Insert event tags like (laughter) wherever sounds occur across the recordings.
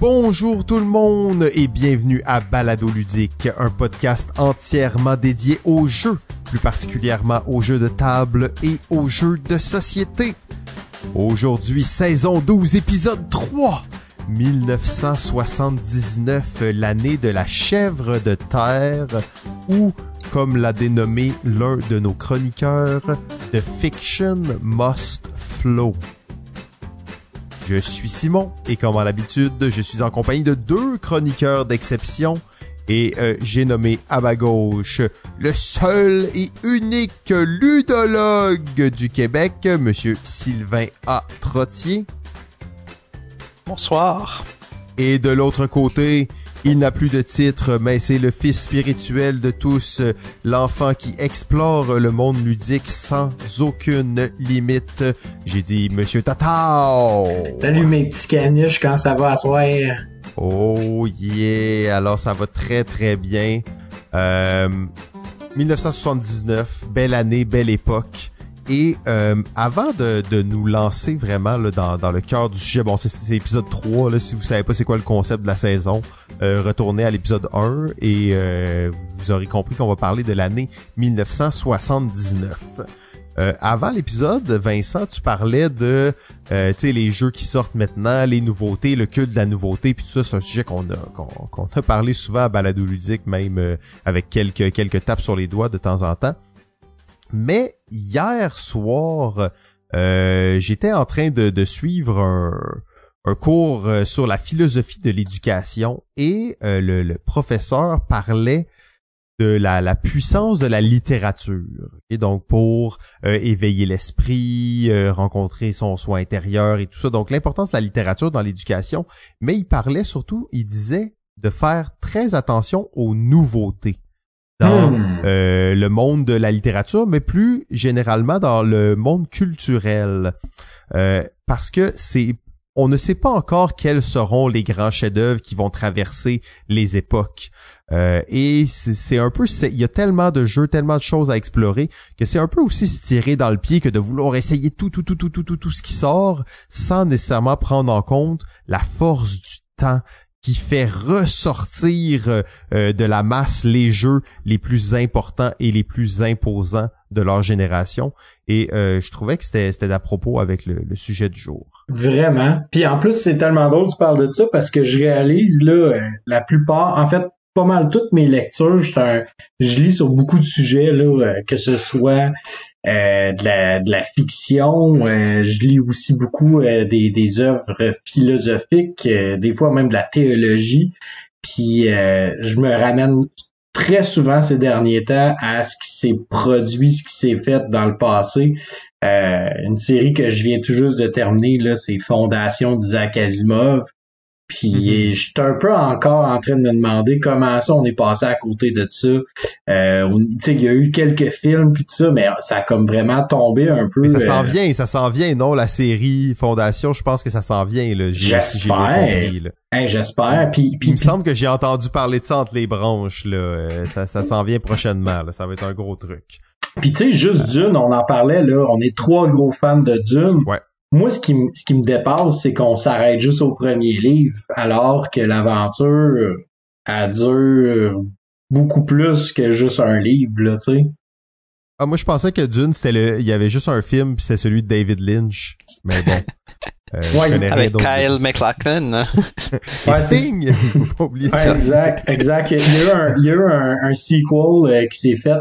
Bonjour tout le monde et bienvenue à Balado Ludique, un podcast entièrement dédié aux jeux, plus particulièrement aux jeux de table et aux jeux de société. Aujourd'hui, saison 12, épisode 3. 1979, l'année de la chèvre de terre, ou, comme l'a dénommé l'un de nos chroniqueurs, The Fiction Must Flow. Je suis Simon et comme à l'habitude, je suis en compagnie de deux chroniqueurs d'exception et euh, j'ai nommé à ma gauche le seul et unique ludologue du Québec, monsieur Sylvain A. Trottier. Bonsoir. Et de l'autre côté, il n'a plus de titre, mais c'est le fils spirituel de tous, l'enfant qui explore le monde ludique sans aucune limite. J'ai dit Monsieur Tatao. Salut mes petits caniches, quand ça va à soir? Oh yeah, alors ça va très très bien. Euh, 1979, belle année, belle époque. Et euh, avant de, de, nous lancer vraiment là, dans, dans le cœur du sujet, bon, c'est l'épisode 3, là, si vous savez pas c'est quoi le concept de la saison, euh, retournez à l'épisode 1 et euh, vous aurez compris qu'on va parler de l'année 1979. Euh, avant l'épisode, Vincent, tu parlais de euh, les jeux qui sortent maintenant, les nouveautés, le culte de la nouveauté, puis tout ça, c'est un sujet qu'on a qu'on a parlé souvent à Balado ludique, même euh, avec quelques quelques tapes sur les doigts de temps en temps. Mais hier soir, euh, j'étais en train de, suivre un, cours sur la philosophie de l'éducation et euh, le, professeur parlait de la, puissance de la littérature. Et donc pour euh, éveiller l'esprit, euh, rencontrer son soi intérieur et tout ça. Donc l'importance de la littérature dans l'éducation. Mais il parlait surtout, il disait de faire très attention aux nouveautés dans hmm. euh, le monde de la littérature, mais plus généralement dans le monde culturel. Euh, parce que c'est on ne sait pas encore quels seront les grands chefs-d'œuvre qui vont traverser les époques. Euh, et c'est un peu, il y a tellement de jeux, tellement de choses à explorer que c'est un peu aussi se tirer dans le pied que de vouloir essayer tout, tout, tout, tout, tout, tout, tout ce qui sort sans nécessairement prendre en compte la force du temps qui fait ressortir euh, de la masse les jeux les plus importants et les plus imposants de leur génération. Et euh, je trouvais que c'était d'à propos avec le, le, sujet du jour. Vraiment. Puis en plus, c'est tellement drôle que tu parles de ça parce que je réalise là euh, la plupart, en fait, pas mal toutes mes lectures, un, je lis sur beaucoup de sujets là, euh, que ce soit euh, de, la, de la fiction. Euh, je lis aussi beaucoup euh, des, des œuvres philosophiques, des fois même de la théologie. Puis je me ramène très souvent ces derniers temps à ce qui s'est produit, ce qui s'est fait dans le passé. une série que je viens tout juste de terminer, là, c'est Fondation d'Isaac Asimov. Puis mm-hmm. je suis un peu encore en train de me demander comment ça on est passé à côté de ça. Euh, tu sais, il y a eu quelques films puis tout ça, mais ça a comme vraiment tombé un peu. Mais ça s'en euh, vient, ça s'en vient, non La série Fondation, je pense que ça s'en vient. J'espère. Hey, J'espère. Puis, puis, il me semble que j'ai entendu parler de ça entre les branches. Là. Euh, ça, ça s'en vient prochainement. Là. Ça va être un gros truc. Puis tu sais, juste Dune, on en parlait là. On est trois gros fans de Dune. Ouais. Moi, ce qui, ce qui me dépasse, c'est qu'on s'arrête juste au premier livre, alors que l'aventure, a dure beaucoup plus que juste un livre, là, tu sais. Ah, moi, je pensais que Dune, c'était le, il y avait juste un film, puis c'était celui de David Lynch. Mais bon. Euh, ouais, avec Kyle MacLachlan. (laughs) ouais, Sting! ouais, exact, exact. Il y a eu un, il y a eu un, un sequel euh, qui s'est fait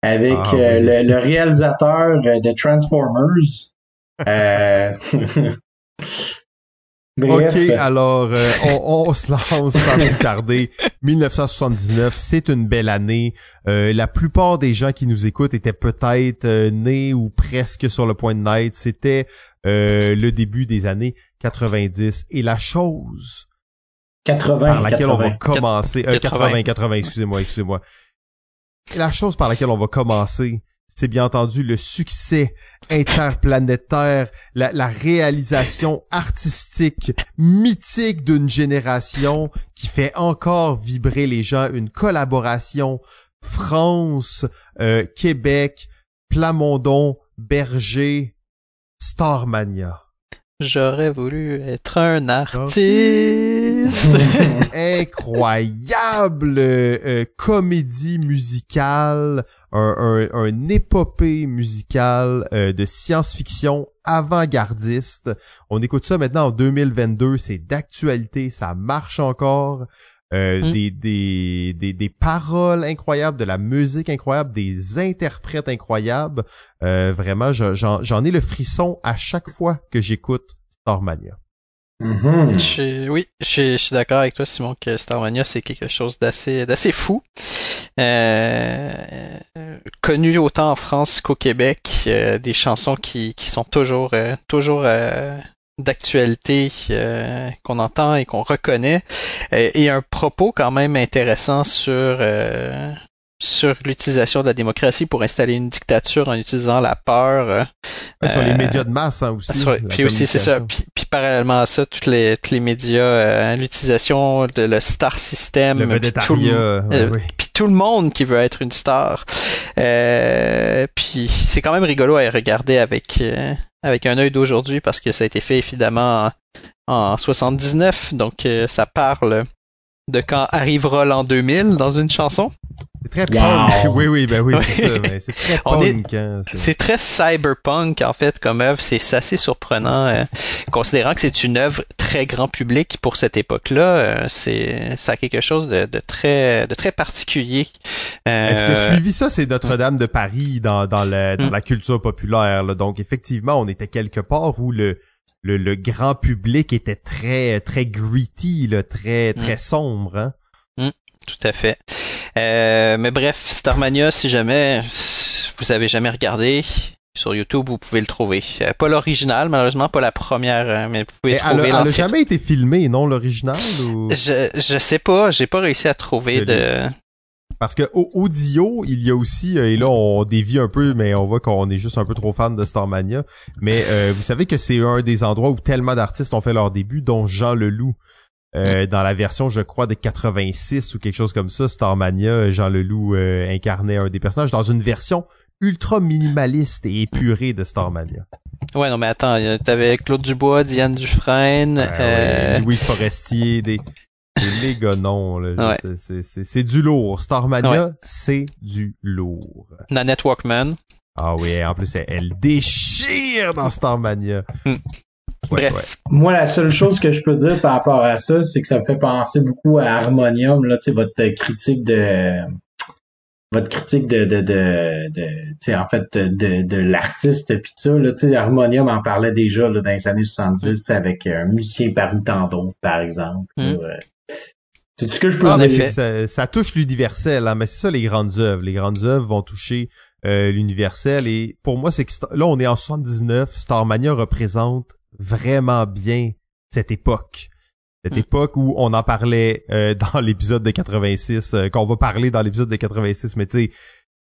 avec ah, euh, oui. le, le, réalisateur de Transformers, euh... (laughs) ok, alors euh, on, on, se lance sans plus tarder. 1979, c'est une belle année. Euh, la plupart des gens qui nous écoutent étaient peut-être euh, nés ou presque sur le point de naître. C'était euh, le début des années 90. Et la chose 80, par laquelle 80, on va commencer... 80, 80, 80 excusez-moi, excusez-moi. La chose par laquelle on va commencer, c'est bien entendu le succès interplanétaire, la, la, réalisation artistique mythique d'une génération qui fait encore vibrer les gens, une collaboration France, euh, Québec, Plamondon, Berger, Starmania. J'aurais voulu être un artiste. (laughs) Incroyable euh, comédie musicale, un, un, épopée musicale euh, de science-fiction avant-gardiste. On écoute ça maintenant en 2022, c'est d'actualité, ça marche encore. Euh, mm. des, des, des, des, paroles incroyables, de la musique incroyable, des interprètes incroyables. Euh, vraiment, j'en ai le frisson à chaque fois que j'écoute Starmania. Mm-hmm. oui, je, suis d'accord avec toi, Simon, que Starmania, c'est quelque chose d'assez d'assez fou. Euh, connu autant en France qu'au Québec, des chansons qui, qui sont toujours toujours d'actualité euh, qu'on entend et qu'on reconnaît. Et, un propos quand même intéressant sur euh, sur l'utilisation de la démocratie pour installer une dictature en utilisant la peur. sur les euh, médias de masse hein, aussi. puis aussi c'est ça. Puis, parallèlement à ça, tous les tous les médias, l'utilisation de le star system, le puis tout, puis tout le monde qui veut être une star. puis c'est quand même rigolo à regarder avec avec un œil d'aujourd'hui parce que ça a été fait évidemment en, 79, donc euh, ça parle de quand arrivera l'an 2000 dans une chanson. C'est très punk. (laughs) Oui, oui, ben oui, c'est ça. C'est très punk. Hein, c'est très cyberpunk, en fait, comme œuvre. C'est assez surprenant, euh, considérant que c'est une œuvre très grand public pour cette époque-là. Euh, c'est ça a quelque chose de, très de très particulier. Est-ce que suivi ça, c'est Notre-Dame de Paris dans, dans, la, dans mm. la culture populaire. Là? Donc, effectivement, on était quelque part où le le, le, grand public était très très gritty, là, très très mm. sombre. Hein? Mm, tout à fait. Euh, mais bref, Starmania, si jamais vous avez jamais regardé sur YouTube, vous pouvez le trouver. Euh, pas l'original, malheureusement, pas la première, euh, mais vous pouvez trouver. Elle, a jamais été filmée, non l'original ou... Je je sais pas, j'ai pas réussi à trouver de. Parce que au audio, il y a aussi, euh, et là on dévie un peu, mais on voit qu'on est juste un peu trop fan de Starmania. Mais euh, vous savez que c'est un des endroits où tellement d'artistes ont fait leur début, dont Jean Leloup. Euh. Dans la version, je crois, de 86 ou quelque chose comme ça, Starmania, Jean Leloup incarnait un des personnages dans une version ultra minimaliste et épurée de Starmania. Ouais, non, mais attends, t'avais Claude Dubois, Diane Dufresne, euh... Louise Forestier, des, les gars, non. C'est du lourd. Starmania, c'est du lourd. Nanette Walkman. Ah oui, en plus, elle, déchire dans Starmania. Bref. Moi, la seule chose que je peux dire par rapport à ça, c'est que ça me fait penser beaucoup à Harmonium, là, tu sais, votre critique de votre critique de de de, de en fait de, de l'artiste puis ça là tu sais Harmonium en parlait déjà là, dans les années 70 avec un musicien parmi tant d'autres par exemple hmm. C'est ce que je peux dire? Ça, touche l'universel, hein, mais c'est ça les grandes œuvres. Les grandes œuvres vont toucher euh, l'universel et pour moi c'est que là on est en 79, Starmania représente vraiment bien cette époque. Cette hmm. époque où on en parlait euh, (laughs) dans l'épisode de 86, euh, qu'on va parler dans l'épisode de 86, mais tu sais,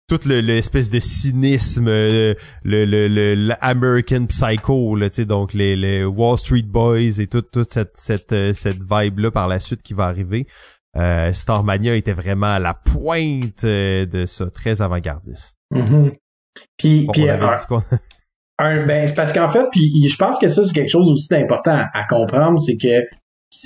tout l'espèce de cynisme, le, le, le, American Psycho, là, tu sais, donc les, les Wall Street Boys et toute toute cette cette euh, cette vibe là par la suite qui va arriver. Euh, Starmania était vraiment à la pointe euh, de ça, très avant-gardiste. Mm-hmm. Puis, puis (laughs) un, ben, c'est parce qu'en fait, puis je pense que ça c'est quelque chose aussi d'important à comprendre, c'est que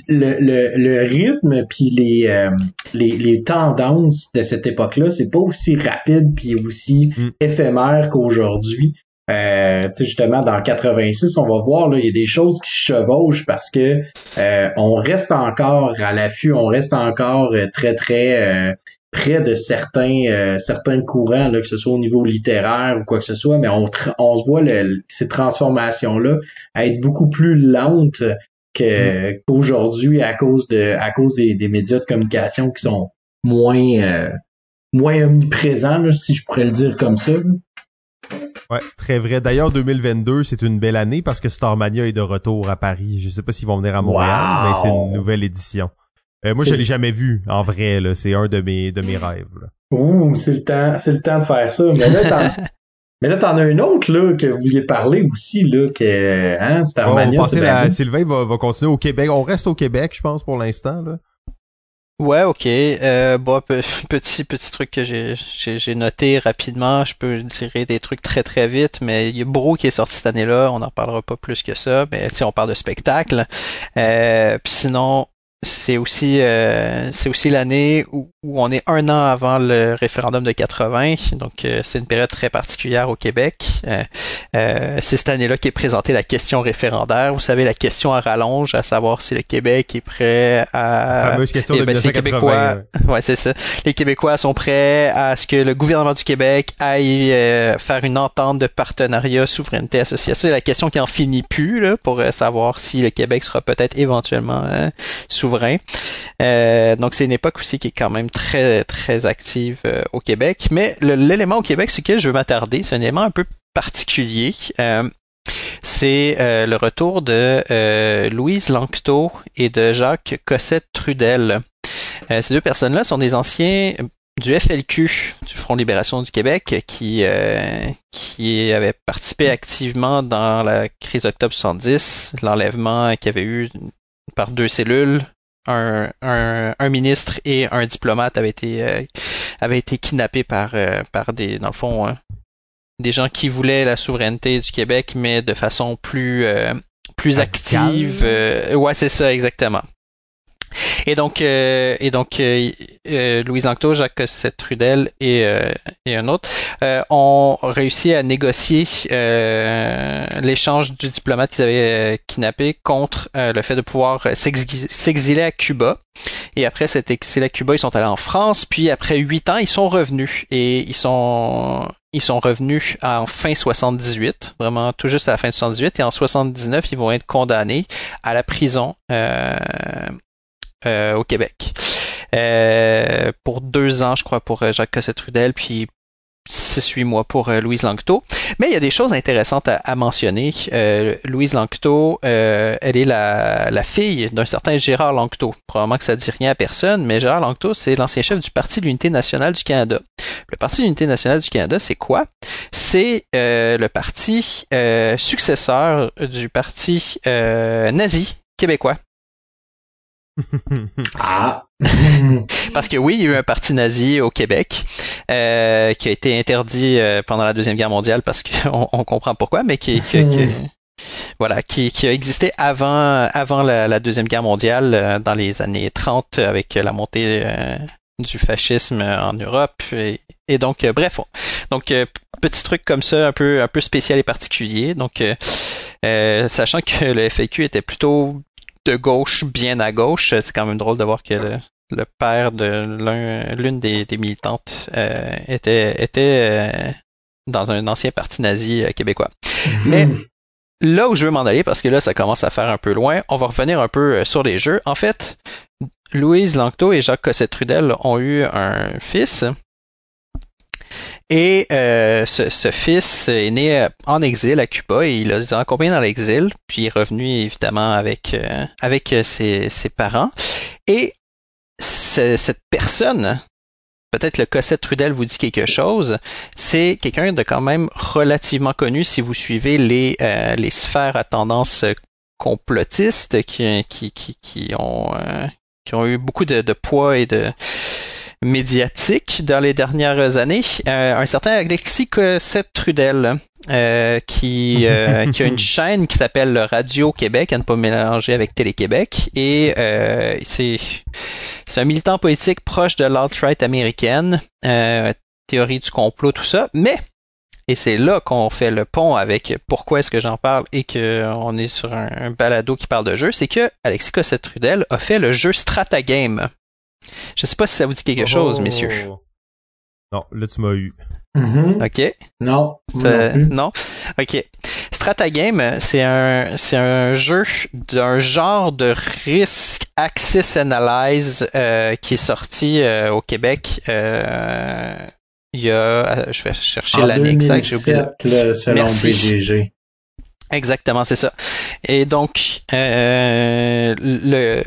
le, le, le rythme puis les, euh, les, les tendances de cette époque-là, c'est pas aussi rapide puis aussi mm. éphémère qu'aujourd'hui. Euh, justement, dans 86, on va voir, là, il y a des choses qui chevauchent parce que euh, on reste encore à l'affût, on reste encore euh, très, très près de certains certains courants, là, que ce soit au niveau littéraire ou quoi que ce soit, mais on, on se voit ces transformations-là être beaucoup plus lentes que, mm. qu'aujourd'hui à cause de à cause des, des, médias de communication qui sont moins euh, moins omniprésents si je pourrais le dire comme ça. Ouais, très vrai. D'ailleurs, 2022, c'est une belle année parce que Starmania est de retour à Paris. Je sais pas s'ils vont venir à Montréal, mais c'est une nouvelle édition. Euh, moi, je l'ai jamais vu en vrai. Là, c'est un de mes de mes rêves. Là. Ouh, c'est le temps, c'est le temps de faire ça. Mais là, (laughs) Mais là, t'en as une autre là que vous vouliez parler aussi là que hein, c'est Armania. On Sylvain va, va continuer au Québec. On reste au Québec, je pense, pour l'instant là. Ouais, ok. Euh, bon, (laughs) petit petit truc que j'ai j'ai noté rapidement. Je peux dire des trucs très très vite, mais il y a Bro qui est sorti cette année-là. On n'en parlera pas plus que ça, mais si on parle de spectacle. Euh, puis sinon, c'est aussi euh, c'est aussi l'année où, où, on est un an avant le référendum de 80, donc euh, c'est une période très particulière au Québec. Euh, euh, c'est cette année-là qu'est présentée la question référendaire. Vous savez la question à rallonge, à savoir si le Québec est prêt à. La fameuse question de ben, les Québécois, (laughs) ouais, c'est ça. Les Québécois sont prêts à ce que le gouvernement du Québec aille faire une entente de partenariat, souveraineté, association. C'est la question qui en finit plus là, pour savoir si le Québec sera peut-être éventuellement souverain euh, donc c'est une époque aussi qui est quand même très très active euh, au Québec. Mais l'élément au Québec sur lequel je veux m'attarder, c'est un élément un peu particulier. Euh, c'est le retour de Louise Lanctot et de Jacques Cossette-Trudel. ces deux personnes-là sont des anciens du FLQ, du Front Libération du Québec, qui qui avait participé activement dans la crise d'octobre 70, l'enlèvement qu'il y avait eu par deux cellules un, un, ministre et un diplomate avaient été euh, avaient été kidnappés par euh, par des dans le fond hein, des gens qui voulaient la souveraineté du Québec mais de façon plus euh, plus active ouais c'est ça exactement et donc, euh, et donc euh, euh, Louise Ancto, Jacques Trudel et, et un autre ont réussi à négocier l'échange du diplomate qu'ils avaient kidnappé contre le fait de pouvoir s'exiler à Cuba. Et après cet exil à Cuba, ils sont allés en France. Puis après huit ans, ils sont revenus et ils sont ils sont revenus en fin 78, vraiment tout juste à la fin de 78, et en 79, ils vont être condamnés à la prison euh, euh, au Québec. Euh, pour deux ans, je crois, pour euh, Jacques Cossette-Trudel, puis 6-8 mois pour Louise Langto. Mais il y a des choses intéressantes à, mentionner. Louise Langto, elle est la, la fille d'un certain Gérard Langto. Probablement que ça dit rien à personne, mais Gérard Langto, c'est l'ancien chef du Parti de l'Unité nationale du Canada. Le Parti de l'Unité nationale du Canada, c'est quoi? C'est le parti successeur du parti nazi québécois ah. (laughs) Parce que oui, il y a eu un parti nazi au Québec euh, qui a été interdit euh, pendant la deuxième guerre mondiale parce qu'on (laughs) on comprend pourquoi, mais qui, voilà, qui, qui, a existé avant avant la, deuxième guerre mondiale euh, dans les années 30 avec la montée du fascisme en Europe et, donc bref, donc petit truc comme ça un peu un peu spécial et particulier. Donc sachant que le FAQ était plutôt de gauche bien à gauche. C'est quand même drôle de voir que le, père de l'une des, militantes euh, était, était euh, dans un ancien parti nazi euh, québécois. Mhm. Mais là où je veux m'en aller, parce que là, ça commence à faire un peu loin, on va revenir un peu sur les jeux. En fait, Louise Langto et Jacques Cossette-Trudel ont eu un fils et euh, ce, fils est né euh, en exil à Cuba et il a accompagné dans l'exil, puis est revenu évidemment avec euh, avec ses, parents. Et cette personne, peut-être le Cossette Trudel vous dit quelque chose, c'est quelqu'un de quand même relativement connu si vous suivez les les sphères à tendance complotiste qui qui qui, qui ont qui ont eu beaucoup de, de poids et de médiatique dans les dernières années. Euh, un certain Alexis Cossette-Trudel, euh, qui, euh, (laughs) qui a une chaîne qui s'appelle Radio Québec, à ne pas mélanger avec Télé-Québec. Et euh, c'est, c'est un militant politique proche de l'alt-right américaine, théorie du complot, tout ça. Mais et c'est là qu'on fait le pont avec pourquoi est-ce que j'en parle et qu'on est sur un, balado qui parle de jeu, c'est que Alexis Cossette-Trudel a fait le jeu Stratagame. Je sais pas si ça vous dit quelque chose, oh. messieurs. Non, là tu m'as eu. Mm-hmm. Ok. Non. non. Ok. Stratagame, c'est un c'est un jeu d'un genre de risk access analyze euh, qui est sorti euh, au Québec. Euh, il y a, je vais chercher l'année exacte. J'ai oublié. selon BGG. Exactement, c'est ça. Et donc, le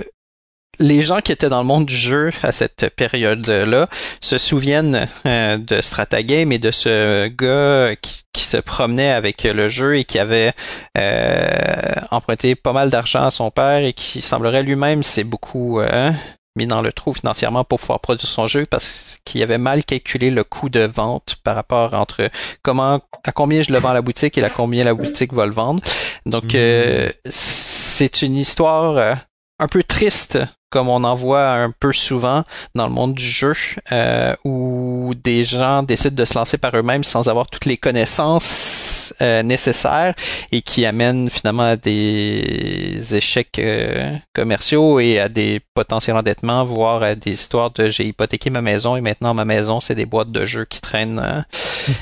les gens qui étaient dans le monde du jeu à cette période-là se souviennent euh, de Stratagame et de ce gars qui, se promenait avec le jeu et qui avait euh, emprunté pas mal d'argent à son père et qui semblerait lui-même c'est beaucoup euh, mis dans le trou financièrement pour pouvoir produire son jeu parce qu'il avait mal calculé le coût de vente par rapport entre comment à combien je le vends à la boutique et à combien la boutique va le vendre. Donc hmm. c'est une histoire un peu triste comme on en voit un peu souvent dans le monde du jeu, euh, où des gens décident de se lancer par eux-mêmes sans avoir toutes les connaissances euh, nécessaires et qui amènent finalement à des échecs euh, commerciaux et à des potentiels endettements, voire à des histoires de j'ai hypothéqué ma maison et maintenant ma maison c'est des boîtes de jeux qui traînent. (laughs)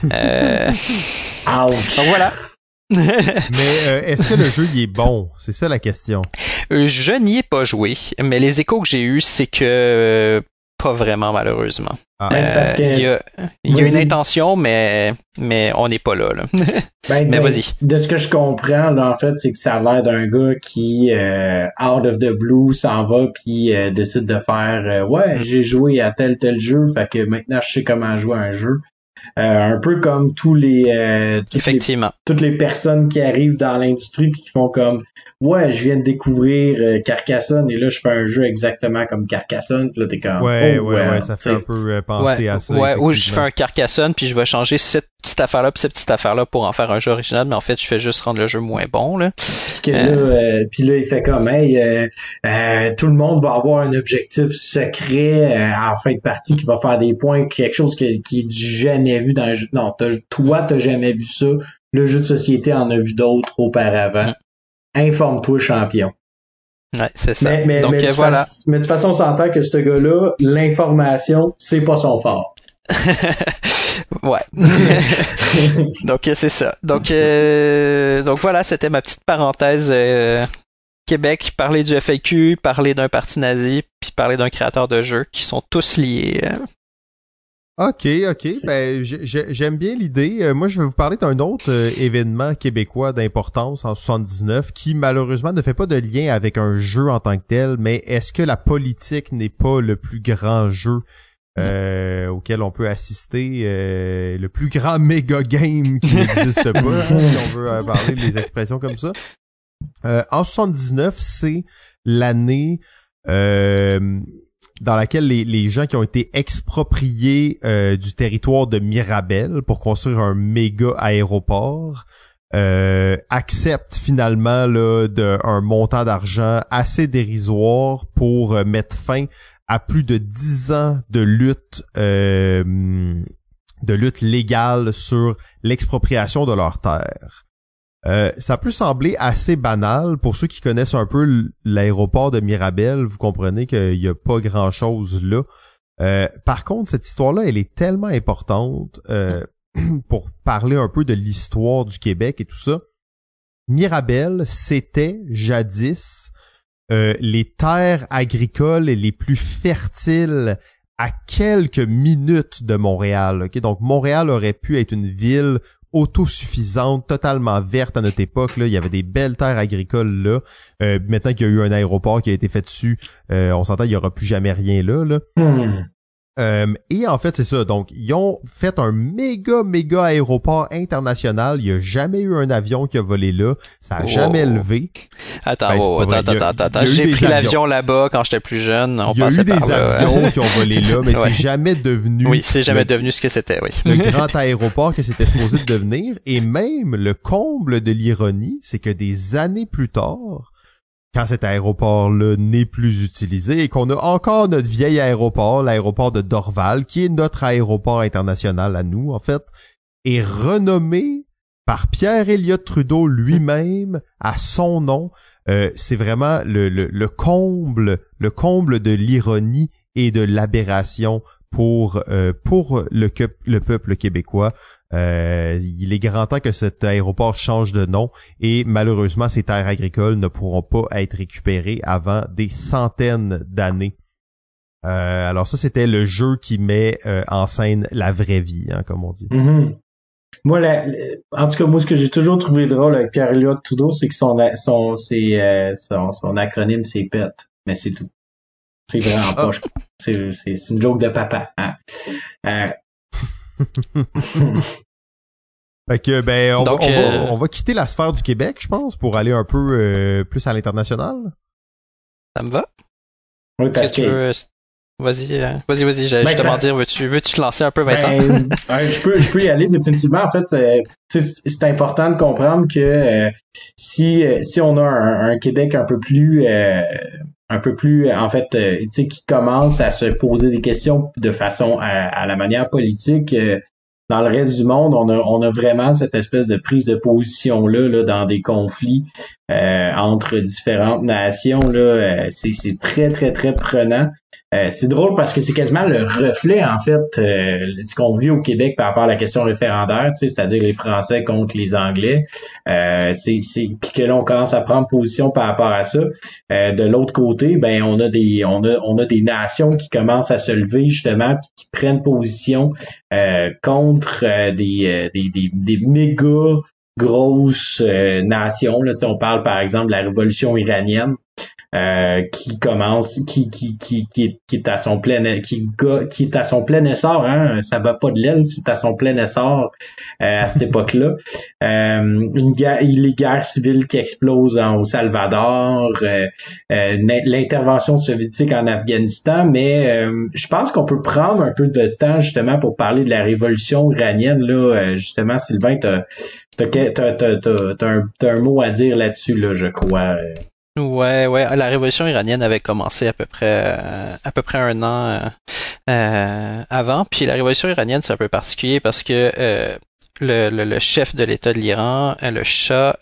Ouch. Donc voilà. mais euh, est-ce que le jeu y est bon? C'est ça la question. Euh, je n'y ai pas joué, mais les échos que j'ai eus, c'est que euh, pas vraiment malheureusement. Ah. Ben, parce que... il y a, une intention, mais mais on n'est pas là. (laughs) Ben, mais ben, vas-y. De ce que je comprends, là, en fait, c'est que ça a l'air d'un gars qui out of the blue s'en va puis décide de faire ouais mm. j'ai joué à tel tel jeu, fait que maintenant je sais comment jouer à un jeu. Euh, un peu comme tous les euh, effectivement. toutes les personnes qui arrivent dans l'industrie qui font comme ouais je viens de découvrir euh, Carcassonne et là je fais un jeu exactement comme Carcassonne puis là t'es comme ouais oh, ouais ouais, ça fait un peu penser à ça ouais ou je fais un Carcassonne puis je vais changer cette petite affaire là puis cette petite affaire là pour en faire un jeu original mais en fait je fais juste rendre le jeu moins bon là. Parce que là puis là il fait comme hey tout le monde va avoir un objectif secret la fin de partie qui va faire des points quelque chose qui, qui est jamais vu dans un jeu. Non, toi, t'as jamais vu ça. Le jeu de société en a vu d'autres auparavant. Mm. Informe-toi, champion. Ouais, c'est ça. Mais, mais, de voilà. mais, de toute façon, on s'entend que ce gars-là, l'information, c'est pas son fort. (laughs) ouais. (laughs) donc c'est ça. Donc euh, donc voilà, c'était ma petite parenthèse. Euh, Québec, parler du FAQ, parler d'un parti nazi, puis parler d'un créateur de jeux qui sont tous liés. Euh. Ok, ok. Ben, j'aime bien l'idée. Euh, moi, je vais vous parler d'un autre euh, événement québécois d'importance en 79 qui malheureusement ne fait pas de lien avec un jeu en tant que tel, mais est-ce que la politique n'est pas le plus grand jeu euh, auquel on peut assister, le plus grand (laughs) méga game qui n'existe pas, hein, (laughs) si on veut parler des expressions comme ça? en 79, c'est l'année dans laquelle les, gens qui ont été expropriés euh, du territoire de Mirabel pour construire un méga aéroport euh, acceptent finalement là, un montant d'argent assez dérisoire pour euh, mettre fin à plus de dix ans de lutte de lutte légale sur l'expropriation de leurs terres. Euh, ça peut sembler assez banal pour ceux qui connaissent un peu l'aéroport de Mirabel. Vous comprenez qu'il n'y a pas grand-chose là. Euh, par contre, cette histoire-là, elle est tellement importante euh, (clears throat) pour parler un peu de l'histoire du Québec et tout ça. Mirabel, c'était jadis les terres agricoles les plus fertiles à quelques minutes de Montréal. Donc Montréal aurait pu être une ville autosuffisante, totalement verte à notre époque. Là. Il y avait des belles terres agricoles là. Euh, maintenant qu'il y a eu un aéroport qui a été fait dessus, euh, on s'entend il y aura plus jamais rien là. là. Hmm. Euh, et en fait, c'est ça. Donc, ils ont fait un méga, méga aéroport international. Il n'y a jamais eu un avion qui a volé là. Ça a jamais levé. Attends, ben, oh, attends, attends, attends, J'ai pris l'avion là-bas quand j'étais plus jeune. On il y a eu des avions (laughs) qui ont volé là, mais c'est jamais devenu. Oui, c'est jamais devenu ce que c'était, oui. le (laughs) grand aéroport que c'était supposé devenir. Et même le comble de l'ironie, c'est que des années plus tard, quand cet aéroport-là n'est plus utilisé et qu'on a encore notre vieil aéroport, l'aéroport de Dorval, qui est notre aéroport international à nous, en fait, est renommé par Pierre Elliott Trudeau lui-même à son nom. Euh, c'est vraiment le, le, comble, le comble de l'ironie et de l'aberration pour euh, pour le, le peuple québécois. Euh, il est grand temps que cet aéroport change de nom et malheureusement ces terres agricoles ne pourront pas être récupérées avant des centaines d'années. Euh, alors ça c'était le jeu qui met euh, en scène la vraie vie, hein, comme on dit. Mm-hmm. Moi, la, en tout cas, moi, ce que j'ai toujours trouvé drôle avec Pierre Elliott Trudeau, c'est que son, son, son, son, acronyme, c'est PET. Mais c'est tout. C'est vraiment pas. C'est, c'est, une joke de papa. Hein. (laughs) fait que ben on, va, euh, on, va, quitter la sphère du Québec, je pense, pour aller un peu euh, plus à l'international. Ça me va? Oui, parce que... Vas-y, euh, vas-y, vas-y. J'allais ben, justement dire, veux-tu, veux-tu te lancer un peu, Vincent? Ben, (laughs) je peux, je peux y aller définitivement. En fait, euh, c'est important de comprendre que euh, si, si on a un, Québec un peu plus, un peu plus, en fait, tu sais, qui commence à se poser des questions de façon à, la manière politique, dans le reste du monde, on a, on a vraiment cette espèce de prise de position là, là dans des conflits euh, entre différentes nations. Là, euh, c'est, c'est très très très prenant. Euh, c'est drôle parce que c'est quasiment le reflet en fait de ce qu'on vit au Québec par rapport à la question référendaire, c'est-à-dire les Français contre les Anglais. c'est, c'est puis que là on commence à prendre position par rapport à ça. de l'autre côté, ben on a des on a on a des nations qui commencent à se lever justement qui prennent position contre des, des, des, des méga grosses euh, nations. Là, on parle par exemple de la révolution iranienne. Euh, qui commence, qui, qui, qui, qui, est à son plein, qui, qui est à son plein essor, hein, ça va pas de l'aile, c'est à son plein essor euh, à cette (laughs) époque-là. Euh, une guerre, les guerres civiles qui explosent au Salvador, l'intervention soviétique en Afghanistan, mais je pense qu'on peut prendre un peu de temps justement pour parler de la révolution iranienne. Là, justement, Sylvain, t'as T'as un, un, mot à dire là-dessus, là, je crois. Ouais, ouais. La révolution iranienne avait commencé à peu près euh, à peu près un an euh, euh, avant. Puis la révolution iranienne, c'est un peu particulier parce que le, le, chef de l'État de l'Iran, le Shah,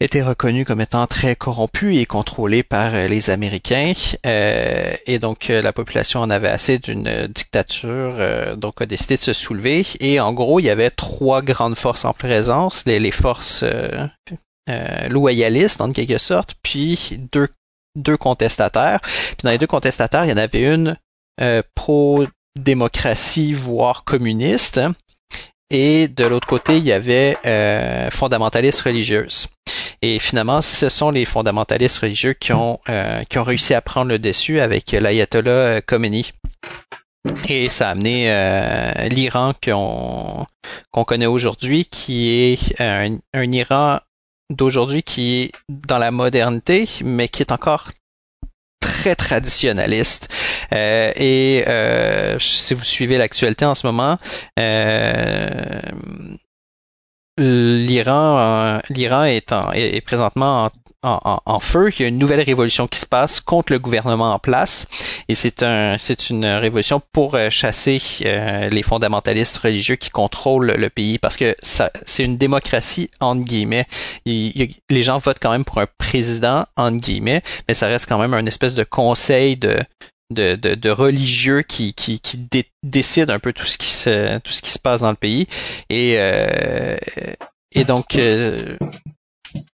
était reconnu comme étant très corrompu et contrôlé par les Américains. et donc la population en avait assez d'une dictature, donc a décidé de se soulever. Et en gros, il y avait trois grandes forces en présence, les, les forces euh, loyalistes en quelque sorte, puis deux, deux contestataires. Puis dans les deux contestataires, il y en avait une euh, pro-démocratie, voire communiste, et de l'autre côté, il y avait euh, fondamentalistes religieuses. Et finalement, ce sont les fondamentalistes religieux qui ont, euh, qui ont réussi à prendre le dessus avec l'ayatollah Khomeini. Et ça a amené euh, l'Iran qu'on qu'on connaît aujourd'hui, qui est un, un Iran d'aujourd'hui qui est dans la modernité, mais qui est encore très traditionnaliste. Euh, et euh, si vous suivez l'actualité en ce moment, euh, l'Iran, l'Iran est, est, présentement en en, feu. Il y a une nouvelle révolution qui se passe contre le gouvernement en place, et c'est un, c'est une révolution pour euh, chasser euh, les fondamentalistes religieux qui contrôlent le pays, parce que ça, c'est une démocratie entre guillemets. les gens votent quand même pour un président entre guillemets, mais ça reste quand même un espèce de conseil de de, de, religieux qui, qui, qui décide un peu tout ce qui se tout ce qui se passe dans le pays et euh, et donc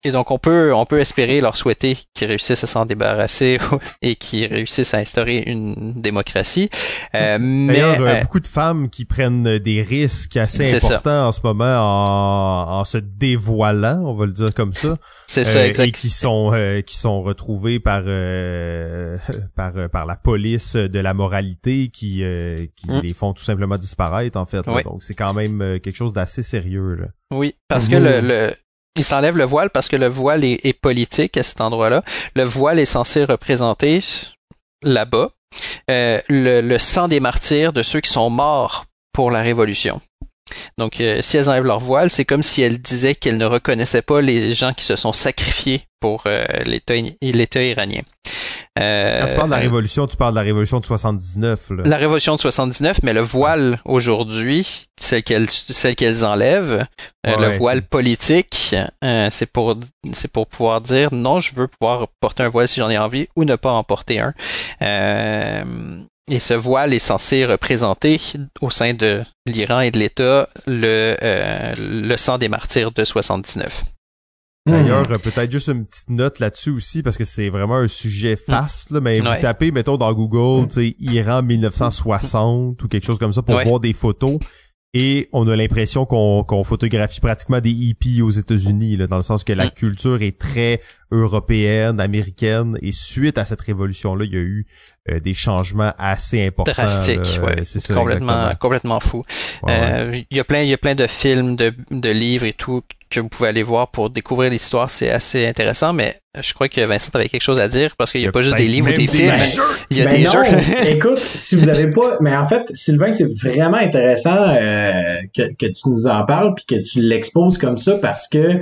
et donc on peut on peut espérer leur souhaiter qu'ils réussissent à s'en débarrasser (laughs) et qu'ils réussissent à instaurer une démocratie. Euh, mais euh, beaucoup de femmes qui prennent des risques assez importants en ce moment en, en, se dévoilant, on va le dire comme ça. C'est ça, euh, exact. Et qui sont euh, qui sont retrouvés par par par la police de la moralité qui qui mm. les font tout simplement disparaître en fait. Donc c'est quand même quelque chose d'assez sérieux. Là. Oui, parce que le, le il s'enlève le voile parce que le voile est, politique à cet endroit-là. Le voile est censé représenter là-bas euh, le, sang des martyrs de ceux qui sont morts pour la Révolution. Donc, euh, si elles enlèvent leur voile, c'est comme si elles disaient qu'elles ne reconnaissaient pas les gens qui se sont sacrifiés pour euh, l'État iranien. Euh, Quand tu parles de la révolution, tu parles de la révolution de 79. Là. La révolution de 79, mais le voile aujourd'hui, celle qu'elles celle qu'elles enlèvent, euh, le voile politique, euh, c'est pour c'est pour pouvoir dire non, je veux pouvoir porter un voile si j'en ai envie ou ne pas en porter un. et ce voile est censé représenter au sein de l'Iran et de l'État le le sang des martyrs de 79. D'ailleurs, hmm. peut-être juste une petite note là-dessus aussi, parce que c'est vraiment un sujet hmm. faste, là, mais vous tapez, mettons, dans Google, tu sais, Iran 1960 ou quelque chose comme ça pour voir des photos. Et on a l'impression qu'on photographie pratiquement des hippies aux États-Unis, dans le sens que la mm. culture est très européenne, américaine. Et suite à cette révolution-là, il y a eu euh, des changements assez importants. Drastiques, ouais. C'est complètement, complètement fou. Euh, il y a plein, il y a plein de films, de, de livres et tout que vous pouvez aller voir pour découvrir l'histoire, c'est assez intéressant, mais je crois que Vincent avait quelque chose à dire parce qu'il n'y a, pas juste des livres ou des films. Il y a ben des non, jeux. (laughs) écoute, si vous avez pas, mais en fait, Sylvain, c'est vraiment intéressant euh, que, que tu nous en parles puis que tu l'exposes comme ça parce que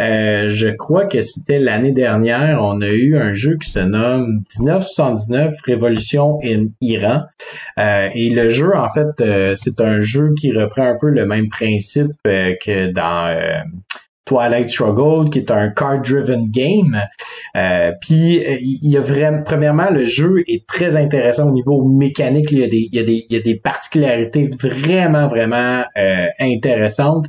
euh, je crois que c'était l'année dernière, on a eu un jeu qui se nomme 1979 Révolution in Iran. Euh, et le jeu, en fait, euh, c'est un jeu qui reprend un peu le même principe euh, que dans Twilight Struggle, qui est un card-driven game. Puis il y a vraiment, premièrement, le jeu est très intéressant au niveau mécanique. Il y a des, il y a des, il y a des particularités vraiment, vraiment intéressantes.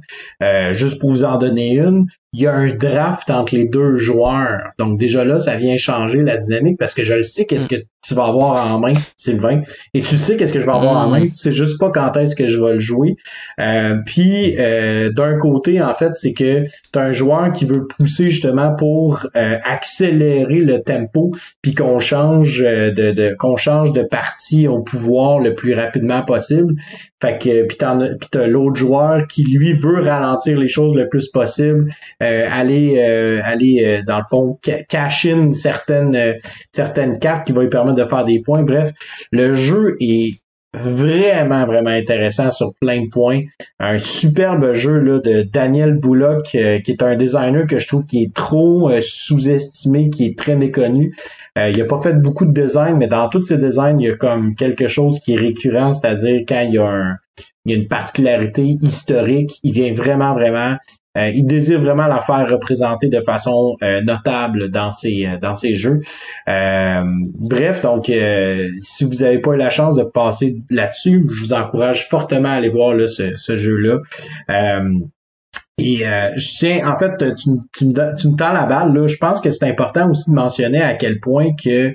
Juste pour vous en donner une, il y a un draft entre les deux joueurs. Donc déjà là, ça vient changer la dynamique parce que je le sais qu'est-ce que tu vas avoir en main, Sylvain, et tu sais qu'est-ce que je vais avoir en main. Tu sais juste pas quand est-ce que je vais le jouer. Euh, puis euh, d'un côté, en fait, c'est que tu as un joueur qui veut pousser justement pour euh, accélérer le tempo, puis qu'on change de, de qu'on change de partie au pouvoir le plus rapidement possible. Fait que puis t'as l'autre joueur qui lui veut ralentir les choses le plus possible, euh, aller euh, aller euh, dans le fond ca- cash in certaines euh, certaines cartes qui vont lui permettre de faire des points. Bref, le jeu est vraiment vraiment intéressant sur plein de points. Un superbe jeu là de Daniel Bullock euh, qui est un designer que je trouve qui est trop euh, sous-estimé, qui est très méconnu. Euh, il a pas fait beaucoup de design, mais dans tous ses designs, il y a comme quelque chose qui est récurrent, c'est-à-dire quand il y a un il y a une particularité historique, il vient vraiment vraiment euh, il désire vraiment la faire représenter de façon euh, notable dans ses euh, dans ses jeux. Bref, donc si vous n'avez pas eu la chance de passer là-dessus, je vous encourage fortement à aller voir ce, jeu-là. Et euh, je tiens, en fait, tu, me- tu, me, tu me tends la balle. Là. Je pense que c'est important aussi de mentionner à quel point que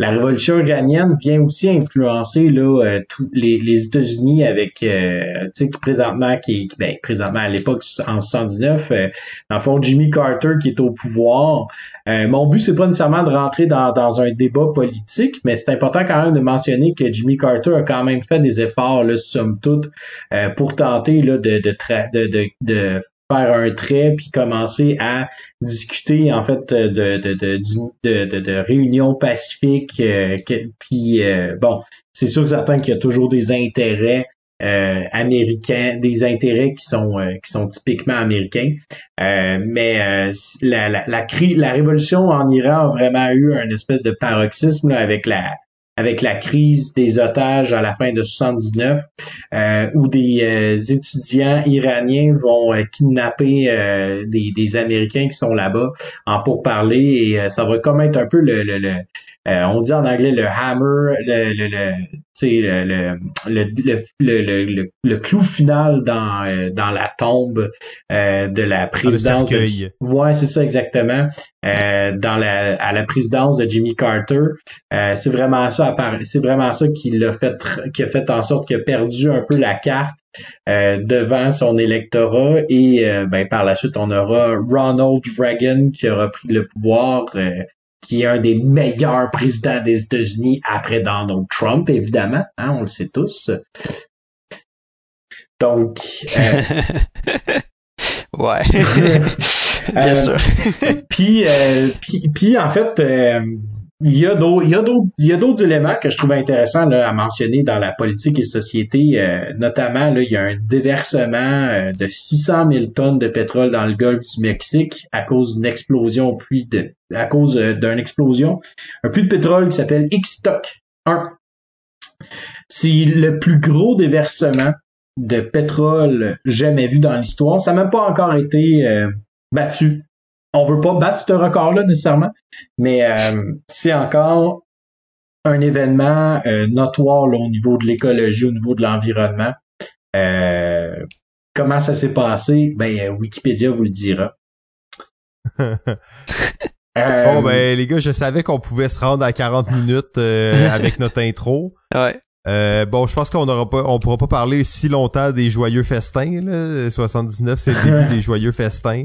la révolution iranienne vient aussi influencer là euh, tous les, les États-Unis avec euh, tu sais présentement qui ben présentement à l'époque en 79 euh, dans le fond Jimmy Carter qui est au pouvoir. Euh, mon but c'est pas nécessairement de rentrer dans, dans un débat politique, mais c'est important quand même de mentionner que Jimmy Carter a quand même fait des efforts là somme toute euh, pour tenter là de de, de, de, de faire un trait puis commencer à discuter en fait de de de de, réunions pacifiques euh, puis euh, bon c'est sûr certain qu'il y a toujours des intérêts euh, américains des intérêts qui sont euh, qui sont typiquement américains. Euh, mais euh, la la la, révolution en Iran a vraiment eu un espèce de paroxysme avec la avec la crise des otages à la fin de 79, euh, où des euh, étudiants iraniens vont euh, kidnapper euh, des, des Américains qui sont là-bas en pourparler et euh, ça va comme être un peu le, le, le euh, on dit en anglais le hammer, le, le, le le, le, le, le, le, le, le clou final dans, euh, dans la tombe euh, de la présidence. de-. Ouais, c'est ça exactement. Euh, dans la, à la présidence de Jimmy Carter, euh, c'est vraiment ça. C'est vraiment ça qui l'a fait, qui a fait en sorte qu'il a perdu un peu la carte euh, devant son électorat et euh, ben par la suite on aura Ronald Reagan qui aura pris le pouvoir. euh, qui est un des meilleurs présidents des États-Unis après Donald Trump, évidemment, hein, on le sait tous. Donc, (laughs) euh, ouais. (laughs) Bien Euh, sûr. (laughs) puis, euh, puis, puis, en fait, euh, il y a d'autres, éléments que je trouve intéressants là, à mentionner dans la politique et société. euh, notamment, là, il y a un déversement euh, de 600 000 tonnes de pétrole dans le golfe du Mexique à cause d'une explosion au puits de, à cause euh, d'une explosion, un puits de pétrole qui s'appelle Ixtoc 1. C'est le plus gros déversement de pétrole jamais vu dans l'histoire. Ça n'a même pas encore été euh, battu. On veut pas battre ce record-là nécessairement, mais euh, c'est encore un événement euh, notoire là, au niveau de l'écologie, au niveau de l'environnement. Euh, comment ça s'est passé? Ben, Wikipédia vous le dira. (laughs) Euh, Bon ben les gars, je savais qu'on pouvait se rendre à 40 minutes euh, avec notre intro. (laughs) Ouais. Euh, bon, je pense qu'on aura pas, on pourra pas parler si longtemps des joyeux festins. Là. 79, c'est le début (laughs) des joyeux festins.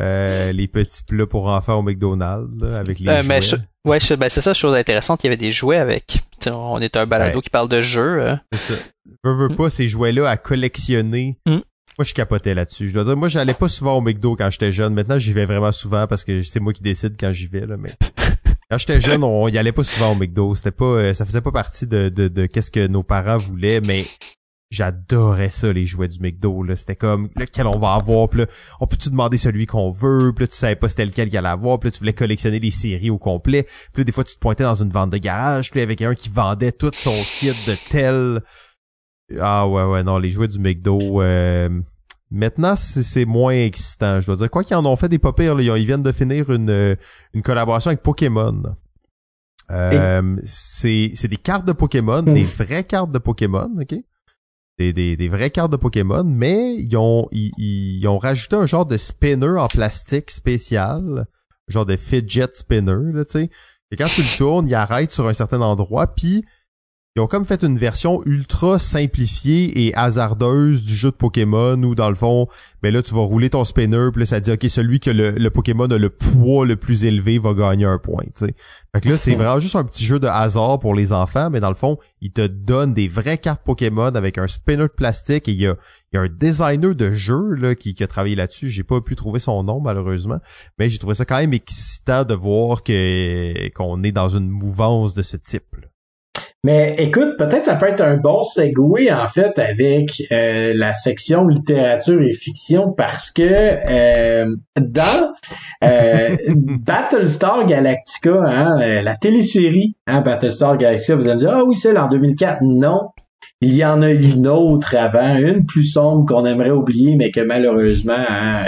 Euh, les petits plats pour enfants au McDonald's là, avec les Euh, mais jouets. je- ouais, je- ben, c'est ça, chose intéressante. Il y avait des jouets avec. On est un balado Ouais. qui parle de jeux. euh. C'est ça. Veux, veux pas ces jouets-là à collectionner. Mm. Moi, je capotais là-dessus. Je dois dire, moi, j'allais pas souvent au McDo quand j'étais jeune. Maintenant, j'y vais vraiment souvent parce que c'est moi qui décide quand j'y vais, là, mais. (laughs) Quand j'étais jeune, on y allait pas souvent au McDo. C'était pas, euh, ça faisait pas partie de, de, de qu'est-ce que nos parents voulaient, mais j'adorais ça, les jouets du McDo, là. C'était comme, lequel on va avoir, puis là, on peut-tu demander celui qu'on veut, puis là, tu savais pas c'était lequel qu'il allait avoir, puis là, tu voulais collectionner les séries au complet, puis là, des fois, tu te pointais dans une vente de garage, puis avec un qui vendait tout son kit de tel, ah ouais, ouais, non, les jouets du McDo, euh, maintenant, c'est moins excitant, je dois dire. Quoi qu'ils en ont fait des pas pires, ils viennent de finir une, euh, une collaboration avec Pokémon. Euh, c'est des cartes de Pokémon, des vraies cartes de Pokémon, ok? Des, vraies cartes de Pokémon, mais ils ont, ils, rajouté un genre de spinner en plastique spécial, genre de fidget spinner, là, tu sais. Et quand tu le tournes, il arrête sur un certain endroit, puis ils ont comme fait une version ultra simplifiée et hasardeuse du jeu de Pokémon où dans le fond, ben là tu vas rouler ton spinner puis là ça dit ok celui que le, Pokémon a le poids le plus élevé va gagner un point. sais. Fait que là c'est vraiment juste un petit jeu de hasard pour les enfants, mais dans le fond ils te donnent des vraies cartes Pokémon avec un spinner de plastique et il y a, y a un designer de jeu là qui, qui a travaillé là-dessus. J'ai pas pu trouver son nom malheureusement, mais j'ai trouvé ça quand même excitant de voir que qu'on est dans une mouvance de ce type. Là. Mais écoute, peut-être ça peut être un bon segue en fait avec euh, la section littérature et fiction parce que euh, dans euh, (laughs) Battlestar Galactica, hein, la télésérie hein, Battlestar Galactica, vous allez me dire ah oui celle en 2004, non. Il y en a une autre avant, une plus sombre qu'on aimerait oublier, mais que malheureusement, hein,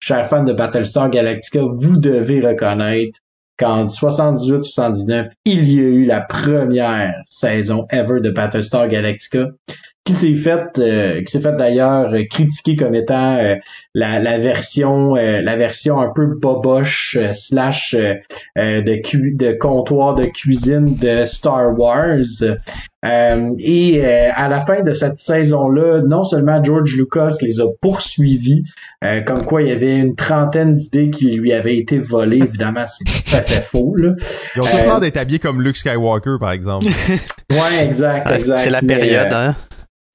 chers fans de Battlestar Galactica, vous devez reconnaître qu'en 78-79, il y a eu la première saison ever de Battlestar Galactica qui s'est faite euh, qui s'est fait d'ailleurs critiquer comme étant euh, la, la version euh, la version un peu boboche slash de cu de comptoir de cuisine de Star Wars et à la fin de cette saison-là, non seulement George Lucas les a poursuivis, comme quoi il y avait une trentaine d'idées qui lui avaient été volées. Évidemment, c'est tout à fait faux. Là. Ils ont tout l'air d'être habillés comme Luke Skywalker, par exemple. (laughs) ouais, exact, exact. C'est la période, hein.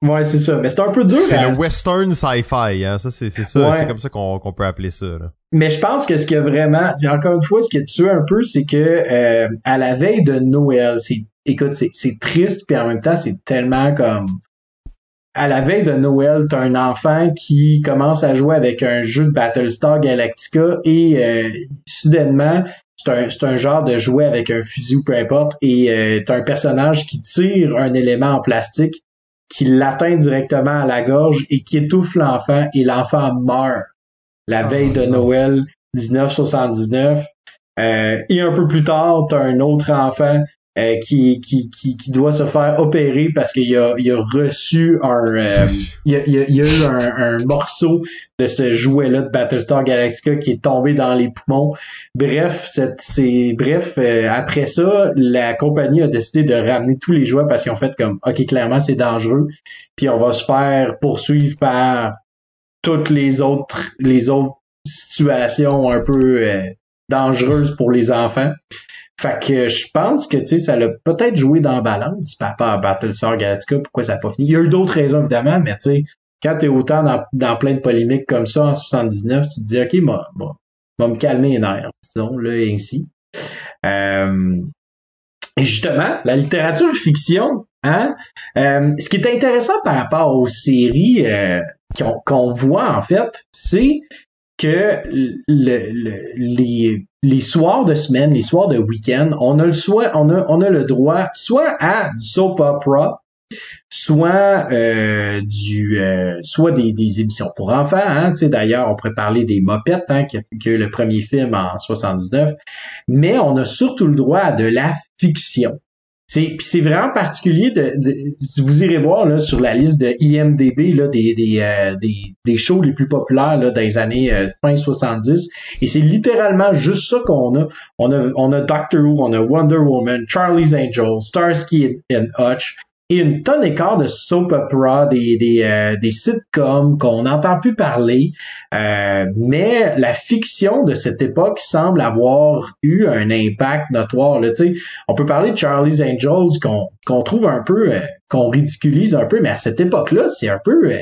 Ouais, c'est ça. Mais c'est un peu dur. C'est le western sci-fi, hein. Ça, c'est, c'est ça. C'est comme ça qu'on, qu'on peut appeler ça, là. Mais je pense que ce qui a vraiment, encore une fois, ce qui a tué un peu, c'est que euh, à la veille de Noël, c'est, écoute, c'est, c'est triste, puis en même temps, c'est tellement comme à la veille de Noël, t'as un enfant qui commence à jouer avec un jeu de Battlestar Galactica et euh, soudainement, c'est un, c'est un genre de jouet avec un fusil ou peu importe, et euh, t'as un personnage qui tire un élément en plastique qui l'atteint directement à la gorge et qui étouffe l'enfant et l'enfant meurt la ah, veille de Noël 1979. Euh, et un peu plus tard, tu as un autre enfant euh, qui, qui, qui, qui, doit se faire opérer parce qu'il a, il a reçu un euh, (laughs) il, a, il, a, eu un, un, morceau de ce jouet-là de Battlestar Galactica qui est tombé dans les poumons. Bref, c'est bref, euh, après ça, la compagnie a décidé de ramener tous les jouets parce qu'ils ont fait comme OK, clairement c'est dangereux. Puis on va se faire poursuivre par toutes les autres les autres situations un peu dangereuses pour les enfants. Fait que je pense que tu sais, ça l'a peut-être joué dans la balance par rapport à Battlestar Galactica, pourquoi ça n'a pas fini. Il y a eu d'autres raisons évidemment, mais tu sais, quand t'es autant dans, dans, plein de polémiques comme ça en 79, tu te dis OK, bon, bon, va me calmer les nerfs, disons, là, ainsi. Euh, et justement, la littérature fiction, hein, euh, ce qui est intéressant par rapport aux séries euh, qu'on voit en fait, c'est que le, les, les soirs de semaine, les soirs de week-end, on a le soit, on a, on a le droit soit à du soap opera, soit euh, du euh, soit des, des, émissions pour enfants. Hein, D'ailleurs, on pourrait parler des Mopettes, hein, qui, qui eu le premier film en 79. Mais on a surtout le droit à de la fiction. C'est c'est vraiment particulier de, vous irez voir là sur la liste de IMDb là des des, euh, des, des shows les plus populaires là des années euh, fin 70 et c'est littéralement juste ça qu'on a. On a on a Doctor Who, on a Wonder Woman, Charlie's Angels, Starsky and Hutch, et une tonne d'écart de soap opera, des, des, euh, des sitcoms qu'on n'entend plus parler. Euh, mais la fiction de cette époque semble avoir eu un impact notoire. Là, on peut parler de Charlie's Angels qu'on qu'on trouve un peu, euh, qu'on ridiculise un peu, mais à cette époque-là, c'est un peu...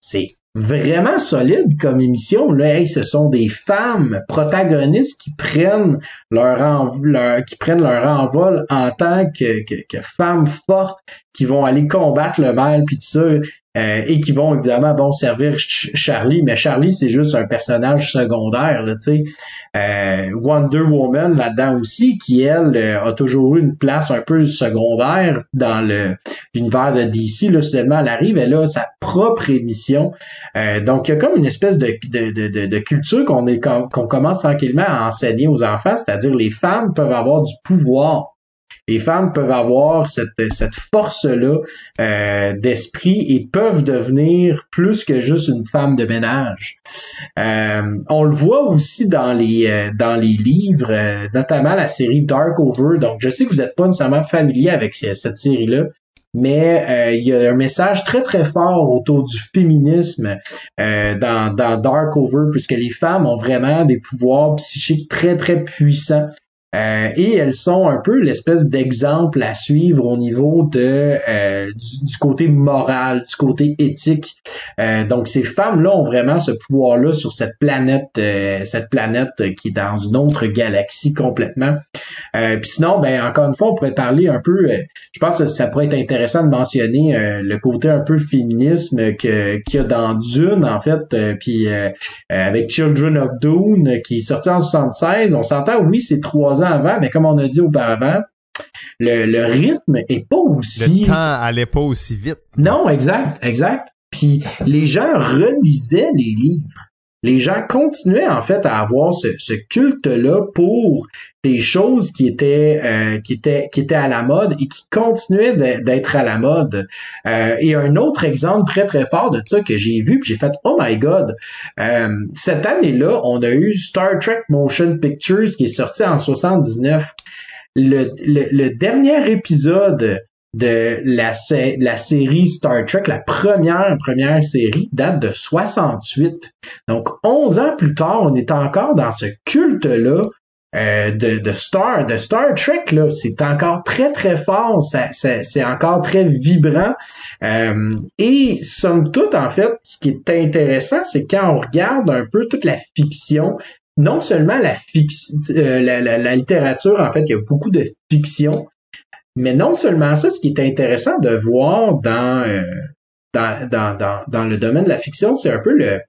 c'est vraiment solide comme émission. Là, hey, ce sont des femmes protagonistes qui prennent leur, envol en tant que, que, que femmes fortes qui vont aller combattre le mal puis tout ça. Euh, et qui vont évidemment bon servir Charlie, mais Charlie c'est juste un personnage secondaire, tu sais. Euh, Wonder Woman là-dedans aussi, qui elle euh, a toujours eu une place un peu secondaire dans le l'univers de DC. Là, soudainement, elle arrive, elle a sa propre émission. donc il y a comme une espèce de, de, de, de culture qu'on est qu'on commence tranquillement à enseigner aux enfants, c'est-à-dire les femmes peuvent avoir du pouvoir les femmes peuvent avoir cette, cette force-là euh, d'esprit et peuvent devenir plus que juste une femme de ménage. Euh, on le voit aussi dans les euh, dans les livres, notamment la série Dark Over. Donc, je sais que vous n'êtes pas nécessairement familier avec cette série-là, mais il y a un message très très fort autour du féminisme dans, dans Dark Over, puisque les femmes ont vraiment des pouvoirs psychiques très très puissants euh, et elles sont un peu l'espèce d'exemple à suivre au niveau de euh, du, côté moral, du côté éthique. Euh, donc ces femmes-là ont vraiment ce pouvoir-là sur cette planète, cette planète qui est dans une autre galaxie complètement. Puis sinon, ben encore une fois, on pourrait parler un peu. je pense que ça pourrait être intéressant de mentionner le côté un peu féminisme que qu'il y a dans Dune en fait. puis avec Children of Dune qui est sorti en 76, on s'entend oui c'est trois avant, mais comme on a dit auparavant, le, rythme est pas aussi. Le temps allait pas aussi vite. Non, exact, exact. Puis les gens relisaient les livres les gens continuaient en fait à avoir ce, culte-là pour des choses qui étaient euh, qui étaient qui étaient à la mode et qui continuaient d'être à la mode. Euh, et un autre exemple très très fort de ça que j'ai vu, puis j'ai fait oh my god. Euh, cette année-là, on a eu Star Trek Motion Pictures qui est sorti en 79. Le, le, le dernier épisode de la, la série Star Trek, la première, première série, date de 68. Donc, 11 ans plus tard, on est encore dans ce culte-là euh, de, de, Star, de Star Trek, là, c'est encore très, très fort, c'est encore très vibrant. Euh, et somme toute, en fait, ce qui est intéressant, c'est quand on regarde un peu toute la fiction, non seulement la, fiction, euh, la, la, littérature, en fait, il y a beaucoup de fiction, mais non seulement ça, ce qui est intéressant de voir dans, euh, dans, dans, dans, dans, le domaine de la fiction, c'est un peu le,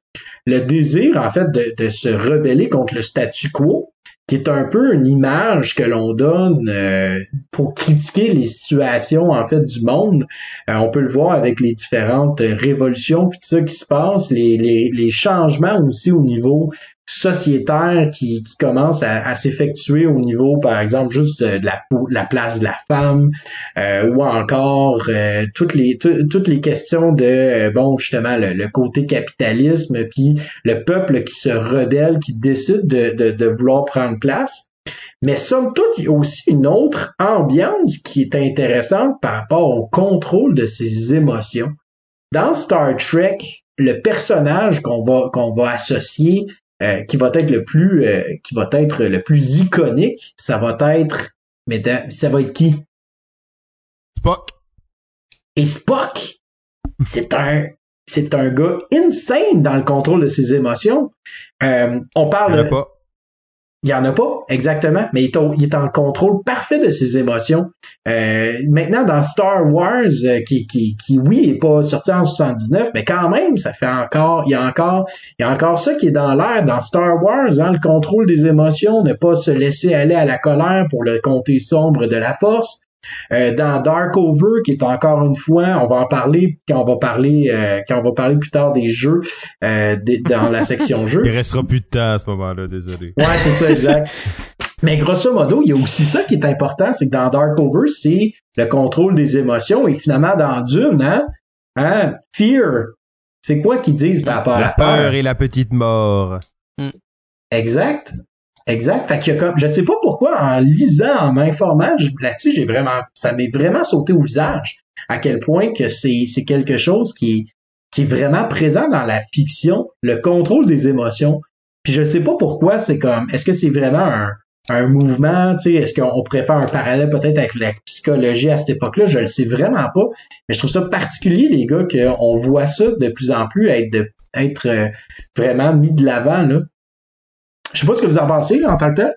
le désir, en fait, de, de se rebeller contre le statu quo, qui est un peu une image que l'on donne euh, pour critiquer les situations en fait du monde. Euh, on peut le voir avec les différentes révolutions puis tout ça qui se passe, les, les, les changements aussi au niveau sociétaire qui, qui commence à, s'effectuer au niveau, par exemple, juste de la, la place de la femme, euh, ou encore euh, toutes les toutes les questions de euh, bon justement le, côté capitalisme, puis le peuple qui se rebelle, qui décide de, de, de vouloir prendre place. Mais somme toute, il y a aussi une autre ambiance qui est intéressante par rapport au contrôle de ses émotions. Dans Star Trek, le personnage qu'on va qu'on va associer euh, qui va être le plus euh, qui va être le plus iconique, ça va être mais ça va être qui? Spock. Et Spock, c'est un c'est un gars insane dans le contrôle de ses émotions. Euh, on parle. pas. Il y en a pas, exactement, mais il est, en contrôle parfait de ses émotions. Euh, maintenant, dans Star Wars, euh, qui, qui, qui, oui, est pas sorti en 79, mais quand même, ça fait encore, il y a encore, il y a encore ça qui est dans l'air dans Star Wars, hein, le contrôle des émotions, ne pas se laisser aller à la colère pour le côté sombre de la force. Euh, dans Dark Over, qui est encore une fois, on va en parler quand on va parler euh, quand on va parler plus tard des jeux euh, dans la section jeux. (laughs) Il restera plus de temps à ce moment-là, désolé. Ouais, c'est ça, exact. (laughs) Mais grosso modo, il y a aussi ça qui est important, c'est que dans Dark Over, c'est le contrôle des émotions et finalement dans Dune, hein, hein Fear, c'est quoi qu'ils disent par rapport la à peur, peur et la petite mort. Exact. Exact. Fait qu'il y a comme, je sais pas pourquoi, en lisant, en m'informant là-dessus, j'ai vraiment, ça m'est vraiment sauté au visage. À quel point que c'est, quelque chose qui est, qui est vraiment présent dans la fiction, le contrôle des émotions. Puis je sais pas pourquoi c'est comme, est-ce que c'est vraiment un, un mouvement, tu sais, est-ce qu'on pourrait faire un parallèle peut-être avec la psychologie à cette époque-là? Je le sais vraiment pas. Mais je trouve ça particulier, les gars, qu'on voit ça de plus en plus être, être euh, vraiment mis de l'avant, là. Je sais pas ce que vous en pensez, en tant que tel.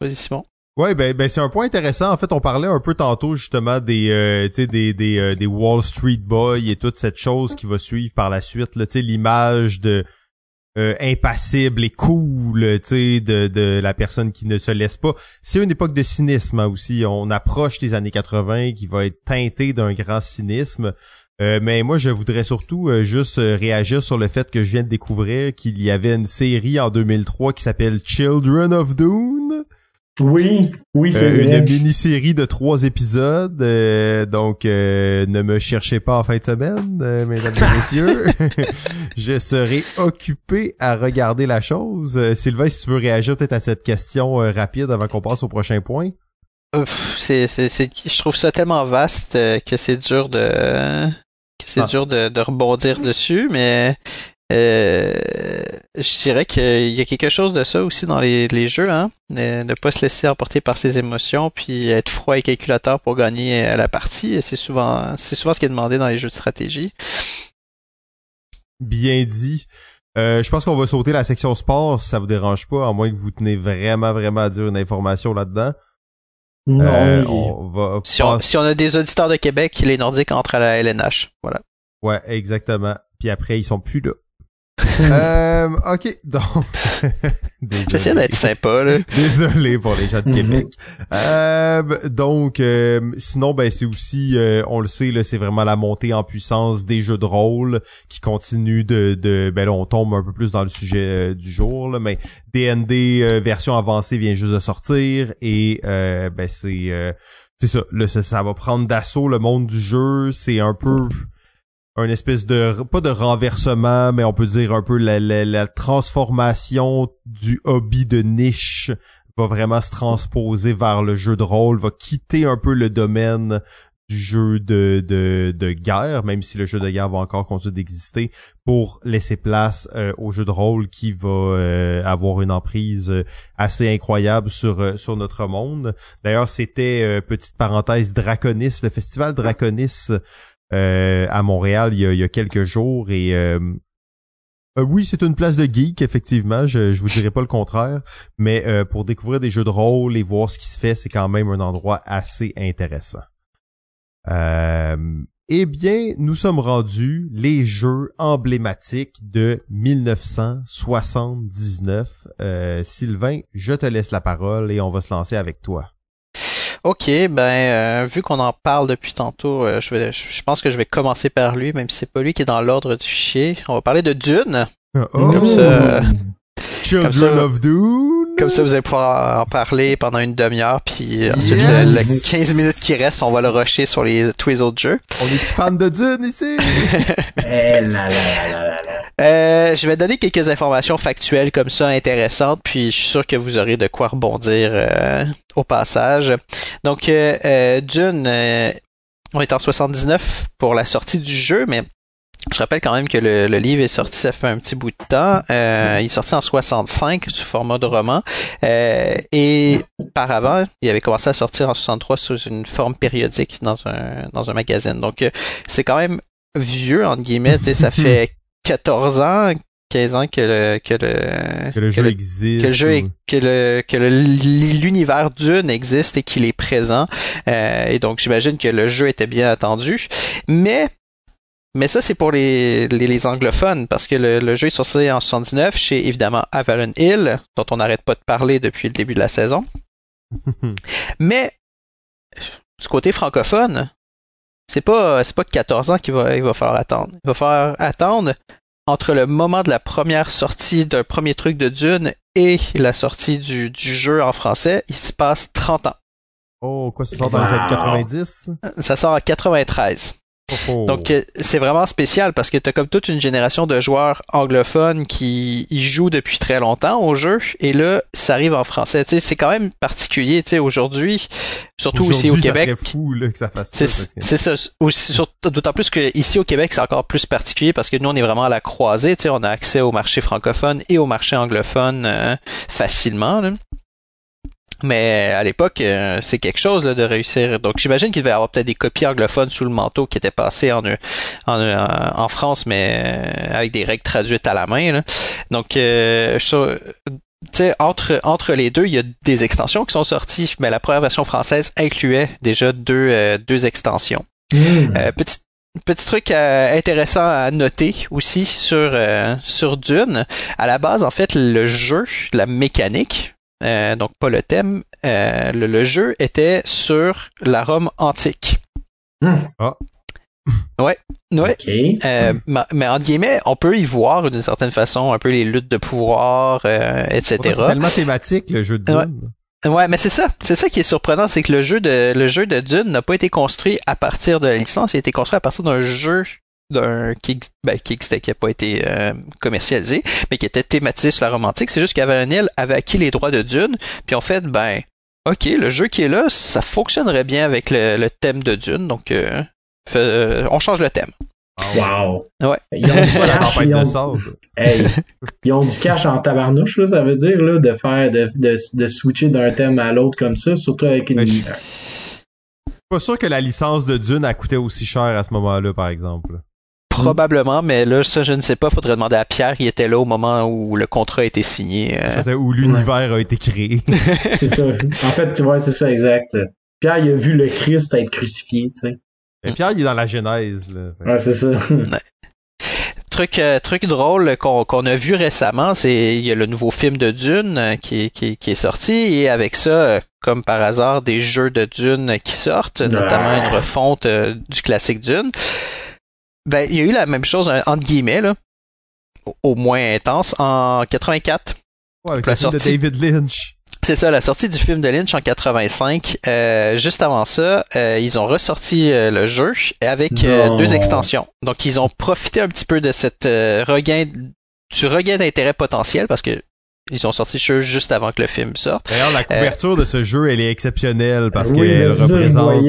Vas-y, Simon. Ouais, ben, ben c'est un point intéressant. En fait, on parlait un peu tantôt justement des, euh, des, des, euh, des Wall Street Boys et toute cette chose qui va suivre par la suite. Là, l'image de euh, impassible et cool, tu de, de la personne qui ne se laisse pas. C'est une époque de cynisme hein, aussi. On approche les années 80 qui va être teintée d'un grand cynisme. Euh, mais moi, je voudrais surtout juste réagir sur le fait que je viens de découvrir qu'il y avait une série en 2003 qui s'appelle Children of Dune. Oui, oui, c'est euh, Une mini-série de trois épisodes. Euh, donc, euh, ne me cherchez pas en fin de semaine, mesdames et messieurs. (laughs) (laughs) je serai occupé à regarder la chose. Sylvain, si tu veux réagir peut-être à cette question rapide avant qu'on passe au prochain point. c'est, c'est, c'est, je trouve ça tellement vaste que c'est dur de c'est ah. dur de, de rebondir dessus, mais euh, je dirais qu'il y a quelque chose de ça aussi dans les, jeux, hein, ne pas se laisser emporter par ses émotions, puis être froid et calculateur pour gagner la partie. C'est souvent, c'est souvent ce qui est demandé dans les jeux de stratégie. Bien dit. Euh, je pense qu'on va sauter la section sport, si ça vous dérange pas, à moins que vous tenez vraiment, vraiment à dire une information là-dedans. Non. on va si, on, si on a des auditeurs de Québec, les Nordiques entrent à la LNH. Voilà. Ouais, exactement. Puis après, ils sont plus là. Euh, ok, donc. (laughs) J'essaie d'être sympa, là. (laughs) Désolé pour les gens de Québec. euh, donc, euh, sinon, ben, c'est aussi, euh, on le sait, là, c'est vraiment la montée en puissance des jeux de rôle qui continue de, de ben là, on tombe un peu plus dans le sujet euh, du jour, là, mais D&D version avancée vient juste de sortir et, ben, c'est, c'est ça, là, ça, ça va prendre d'assaut le monde du jeu, c'est un peu un espèce de pas de renversement mais on peut dire un peu la, la, transformation du hobby de niche va vraiment se transposer vers le jeu de rôle va quitter un peu le domaine du jeu de, de, de guerre, même si le jeu de guerre va encore continuer d'exister, pour laisser place euh, au jeu de rôle qui va euh, avoir une emprise euh, assez incroyable sur, sur notre monde. D'ailleurs, c'était, petite parenthèse, Draconis, le festival Draconis à Montréal il y, a, quelques jours et euh, euh, oui, c'est une place de geek, effectivement. Je, je vous dirai pas le contraire, mais pour découvrir des jeux de rôle et voir ce qui se fait, c'est quand même un endroit assez intéressant. eh bien, nous sommes rendus les jeux emblématiques de 1979. Sylvain, je te laisse la parole et on va se lancer avec toi. Ok, ben euh, vu qu'on en parle depuis tantôt, euh, je, vais, je pense que je vais commencer par lui, même si c'est pas lui qui est dans l'ordre du fichier. On va parler de Dune. Oh. Comme ça, Children of Dune. Comme ça, vous allez pouvoir en parler pendant une demi-heure, puis ensuite, les 15 minutes qui restent, on va le rusher sur les, tous les autres jeux. On est fans de Dune ici? (laughs) eh là là là là là. Euh, je vais donner quelques informations factuelles comme ça intéressantes, puis je suis sûr que vous aurez de quoi rebondir euh, au passage. Donc, euh, euh Dune, on est en 79 pour la sortie du jeu, mais je rappelle quand même que le, livre est sorti, ça fait un petit bout de temps. Euh, il est sorti en 65 sous format de roman. Euh, et par avant, il avait commencé à sortir en 63 sous une forme périodique dans un dans un magazine. Donc c'est quand même vieux entre guillemets. ça (laughs) fait 14 ans, 15 ans que le que le que le jeu existe que le jeu que le que l'univers Dune existe et qu'il est présent euh, et donc j'imagine que le jeu était bien attendu mais mais ça, c'est pour les, les, anglophones, parce que le, jeu est sorti en 79 chez, évidemment, Avalon Hill, dont on n'arrête pas de parler depuis le début de la saison. (laughs) Mais, du côté francophone, c'est pas, c'est pas 14 ans qu'il va, il va falloir attendre. Il va falloir attendre entre le moment de la première sortie d'un premier truc de Dune et la sortie du, du jeu en français, il se passe 30 ans. Oh, quoi, ça sort dans les années 90? Ça sort en 93. Oh. Donc euh, c'est vraiment spécial parce que tu as comme toute une génération de joueurs anglophones qui y jouent depuis très longtemps au jeu et là ça arrive en français. C'est quand même particulier. Aujourd'hui, surtout ici au Québec. Fou là, que ça fasse C'est ça. c'est D'autant plus que ici au Québec, c'est encore plus particulier parce que nous, on est vraiment à la croisée. On a accès au marché francophone et au marché anglophone euh, facilement. là. Mais à l'époque, euh, c'est quelque chose là, de réussir. Donc j'imagine qu'il devait y avoir peut-être des copies anglophones sous le manteau qui étaient passées en, euh, en, euh, en France, mais euh, avec des règles traduites à la main. là. Donc euh, je- tu sais, entre, entre les deux, il y a des extensions qui sont sorties, mais la première version française incluait déjà deux, euh, deux extensions. Hmm. Euh, petit, petit truc euh, intéressant à noter aussi sur, euh, sur Dune. À la base, en fait, le jeu, la mécanique, euh, donc pas le thème, euh, le, le jeu était sur la Rome antique. Ah. Ouais, ouais. OK. Euh, ma- mais en guillemets, on peut y voir d'une certaine façon un peu les luttes de pouvoir, euh, etc. Ouais, C'est tellement thématique le jeu de Ouais. Dune. Ouais, mais c'est ça. C'est ça qui est surprenant, c'est que le jeu de le jeu de Dune n'a pas été construit à partir de la licence, il a été construit à partir d'un jeu d'un qui, ben, qui existait, qui n'a pas été euh, commercialisé, mais qui était thématisé sur la romantique. C'est juste qu'Avail Hill avait acquis les droits de Dune, puis en fait, ben, ok, le jeu qui est là, ça fonctionnerait bien avec le, le thème de Dune, donc euh, fait- euh, on change le thème. Wow. Ouais. Ils ont du cash, ils de ont, sable. hey, ils ont du cash en tabarnouche, là, ça veut dire, là, de faire, de, de, de switcher d'un thème à l'autre comme ça, surtout avec une, Mais je- Pas sûr que la licence de Dune a coûté aussi cher à ce moment-là, par exemple. Probablement, mais là, ça, je ne sais pas. Faudrait demander à Pierre. Il était là au moment où le contrat a été signé. euh. Où l'univers a été créé. (laughs) c'est ça. En fait, tu vois, c'est ça, exact. Pierre, il a vu le Christ être crucifié, tu sais. Et Pierre, il est dans la Genèse, là. Ouais, c'est ça. Truc, euh, truc drôle qu'on a vu récemment, c'est il y a le nouveau film de Dune euh, qui, qui, qui est sorti et avec ça, euh, comme par hasard, des jeux de Dune qui sortent, notamment une refonte euh, du classique Dune. Ben, il y a eu la même chose euh, entre guillemets là, au- moins intense en 84. Ouais, avec La film de sortie. David Lynch. C'est ça, la sortie du film de Lynch en 85. euh, juste avant ça, euh, ils ont ressorti euh, le jeu avec euh, deux extensions. Donc, ils ont profité un petit peu de cette euh, regain, du regain d'intérêt potentiel parce que ils ont sorti ce jeu juste avant que le film sorte. D'ailleurs, la couverture de ce jeu, elle est exceptionnelle parce oui, qu'elle représente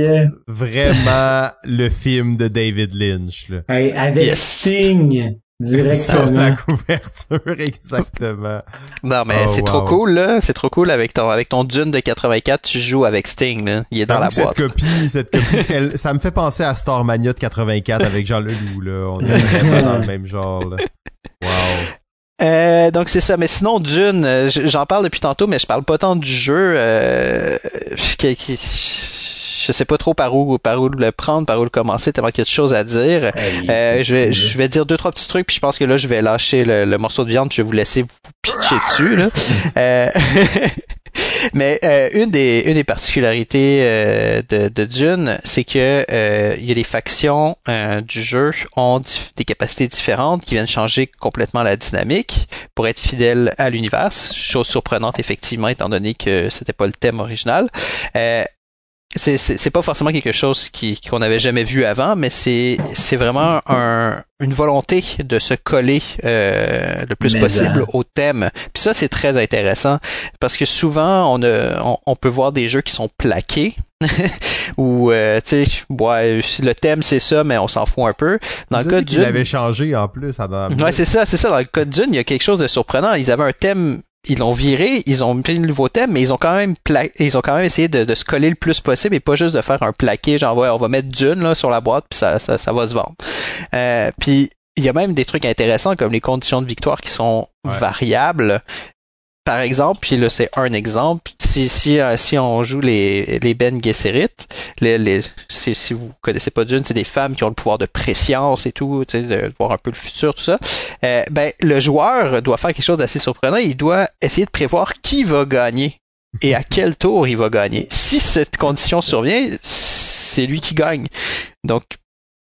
vraiment (laughs) le film de David Lynch, là. Hey, avec Yes. Sting, Sur la directement. couverture, (laughs) exactement. Non, mais Oh, c'est wow. trop cool, là. C'est trop cool avec ton, avec ton Dune de 84, tu joues avec Sting, là. Il est dans la que boîte. Cette copie, cette copie, (laughs) elle- ça me fait penser à Starmania de 84 avec Jean Leloup, là. On est vraiment dans le même genre, là. Wow. Euh, donc c'est ça, mais sinon Dune, euh, j'en parle depuis tantôt, mais je parle pas tant du jeu. Euh, qui- qui- je sais pas trop par où par où le prendre, par où le commencer, tellement qu'il y a de choses à dire. Hey, Euh, je vais je vais dire deux trois petits trucs, puis je pense que là je vais lâcher le, le morceau de viande, puis je vais vous laisser vous pitcher dessus là. (laughs) (laughs) Euh, (laughs) Mais euh, une des une des particularités euh, de, de Dune, c'est que euh, il y a les factions euh, du jeu ont des capacités différentes qui viennent changer complètement la dynamique pour être fidèles à l'univers. Chose surprenante effectivement, étant donné que c'était pas le thème original. C'est c'est c'est pas forcément quelque chose qui qu'on n'avait jamais vu avant, mais c'est c'est vraiment un une volonté de se coller euh, le plus Mais, possible euh, au thème. Puis ça c'est très intéressant parce que souvent on a on, on peut voir des jeux qui sont plaqués (laughs) ou euh, tu sais ouais, le thème c'est ça mais on s'en fout un peu. Dans le cas d'une avait changé en plus. à Ouais, c'est ça, c'est ça. Dans le cas de Dune, il y a quelque chose de surprenant. Ils avaient un thème, ils l'ont viré, ils ont pris un nouveau thème, mais ils ont quand même pla- ils ont quand même essayé de, de se coller le plus possible et pas juste de faire un plaqué, genre ouais, on va mettre Dune là sur la boîte puis ça, ça, ça va se vendre. Euh, puis il y a même des trucs intéressants comme les conditions de victoire qui sont Ouais. variables. Par exemple, puis là c'est un exemple, si si euh, si on joue les les Ben Gesserit, les, les si, si vous connaissez pas Dune, c'est des femmes qui ont le pouvoir de préscience et tout, de voir un peu le futur, tout ça. Euh, ben le joueur doit faire quelque chose d'assez surprenant. Il doit essayer de prévoir qui va gagner et à quel tour il va gagner. Si cette condition survient, c'est lui qui gagne. Donc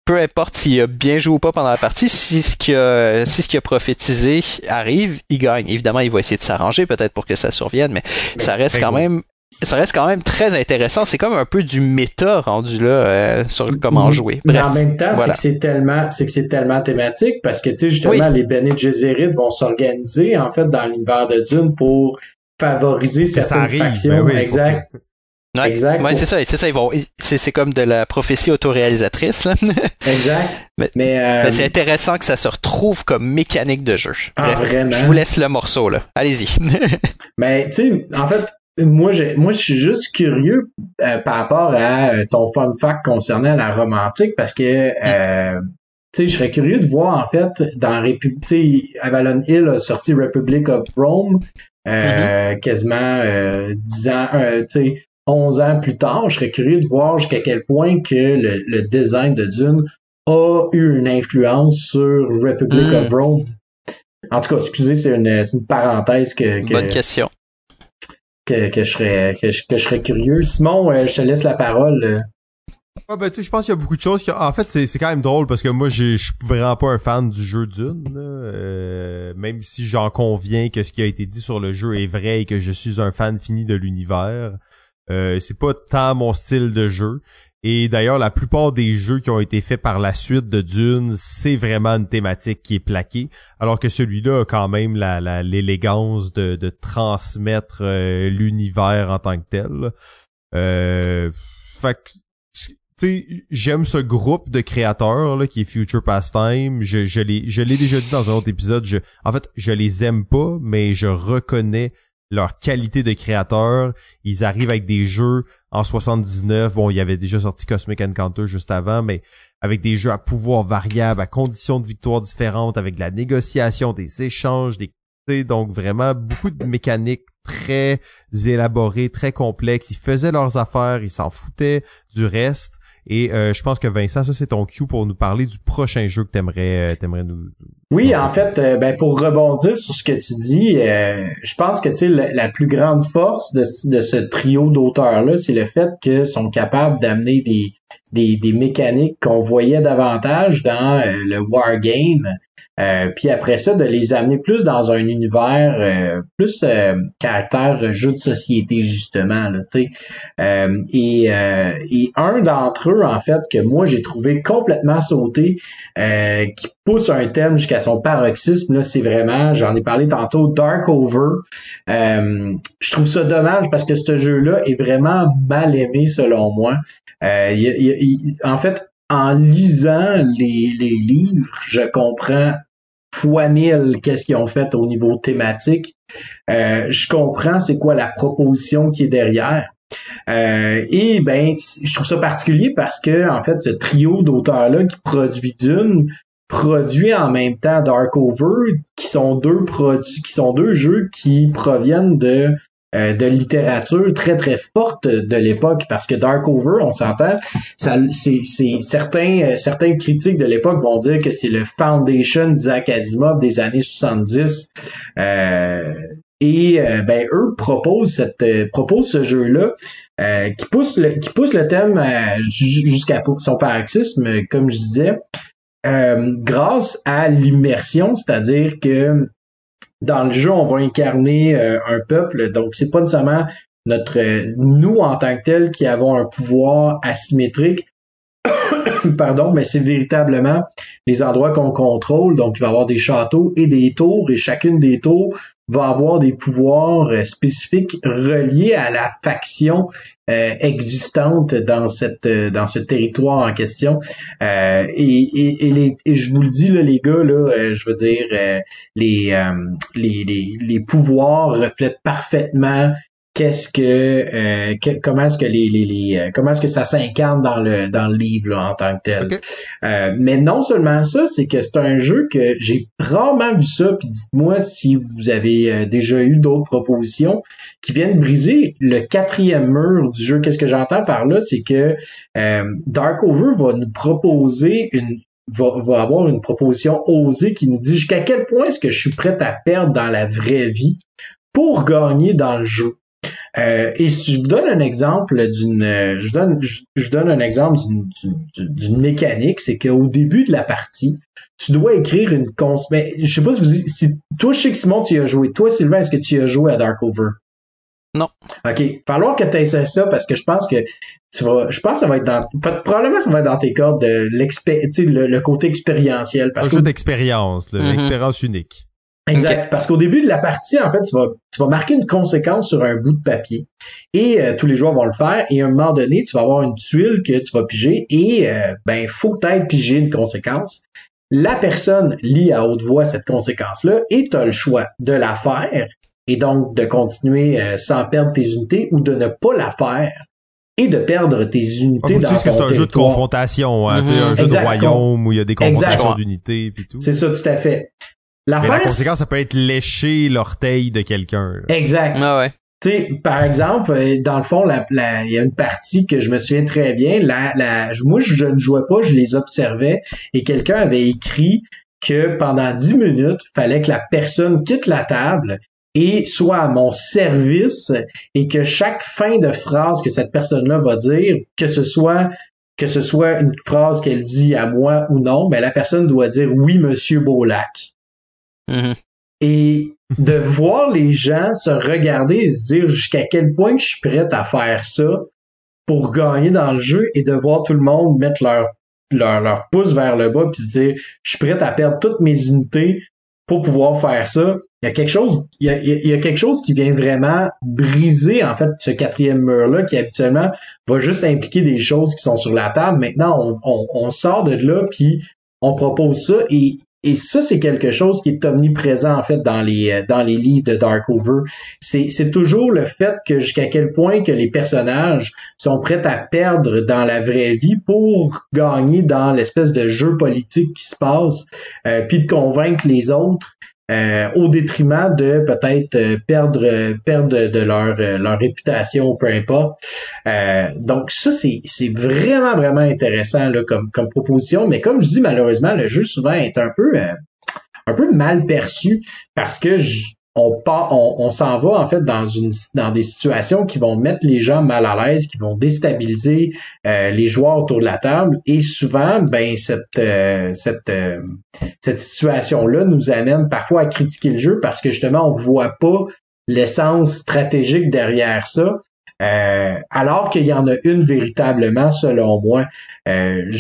peu importe s'il a bien joué ou pas pendant la partie, si ce qu'il a, si ce qu'il a prophétisé arrive, il gagne. Évidemment, il va essayer de s'arranger peut-être pour que ça survienne, mais, Mais ça reste quand beau. même ça reste quand même très intéressant. C'est comme un peu du méta rendu là euh, sur comment jouer. Mais en même temps, c'est que c'est tellement, c'est que c'est tellement thématique parce que tu sais justement les Bene Gesserit vont s'organiser en fait dans l'univers de Dune pour favoriser certaines factions. Ben exact. Ouais, exact. Ouais, c'est ça, c'est ça, ils vont, c'est, comme de la prophétie autoréalisatrice, là. (laughs) Exact. mais, euh, c'est intéressant que ça se retrouve comme mécanique de jeu. Ah, vraiment? Je vous laisse le morceau, là. Allez-y. mais, (laughs) tu sais, en fait, moi, je, moi, je suis juste curieux euh, par rapport à euh, ton fun fact concernant la romantique parce que, euh, tu sais, je serais curieux de voir, en fait, dans République, tu sais, Avalon Hill a sorti Republic of Rome, mm-hmm. quasiment 10 ans, tu sais, 11 ans plus tard. Je serais curieux de voir jusqu'à quel point que le, le, design de Dune a eu une influence sur Republic of mm. Rome. En tout cas, excusez, c'est une, une parenthèse que, que, Bonne question que, que, je serais, que, je, que je serais curieux. Simon, euh, je te laisse la parole. Ah ben tu sais, je pense qu'il y a beaucoup de choses. Qui... En fait, c'est, c'est quand même drôle parce que moi, je suis vraiment pas un fan du jeu d'une. Euh, même si j'en conviens que ce qui a été dit sur le jeu est vrai et que je suis un fan fini de l'univers. Euh, c'est pas tant mon style de jeu. Et d'ailleurs, la plupart des jeux qui ont été faits par la suite de Dune, c'est vraiment une thématique qui est plaquée, alors que celui-là a quand même la, l'élégance de, de transmettre euh, l'univers en tant que tel. Euh, fait j'aime ce groupe de créateurs là, qui est Future Pastime. Je, je l'ai déjà dit dans un autre épisode. Je, en fait, je les aime pas, mais je reconnais leur qualité de créateur. Ils arrivent avec des jeux en 79. Bon, il y avait déjà sorti Cosmic Encounter juste avant, mais avec des jeux à pouvoir variable, à conditions de victoire différentes, avec la négociation, des échanges, des donc vraiment beaucoup de mécaniques très élaborées, très complexes. Ils faisaient leurs affaires, ils s'en foutaient du reste. Et euh, je pense que Vincent, ça c'est ton cue pour nous parler du prochain jeu que t'aimerais, euh, t'aimerais nous. Oui, en fait, euh, ben pour rebondir sur ce que tu dis, je pense que tu sais la, la, plus grande force de, de ce trio d'auteurs là, c'est le fait qu'ils sont capables d'amener des, des, des mécaniques qu'on voyait davantage dans le wargame euh, puis après ça, de les amener plus dans un univers euh, plus euh, caractère jeu de société, justement. Là, euh, et, et un d'entre eux, en fait, que moi j'ai trouvé complètement sauté, qui pousse un thème jusqu'à son paroxysme, là, c'est vraiment, j'en ai parlé tantôt, Dark Over. je trouve ça dommage parce que ce jeu-là est vraiment mal aimé selon moi. en fait, en lisant les, livres, je comprends fois mille qu'est-ce qu'ils ont fait au niveau thématique. Euh, je comprends c'est quoi la proposition qui est derrière. Euh, et ben, je trouve ça particulier parce que en fait, ce trio d'auteurs-là qui produit d'une produit en même temps Dark Over, qui sont deux produits, qui sont deux jeux qui proviennent de euh, de littérature très très forte de l'époque parce que Darkover, on s'entend, ça c'est certains euh, certains critiques de l'époque vont dire que c'est le foundation d'Isaac Asimov des années 70. Euh, et ben eux proposent cette proposent ce jeu là qui pousse le, qui pousse le thème jusqu'à son paroxysme comme je disais grâce à l'immersion, c'est-à-dire que dans le jeu, on va incarner euh, un peuple, donc c'est pas nécessairement notre nous en tant que tel qui avons un pouvoir asymétrique. (coughs) Pardon, mais c'est véritablement les endroits qu'on contrôle. Donc, il va y avoir des châteaux et des tours, et chacune des tours va avoir des pouvoirs euh, spécifiques reliés à la faction euh, existante dans cette euh, dans ce territoire en question. et, et, et, les, et je vous le dis là, les gars là, je veux dire les, les, les les pouvoirs reflètent parfaitement qu'est-ce que, euh, comment est-ce que les, les, les euh, comment est-ce que ça s'incarne dans le dans le livre là, en tant que tel? Euh, mais non seulement ça, c'est que c'est un jeu que j'ai rarement vu ça. Puis dites-moi si vous avez déjà eu d'autres propositions qui viennent briser le quatrième mur du jeu. Qu'est-ce que j'entends par là, c'est que Darkover va nous proposer une Va, va, avoir une proposition osée qui nous dit jusqu'à quel point est-ce que je suis prêt à perdre dans la vraie vie pour gagner dans le jeu. Euh, et si je vous donne un exemple d'une, je donne, je, donne un exemple d'une mécanique, c'est qu'au début de la partie, tu dois écrire une cons. Mais je sais pas si vous, si toi, je sais que Simon, tu as joué. Toi, Sylvain, est-ce que tu as joué à Dark Over? Non. OK. Falloir que tu essaies ça parce que je pense que tu vas. Je pense que ça va être dans. Probablement ça va être dans tes cordes de l'expé... Le, le côté expérientiel. Parce que d'expérience, mm l'expérience unique. Exact. Parce qu'au début de la partie, en fait, tu vas, tu vas marquer une conséquence sur un bout de papier. Et euh, tous les joueurs vont le faire. Et à un moment donné, tu vas avoir une tuile que tu vas piger. Et euh, ben, faut peut-être piger une conséquence. La personne lit à haute voix cette conséquence-là et tu as le choix de la faire et donc de continuer euh, sans perdre tes unités ou de ne pas la faire et de perdre tes unités dans que c'est un jeu de confrontation, hein, un jeu de royaume où il y a des confrontations d'unités puis tout. C'est ça, tout à fait. La, la conséquence, ça peut être lécher l'orteil de quelqu'un. Exact. Ah ouais. Tu sais, par exemple, euh, dans le fond, il la, y a une partie que je me souviens très bien. La, la, moi, je ne jouais pas, je les observais et quelqu'un avait écrit que pendant dix minutes, fallait que la personne quitte la table et soit à mon service et que chaque fin de phrase que cette personne-là va dire, que ce soit que ce soit une phrase qu'elle dit à moi ou non, ben la personne doit dire oui, monsieur Beaulac. Mm-hmm. Et de voir les gens se regarder et se dire jusqu'à quel point je suis prête à faire ça pour gagner dans le jeu et de voir tout le monde mettre leur pouce vers le bas puis se dire je suis prête à perdre toutes mes unités pour pouvoir faire ça. Il y a quelque chose, il y a, quelque chose qui vient vraiment briser en fait ce quatrième mur là qui habituellement va juste impliquer des choses qui sont sur la table. Maintenant, on sort de là puis on propose ça et et ça, c'est quelque chose qui est omniprésent, en fait, dans les, euh, dans les livres de Darkover. C'est, c'est toujours le fait que jusqu'à quel point que les personnages sont prêts à perdre dans la vraie vie pour gagner dans l'espèce de jeu politique qui se passe, euh, puis de convaincre les autres euh, au détriment de peut-être euh, perdre perdre de leur euh, leur réputation peu importe. donc ça c'est c'est vraiment vraiment intéressant comme comme proposition, mais comme je dis malheureusement le jeu souvent est un peu un peu mal perçu parce que je, on, on, s'en va en fait dans une dans des situations qui vont mettre les gens mal à l'aise, qui vont déstabiliser euh, les joueurs autour de la table. Et souvent, ben cette euh, cette euh, cette situation là nous amène parfois à critiquer le jeu parce que justement on voit pas l'essence stratégique derrière ça. Euh, alors qu'il y en a une véritablement, selon moi. Euh,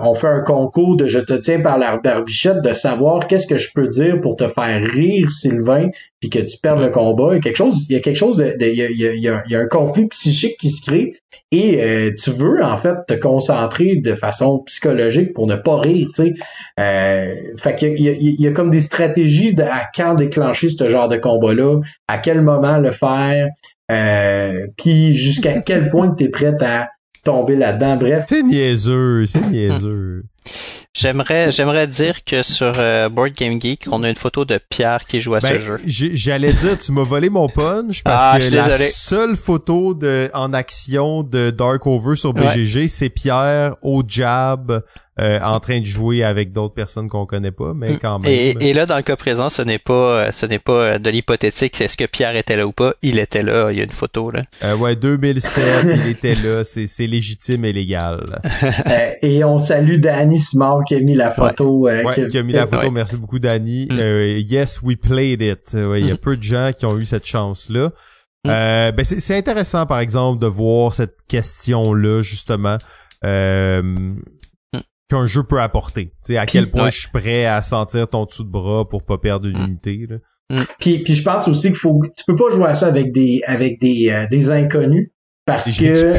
on fait un concours de je te tiens par la barbichette de savoir qu'est-ce que je peux dire pour te faire rire, Sylvain, puis que tu perds le combat. Il y a quelque chose, il y a quelque chose de, il, y a, un conflit psychique qui se crée et euh, tu veux en fait te concentrer de façon psychologique pour ne pas rire, tu sais. Euh, fait qu'il y a, il y a comme des stratégies de à quand déclencher ce genre de combat-là, à quel moment le faire, euh, puis jusqu'à (laughs) quel point tu es prête à tomber là-dedans? Bref. C'est niaiseux, c'est niaiseux. J'aimerais, j'aimerais dire que sur euh, Board Game Geek, on a une photo de Pierre qui joue à ce ben, jeu. J'allais dire, tu m'as volé mon punch parce ah, que la seule photo de en action de Dark Over sur BGG, c'est Pierre au jab euh, en train de jouer avec d'autres personnes qu'on connaît pas, mais mm. quand même. Et, là, dans le cas présent, ce n'est pas, ce n'est pas euh, de l'hypothétique. Est-ce que Pierre était là ou pas? Il était là. Il y a une photo là. Euh, ouais, 2007, il était là. C'est, c'est légitime et légal. (laughs) Euh, et on salue Danny Smart qui a mis la photo. Ouais, qui, a, mis la photo. Merci beaucoup, Danny. Mm. yes, we played it. Il y a mm. peu de gens qui ont eu cette chance là. Euh, ben c'est, c'est intéressant, par exemple, de voir cette question-là, justement. Euh, qu'un jeu peut apporter. sais à quel point je suis prêt à sentir ton dessous de bras pour pas perdre une mm. unité. Là. Mm. Puis, puis je pense aussi qu'il faut tu peux pas jouer à ça avec des avec des, euh, des inconnus parce que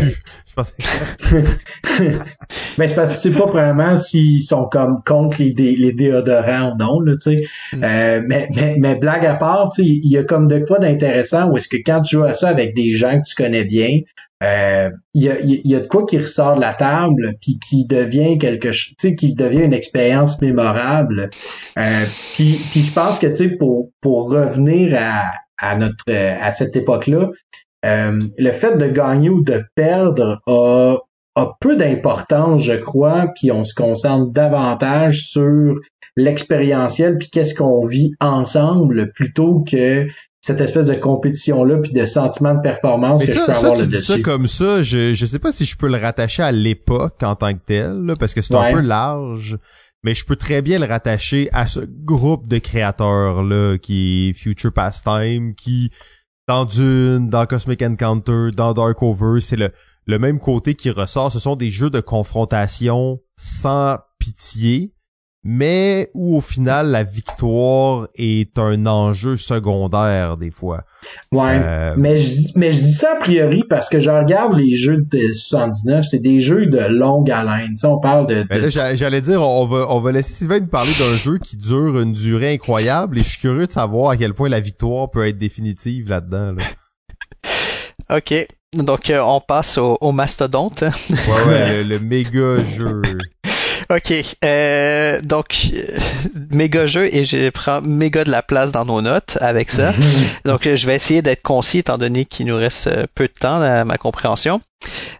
ben (laughs) c'est parce que tu sais pas vraiment s'ils sont comme contre les, les déodorants ou non là tu sais mm. euh, mais, mais mais blague à part tu sais il y a comme de quoi d'intéressant où est-ce que quand tu joues à ça avec des gens que tu connais bien euh, il y, a, y, a, de quoi qui ressort de la table puis qui devient quelque chose qui devient une expérience mémorable. Euh, puis puis je pense que tu sais pour pour revenir à à notre à cette époque là euh, le fait de gagner ou de perdre a, a peu d'importance je crois puis on se concentre davantage sur l'expérientiel puis qu'est-ce qu'on vit ensemble plutôt que cette espèce de compétition-là, puis de sentiment de performance que je peux avoir le dessus. ça comme ça, je, je sais pas si je peux le rattacher à l'époque en tant que tel, parce que c'est un peu large, mais je peux très bien le rattacher à ce groupe de créateurs-là qui est Future Pastime, qui dans Dune, dans Cosmic Encounter, dans Dark Over, c'est le, le même côté qui ressort. Ce sont des jeux de confrontation sans pitié, mais où au final la victoire est un enjeu secondaire des fois. Ouais, Euh, mais je dis- mais je dis ça a priori parce que je regarde les jeux de 79, c'est des jeux de longue haleine. Tu sais, on parle de, Ben de- j'allais dire, on va, on va laisser Sylvain nous parler d'un jeu qui dure une durée incroyable et je suis curieux de savoir à quel point la victoire peut être définitive là-dedans. Là. (laughs) Ok. Donc, euh, on passe au, au mastodonte. Ouais, ouais, (laughs) le, le méga jeu. Ok, euh, donc euh, méga jeu et je prends méga de la place dans nos notes avec ça. Donc euh, je vais essayer d'être concis étant donné qu'il nous reste euh, peu de temps à ma compréhension.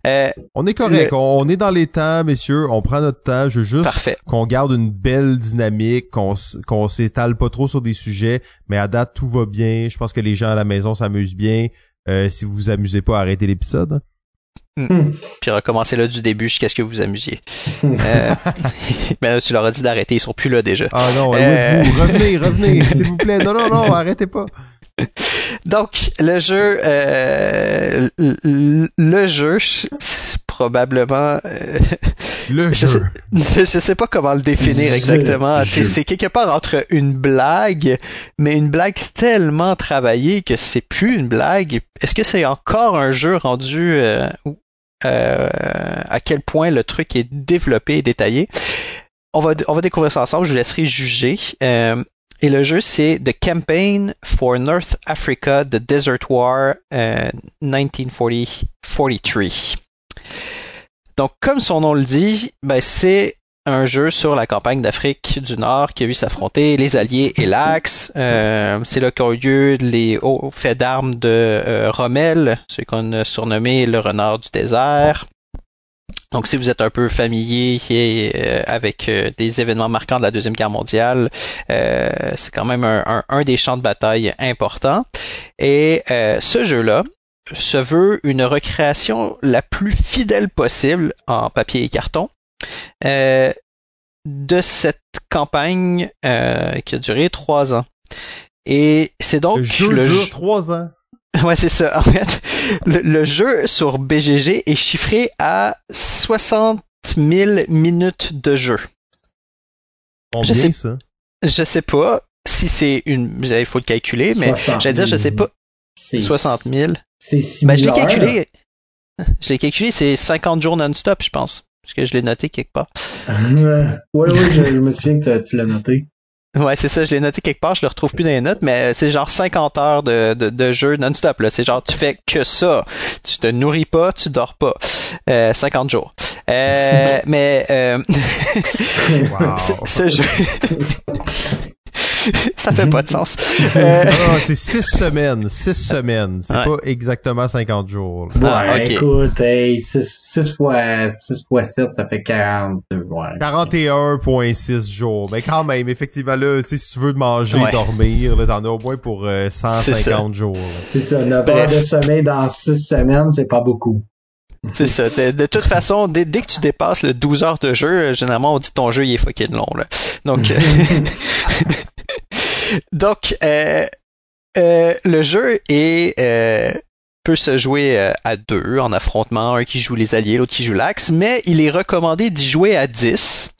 Euh, On est correct, on, on est dans les temps, messieurs, on prend notre temps, je veux juste parfait. qu'on garde une belle dynamique, qu'on qu'on s'étale pas trop sur des sujets, mais à date tout va bien, je pense que les gens à la maison s'amusent bien. Euh, si vous vous amusez pas, arrêtez l'épisode. Puis recommencer là du début jusqu'à ce que vous vous amusiez. Euh, mais (laughs) là, tu leur as dit d'arrêter, ils sont plus là déjà. Ah non, Euh. vous, (laughs) revenez, revenez, s'il vous plaît. Non, non, non, arrêtez pas. Donc le jeu, euh, le jeu, probablement. euh, (laughs) Le Je jeu. Je, je sais pas comment le définir exactement. C'est quelque part entre une blague, mais une blague tellement travaillée que c'est plus une blague. Est-ce que c'est encore un jeu rendu euh, euh, à quel point le truc est développé et détaillé? On va, on va découvrir ça ensemble. Je vous laisserai juger. Euh, et le jeu, c'est The Campaign for North Africa, The Desert War, euh, 1940-43. Donc, comme son nom le dit, ben, c'est un jeu sur la campagne d'Afrique du Nord qui a vu s'affronter les Alliés et l'Axe. Euh, c'est là qu'ont eu lieu les hauts faits d'armes de euh, Rommel, ce qu'on a surnommé le renard du désert. Donc, si vous êtes un peu familier euh, avec des événements marquants de la Deuxième Guerre mondiale, c'est quand même un, des champs de bataille importants. Et ce jeu-là se veut une recréation la plus fidèle possible en papier et carton euh, de cette campagne euh, qui a duré trois ans. Et c'est donc Le jeu le dure jeu- trois ans. (laughs) Ouais, c'est ça. En fait, le, le jeu sur BGG est chiffré à 60 000 minutes de jeu. Combien, sais- ça? Je sais pas si c'est une... Il faut le calculer, mais 60 j'allais dire, je sais pas. C'est 60 000. C'est similaire. Ben, je l'ai calculé. (laughs) Je l'ai calculé, c'est 50 jours non-stop, je pense. Parce que je l'ai noté quelque part. ouais, ouais, je, je me souviens que tu l'as noté. Ouais, c'est ça, je l'ai noté quelque part, je le retrouve plus dans les notes, mais c'est genre 50 heures de, de, de jeu non-stop, là. C'est genre, tu fais que ça. Tu te nourris pas, tu dors pas. Euh, 50 jours. Euh, (laughs) mais, euh, (laughs) Wow. ce, ce jeu... (laughs) ça fait pas de sens. (laughs) Euh, Non, non, c'est six semaines. Six semaines. C'est Ouais. pas exactement 50 jours. là. Ah, Ouais, écoute, hey, 6, fois, 6 fois 7, ça fait 42. Ouais. 41.6 jours. Mais quand même, effectivement, là, si tu veux manger, Ouais. dormir, là, t'en as au moins pour euh, C'est 150 jours. là. C'est ça, 9 Bref. heures de sommeil dans 6 semaines, c'est pas beaucoup. C'est ça. De, de toute façon, dès, dès que tu dépasses le 12 heures de jeu, euh, généralement, on dit ton jeu, il est fucking long, là. Donc, euh, (laughs) (laughs) donc, euh, euh, le jeu euh, peut se jouer à deux en affrontement, un qui joue les alliés, l'autre qui joue l'axe, mais il est recommandé d'y jouer à 10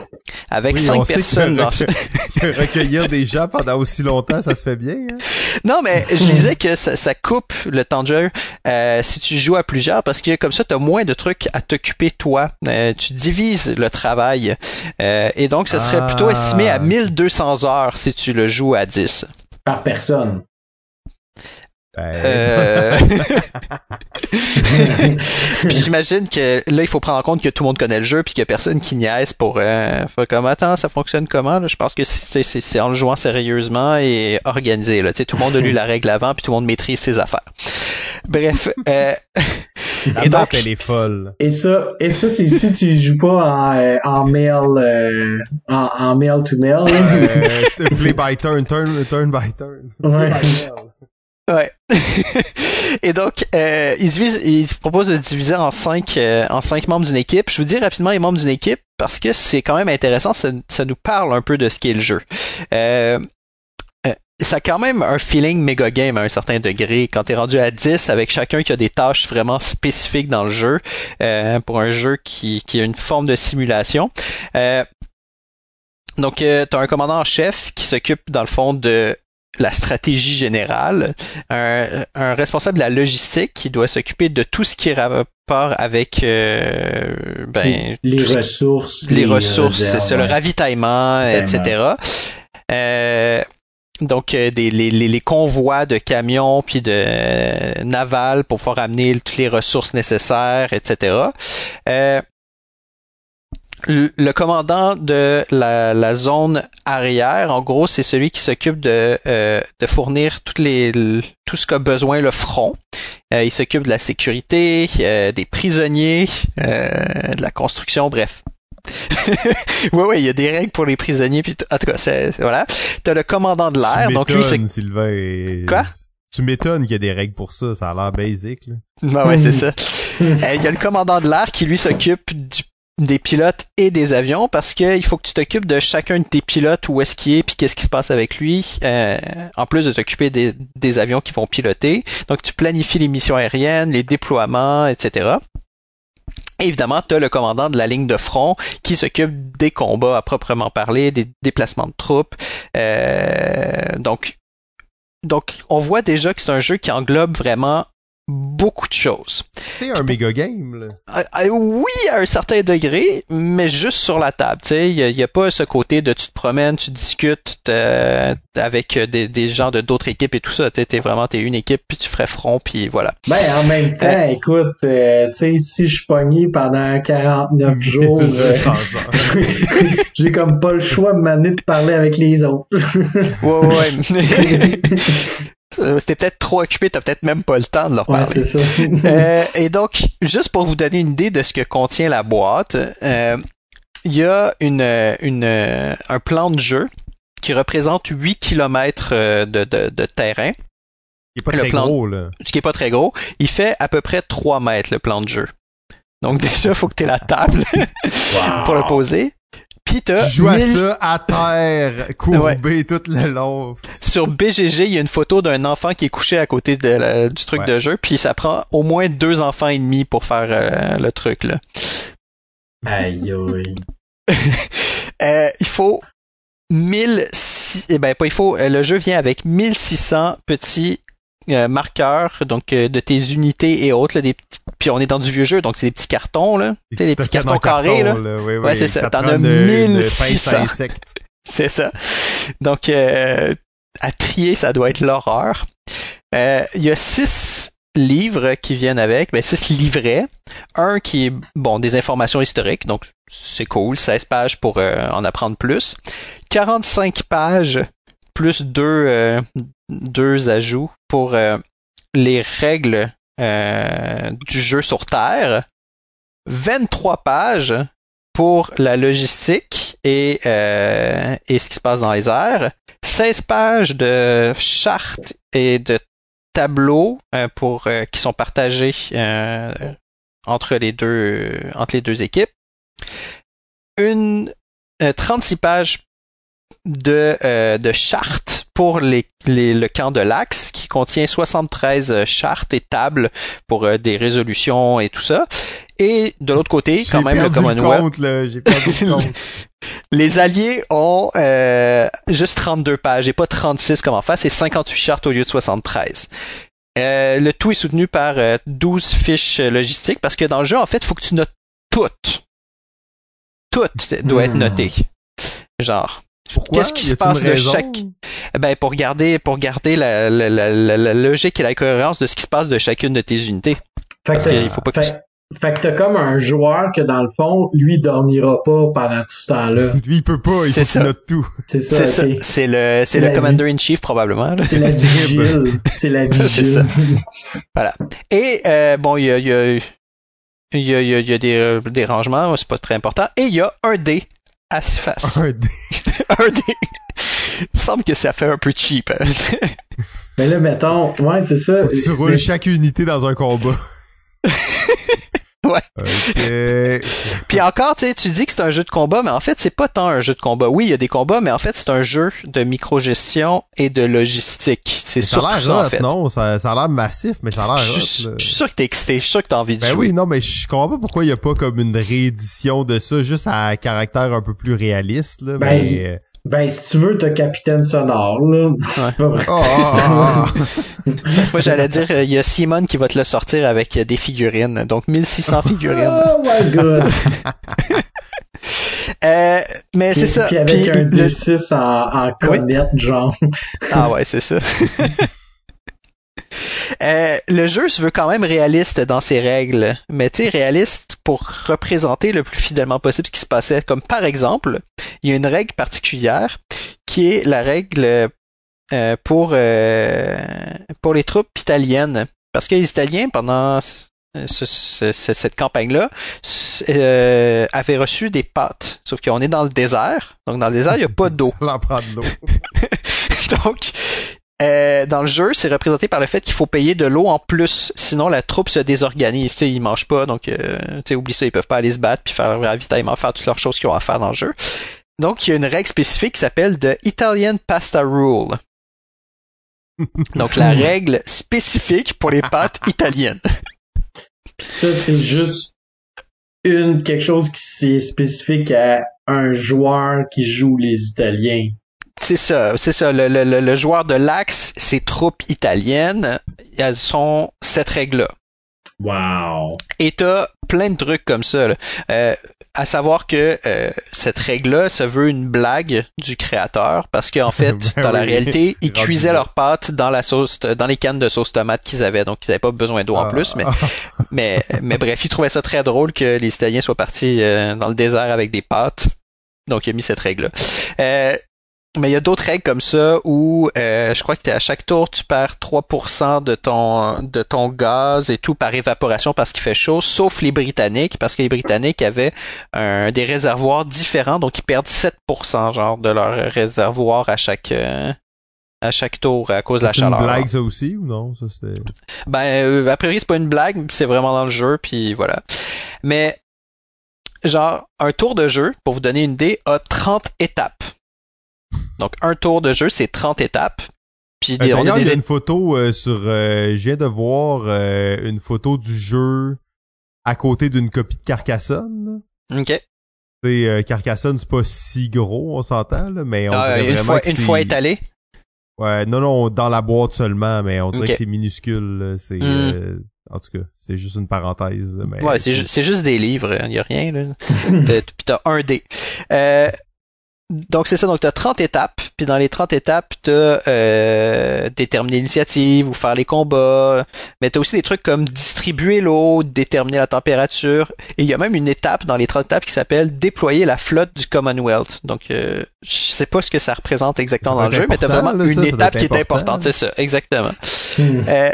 avec Oui, cinq on sait personnes que- dans (laughs) recueillir des gens pendant aussi longtemps, ça se fait bien. hein? Non, mais je disais que ça, ça coupe le temps de jeu euh, si tu joues à plusieurs parce que comme ça, tu as moins de trucs à t'occuper toi. Euh, tu divises le travail. Euh, et donc, ça serait Ah. plutôt estimé à 1200 heures si tu le joues à 10. Par personne. Euh... (laughs) puis j'imagine que là, il faut prendre en compte que tout le monde connaît le jeu puis qu'il y a personne qui niaise pour euh, faire comme attends, ça fonctionne comment là? Je pense que c'est c'est- c'est en le jouant sérieusement et organisé là. Tu sais, tout le monde a lu (laughs) la règle avant puis tout le monde maîtrise ses affaires. Bref. Euh... (laughs) et donc, elle est folle. Et ça, et ça c'est si tu joues pas en, euh, en mail, euh, en, en mail to mail. Euh, play by turn, turn, turn by turn. Ouais. Ouais. (laughs) Et donc, euh, il, propose de diviser en cinq, euh, en cinq membres d'une équipe. Je vous dis rapidement les membres d'une équipe parce que c'est quand même intéressant. Ça, ça nous parle un peu de ce qu'est le jeu. Euh, euh, ça a quand même un feeling méga game à un certain degré. Quand t'es rendu à 10 avec chacun qui a des tâches vraiment spécifiques dans le jeu, euh, pour un jeu qui, qui a une forme de simulation. Euh, donc, euh, tu as un commandant en chef qui s'occupe, dans le fond, de la stratégie générale, un, un, responsable de la logistique qui doit s'occuper de tout ce qui est rapport avec euh, ben, les, ressources, les, ressources, c'est le ravitaillement, etc. Euh, donc des, les, les, convois de camions puis de navals pour pouvoir amener toutes les ressources nécessaires, etc. Euh, le commandant de la, zone arrière, en gros, c'est celui qui s'occupe de, euh, de fournir toutes les, tout ce qu'a besoin le front. Euh, il s'occupe de la sécurité, euh, des prisonniers, de la construction, bref. (laughs) oui, oui, il y a des règles pour les prisonniers. Puis en tout cas, c'est voilà. T'as le commandant de l'air, donc lui c'est. Sylvain. Quoi? Tu m'étonnes qu'il y a des règles pour ça, ça a l'air basic. Là. Ben ouais, c'est ça. (laughs) Il y a le commandant de l'air qui lui s'occupe du des pilotes et des avions parce qu'il faut que tu t'occupes de chacun de tes pilotes, où est-ce qu'il est, puis qu'est-ce qui se passe avec lui, euh, en plus de t'occuper des, des, avions qui vont piloter. Donc tu planifies les missions aériennes, les déploiements, etc. évidemment, tu as le commandant de la ligne de front qui s'occupe des combats à proprement parler, des déplacements de troupes. Euh, donc, donc, on voit déjà que c'est un jeu qui englobe vraiment beaucoup de choses. C'est un méga game, là. Ah, ah, oui, à un certain degré, mais juste sur la table. Tu sais, il y, a, pas ce côté de tu te promènes, tu discutes avec des, des gens de d'autres équipes et tout ça. Tu es vraiment t'es une équipe puis tu ferais front puis voilà. Ben en même temps, euh, écoute, euh, tu sais, si je suis pogné pendant 49 (laughs) jours, euh, (laughs) j'ai comme pas le choix de de parler avec les autres. ouais ouais. (laughs) Euh, c'était peut-être trop occupé, t'as peut-être même pas le temps de leur parler. Ouais, ça. (laughs) euh, et donc, juste pour vous donner une idée de ce que contient la boîte, euh, il y a une, une, un plan de jeu qui représente 8 km de, de, de terrain. Qui est pas très gros, là. Ce qui est pas très gros. Il fait à peu près 3 mètres, le plan de jeu. Donc (laughs) déjà, il faut que tu aies la table (laughs) pour le poser. Pis tu joues à ça à terre, (laughs) courbé tout le long. Sur BGG, il y a une photo d'un enfant qui est couché à côté de du truc de jeu, puis ça prend au moins deux enfants et demi pour faire euh, le truc là. Aïe aïe. (laughs) euh, il faut 1000 eh ben pas il faut euh, le jeu vient avec 1600 petits euh, marqueurs donc de tes unités et autres là, des petits puis on est dans du vieux jeu, donc c'est des petits cartons, là. Des, des petits cartons carrés, là. ouais, c'est ça. T'en as 1600. (laughs) c'est ça. Donc, euh, à trier, ça doit être l'horreur. Euh, il y a six livres qui viennent avec, ben six livrets. Un qui est, bon, des informations historiques, donc c'est cool. 16 pages pour euh, en apprendre plus. 45 pages plus deux, deux ajouts pour les règles euh, du jeu sur Terre, 23 pages pour la logistique et, euh, et ce qui se passe dans les airs, 16 pages de chartes et de tableaux euh, pour qui sont partagés entre les deux entre les deux équipes, une 36 pages de, de chartes pour les, le camp de l'Axe qui contient 73 euh, chartes et tables pour euh, des résolutions et tout ça. Et de l'autre côté, quand même, le Commonwealth. (laughs) les Alliés ont euh, juste 32 pages et pas 36 comme en face, c'est 58 chartes au lieu de 73. le tout est soutenu par 12 fiches logistiques parce que dans le jeu, en fait, il faut que tu notes toutes. Toutes doivent être hmm. notées. Genre, Qu'est-ce qui se passe de chaque Ben pour garder pour garder la, la, la, la, logique et la cohérence de ce qui se passe de chacune de tes unités. Fait que, faut pas que fait, que t'as comme un joueur que dans le fond, lui dormira pas pendant tout ce temps-là. (laughs) lui il peut pas, il faut qu'il note tout. C'est ça. C'est C'est le c'est le commander in chief probablement. C'est la vigile. C'est la (laughs) vigile. voilà. Et euh, bon, il y a il y a il y a, il y a des, des rangements, c'est pas très important. Et il y a un dé à six faces. Un dé. (laughs) (laughs) un dé. Il me semble que ça fait un peu cheap. Hein. Mais là, mettons, ouais, c'est ça. Tu roules chaque unité dans un combat. (laughs) (laughs) Ouais. (laughs) Puis encore, tu sais, tu dis que c'est un jeu de combat, mais en fait, c'est pas tant un jeu de combat. Oui, il y a des combats, mais en fait, c'est un jeu de microgestion et de logistique. C'est ça, ça, en fait. Non, ça, ça a l'air massif, mais ça a l'air Je suis sûr que t'es excité, je suis sûr que t'as envie de ben jouer. oui, non, mais je comprends pas pourquoi il y a pas comme une réédition de ça, juste à caractère un peu plus réaliste, là, ben, mais... Euh, ben, si tu veux, t'as Capitaine Sonore, là. Ouais. Oh, oh, oh, Moi, j'allais dire, il y a Simone qui va te le sortir avec des figurines. Donc, 1600 figurines. Oh my god! (laughs) euh, mais c'est ça. Puis avec un D6 en, en comète, oui. genre. Ah ouais, c'est ça. (laughs) Euh, le jeu se veut quand même réaliste dans ses règles, mais tu sais réaliste pour représenter le plus fidèlement possible ce qui se passait. Comme par exemple, il y a une règle particulière qui est la règle euh, pour euh, pour les troupes italiennes, parce que les Italiens pendant ce, ce, cette campagne-là euh, avaient reçu des pâtes. Sauf qu'on est dans le désert, donc dans le désert il n'y a pas d'eau. (laughs) de l'eau. (laughs) donc euh, dans le jeu, c'est représenté par le fait qu'il faut payer de l'eau en plus, sinon la troupe se désorganise. T'sais, ils mangent pas, donc euh, oublie ça, ils peuvent pas aller se battre puis faire leur ravitaillement, faire toutes leurs choses qu'ils ont à faire dans le jeu. Donc il y a une règle spécifique qui s'appelle The Italian Pasta Rule. (laughs) donc la règle spécifique pour les pâtes (laughs) italiennes. Ça, c'est juste une quelque chose qui est spécifique à un joueur qui joue les Italiens. C'est ça, c'est ça. Le, le, le, joueur de l'Axe, ses troupes italiennes, elles sont cette règle-là. Wow. Et t'as plein de trucs comme ça. Là. Euh, à savoir que euh, cette règle-là, ça veut une blague du créateur parce qu'en (laughs) fait, ben dans oui. la réalité, (laughs) ils cuisaient leurs pâtes dans la sauce, dans les cannes de sauce tomate qu'ils avaient, donc ils n'avaient pas besoin d'eau en plus. Mais, (laughs) mais, mais bref, ils trouvaient ça très drôle que les Italiens soient partis euh, dans le désert avec des pâtes. Donc il a mis cette règle-là. Euh, mais il y a d'autres règles comme ça où euh, je crois que à chaque tour tu perds 3% de ton de ton gaz et tout par évaporation parce qu'il fait chaud, sauf les Britanniques parce que les Britanniques avaient un, des réservoirs différents donc ils perdent 7% genre de leur réservoir à chaque euh, à chaque tour à cause de la chaleur. C'est une blague ça aussi ou non? Ça Ben euh, a priori c'est pas une blague, c'est vraiment dans le jeu puis voilà. Mais genre un tour de jeu pour vous donner une idée a 30 étapes. Donc, un tour de jeu, c'est 30 étapes. Puis, euh, on a des... il y a des... une photo euh, sur... Euh, viens de voir euh, une photo du jeu à côté d'une copie de Carcassonne. OK. C'est euh, Carcassonne, c'est pas si gros, on s'entend, là, mais on ah, dirait une, vraiment fois, que une fois étalé? Ouais, non, non, dans la boîte seulement, mais on dirait que c'est minuscule. C'est... Mm. euh, en tout cas, c'est juste une parenthèse. Mais Ouais, c'est, ju- c'est juste des livres, il y a rien, là. (laughs) Puis t'as un dé. Euh, donc c'est ça, donc t'as 30 étapes, puis dans les 30 étapes, t'as euh, déterminer l'initiative ou faire les combats, mais t'as aussi des trucs comme distribuer l'eau, déterminer la température, et il y a même une étape dans les 30 étapes qui s'appelle déployer la flotte du Commonwealth. Donc euh, je sais pas ce que ça représente exactement Ça dans le jeu, mais t'as important, vraiment là, une ça, ça doit étape qui est important. importante, c'est ça, exactement. Hmm. Euh,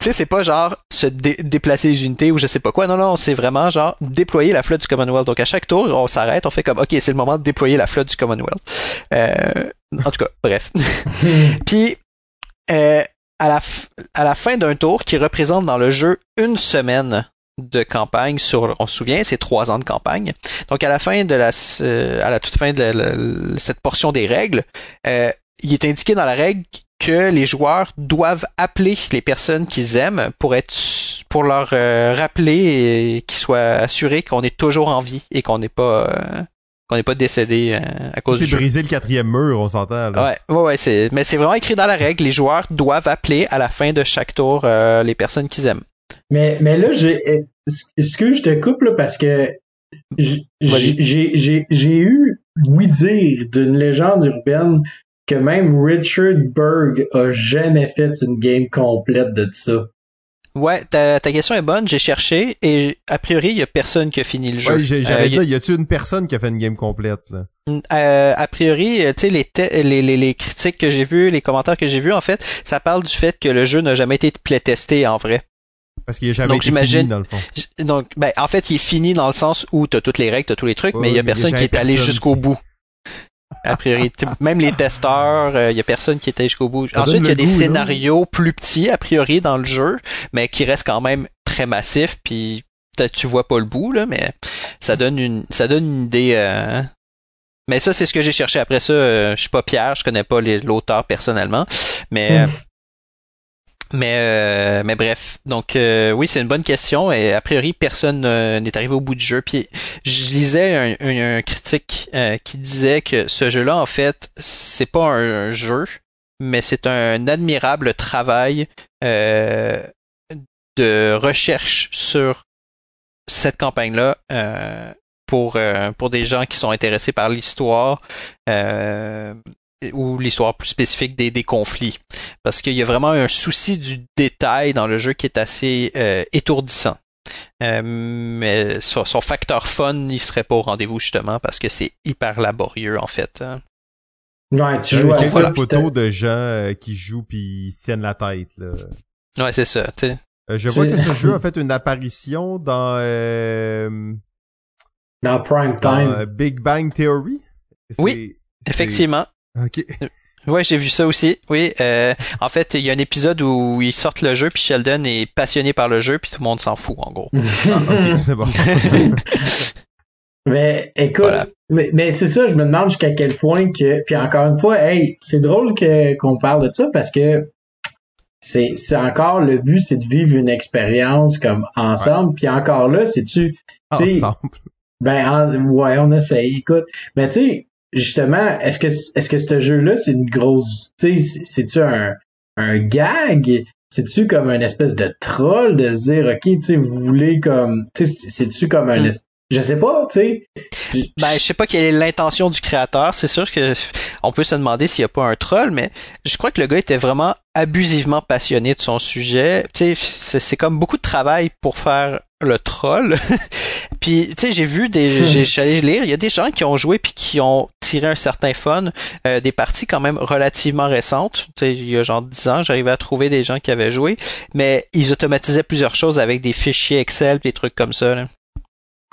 tu sais, c'est pas genre se dé- déplacer les unités ou je sais pas quoi. Non, non, c'est vraiment genre déployer la flotte du Commonwealth. Donc à chaque tour, on s'arrête, on fait comme OK, c'est le moment de déployer la flotte du Commonwealth. Euh, en tout cas, bref. (laughs) (laughs) Puis euh, à la à la fin d'un tour qui représente dans le jeu une semaine de campagne sur, on se souvient, c'est trois ans de campagne. Donc à la fin de la, euh, à la toute fin de la- la- cette portion des règles, euh, il est indiqué dans la règle que les joueurs doivent appeler les personnes qu'ils aiment pour être pour leur euh, rappeler et qu'ils soient assurés qu'on est toujours en vie et qu'on n'est pas euh, qu'on n'est pas décédé euh, à cause c'est du jeu. briser le quatrième mur, on s'entend. là. Ouais, ouais, ouais, c'est mais c'est vraiment écrit dans la règle. Les joueurs doivent appeler à la fin de chaque tour euh, les personnes qu'ils aiment. Mais, mais là, j'ai, est-ce que je te coupe là parce que j'ai eu oui dire d'une légende urbaine que même Richard Berg a jamais fait une game complète de ça. Ouais, ta, ta question est bonne. J'ai cherché et a priori il y a personne qui a fini le jeu. Ouais, j'ai- j'allais Euh, dire, y a-tu une personne qui a fait une game complète, là? Euh, a priori, euh, tu sais, les, les, les, les critiques que j'ai vues, les commentaires que j'ai vus, en fait, ça parle du fait que le jeu n'a jamais été playtesté en vrai. Parce qu'il a jamais Donc, été j'imagine- fini, dans le fond. Donc, ben, en fait, il est fini dans le sens où t'as toutes les règles, t'as tous les trucs, Ouais, mais il y a mais personne il y a qui est allé jusqu'au qui- bout. A priori, même les testeurs, euh, il y a personne qui allé jusqu'au bout. Ça Ensuite, il y a des goût, là. scénarios plus petits, a priori, dans le jeu, mais qui restent quand même très massifs, puis tu vois pas le bout là, mais ça donne une ça donne une idée. Euh, mais ça, c'est ce que j'ai cherché. Après ça, euh, je suis pas Pierre, je connais pas l'auteur personnellement, mais hmm. Mais mais bref. Donc oui, c'est une bonne question et a priori personne n'est arrivé au bout du jeu. Puis je lisais un, critique qui disait que ce jeu-là, en fait, c'est pas un, jeu, mais c'est un admirable travail de recherche sur cette campagne-là euh, pour, euh, pour des gens qui sont intéressés par l'histoire euh, ou l'histoire plus spécifique des, des conflits. Parce qu'il y a vraiment un souci du détail dans le jeu qui est assez étourdissant. mais son, facteur fun, il serait pas au rendez-vous justement parce que c'est hyper laborieux en fait. Hein. Ouais, tu joues à ça. la photo de gens qui jouent puis tiennent la tête là. Ouais, c'est ça. Euh, je vois que ce jeu (laughs) a fait une apparition dans euh, dans Prime Time. Euh, Big Bang Theory. Oui, effectivement. Ok. (laughs) Ouais, j'ai vu ça aussi. Oui, en fait, il y a un épisode où ils sortent le jeu, puis Sheldon est passionné par le jeu, puis tout le monde s'en fout, en gros. (laughs) ah, c'est bon. (laughs) mais écoute, mais, c'est ça, je me demande jusqu'à quel point que, puis encore une fois, hey, c'est drôle que qu'on parle de ça parce que c'est c'est encore le but c'est de vivre une expérience comme ensemble puis encore là c'est tu ensemble ben ouais on essaye écoute mais tu sais justement est-ce que est-ce que ce jeu là c'est une grosse tu sais c'est tu un un gag? C'est-tu comme une espèce de troll de se dire ok tu sais vous voulez comme tu sais c'est-tu comme un mm. Je sais pas, tu sais. Ben, je sais pas quelle est l'intention du créateur. C'est sûr que on peut se demander s'il y a pas un troll, mais je crois que le gars était vraiment abusivement passionné de son sujet. Tu sais, c'est comme beaucoup de travail pour faire le troll. (laughs) puis, tu sais, j'ai vu des, hmm. (laughs) j'ai allé lire, il y a des gens qui ont joué puis qui ont tiré un certain fun, euh, des parties quand même relativement récentes. Tu sais, il y a genre 10 ans, j'arrivais à trouver des gens qui avaient joué, mais ils automatisaient plusieurs choses avec des fichiers Excel, des trucs comme ça. Là.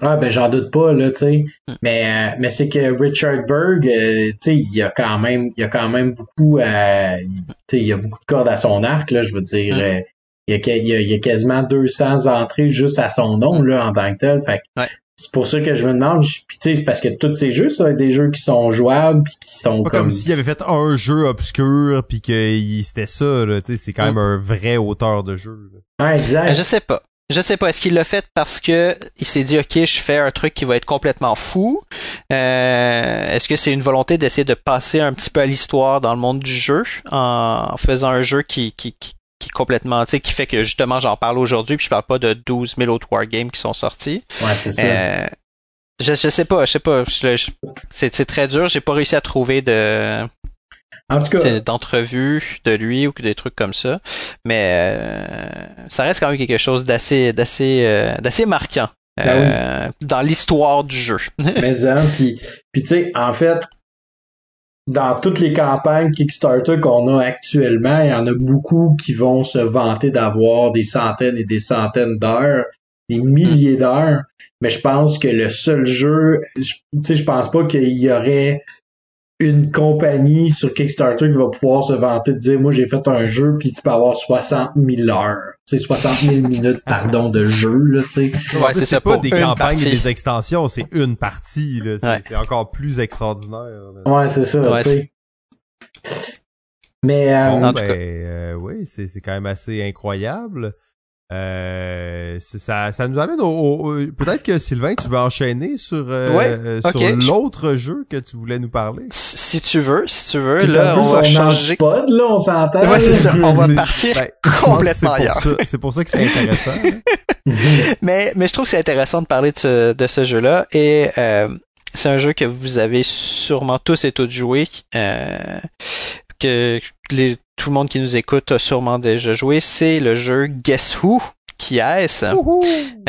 Ah ben j'en doute pas là, tu sais. Hmm. Mais euh, mais c'est que Richard Berg, euh, tu sais, il y a quand même il y a quand même beaucoup euh, tu sais, il y a beaucoup de cordes à son arc là, je veux dire. Il, y a, il, y a, quasiment 200 entrées juste à son nom là en tant que tel. Fait c'est pour ça que je me demande, puis tu sais, parce que tous ces jeux, ça va être des jeux qui sont jouables, puis qui sont pas comme... comme s'il avait fait un jeu obscur, puis que c'était ça, là, tu sais, c'est quand même un vrai auteur de jeu. Là. exact. Je sais pas. Je sais pas, est-ce qu'il l'a fait parce que il s'est dit ok, je fais un truc qui va être complètement fou? Euh, est-ce que c'est une volonté d'essayer de passer un petit peu à l'histoire dans le monde du jeu en faisant un jeu qui qui, qui, qui complètement, tu sais, qui fait que justement j'en parle aujourd'hui puis je parle pas de 12 000 autres wargames qui sont sortis. Ouais, c'est ça. Euh, je, je sais pas, je sais pas. c'est très dur. J'ai pas réussi à trouver de en tout cas, d'entrevues de lui ou des trucs comme ça, mais euh, ça reste quand même quelque chose d'assez d'assez euh, d'assez marquant ben euh, dans l'histoire du jeu. (laughs) mais hein, puis puis tu sais en fait dans toutes les campagnes Kickstarter qu'on a actuellement, il y en a beaucoup qui vont se vanter d'avoir des centaines et des centaines d'heures, des milliers d'heures. Mais je pense que le seul jeu, tu sais, je pense pas qu'il y aurait une compagnie sur Kickstarter qui va pouvoir se vanter de dire moi j'ai fait un jeu puis tu peux avoir 60 000 heures sais 60 000 minutes pardon de jeu là tu sais. Ouais, c'est pas des campagnes et des extensions c'est une partie là c'est encore plus extraordinaire ouais c'est ça tu sais. Mais euh, ben, euh, oui c'est c'est quand même assez incroyable euh, ça, ça nous amène au, peut-être que Sylvain, tu vas enchaîner sur euh, sur l'autre jeu que tu voulais nous parler. Si tu veux, si tu veux, là on va changer. Pod, là, on s'entend. Ouais, c'est ça. On va partir ben, (laughs) complètement ailleurs. C'est pour ça que c'est intéressant. Hein. (laughs) mais mais je trouve que c'est intéressant de parler de ce de ce jeu-là et euh, c'est un jeu que vous avez sûrement tous et toutes joué. Euh, que les, tout le monde qui nous écoute a sûrement déjà joué, c'est le jeu Guess Who? Qui est-ce?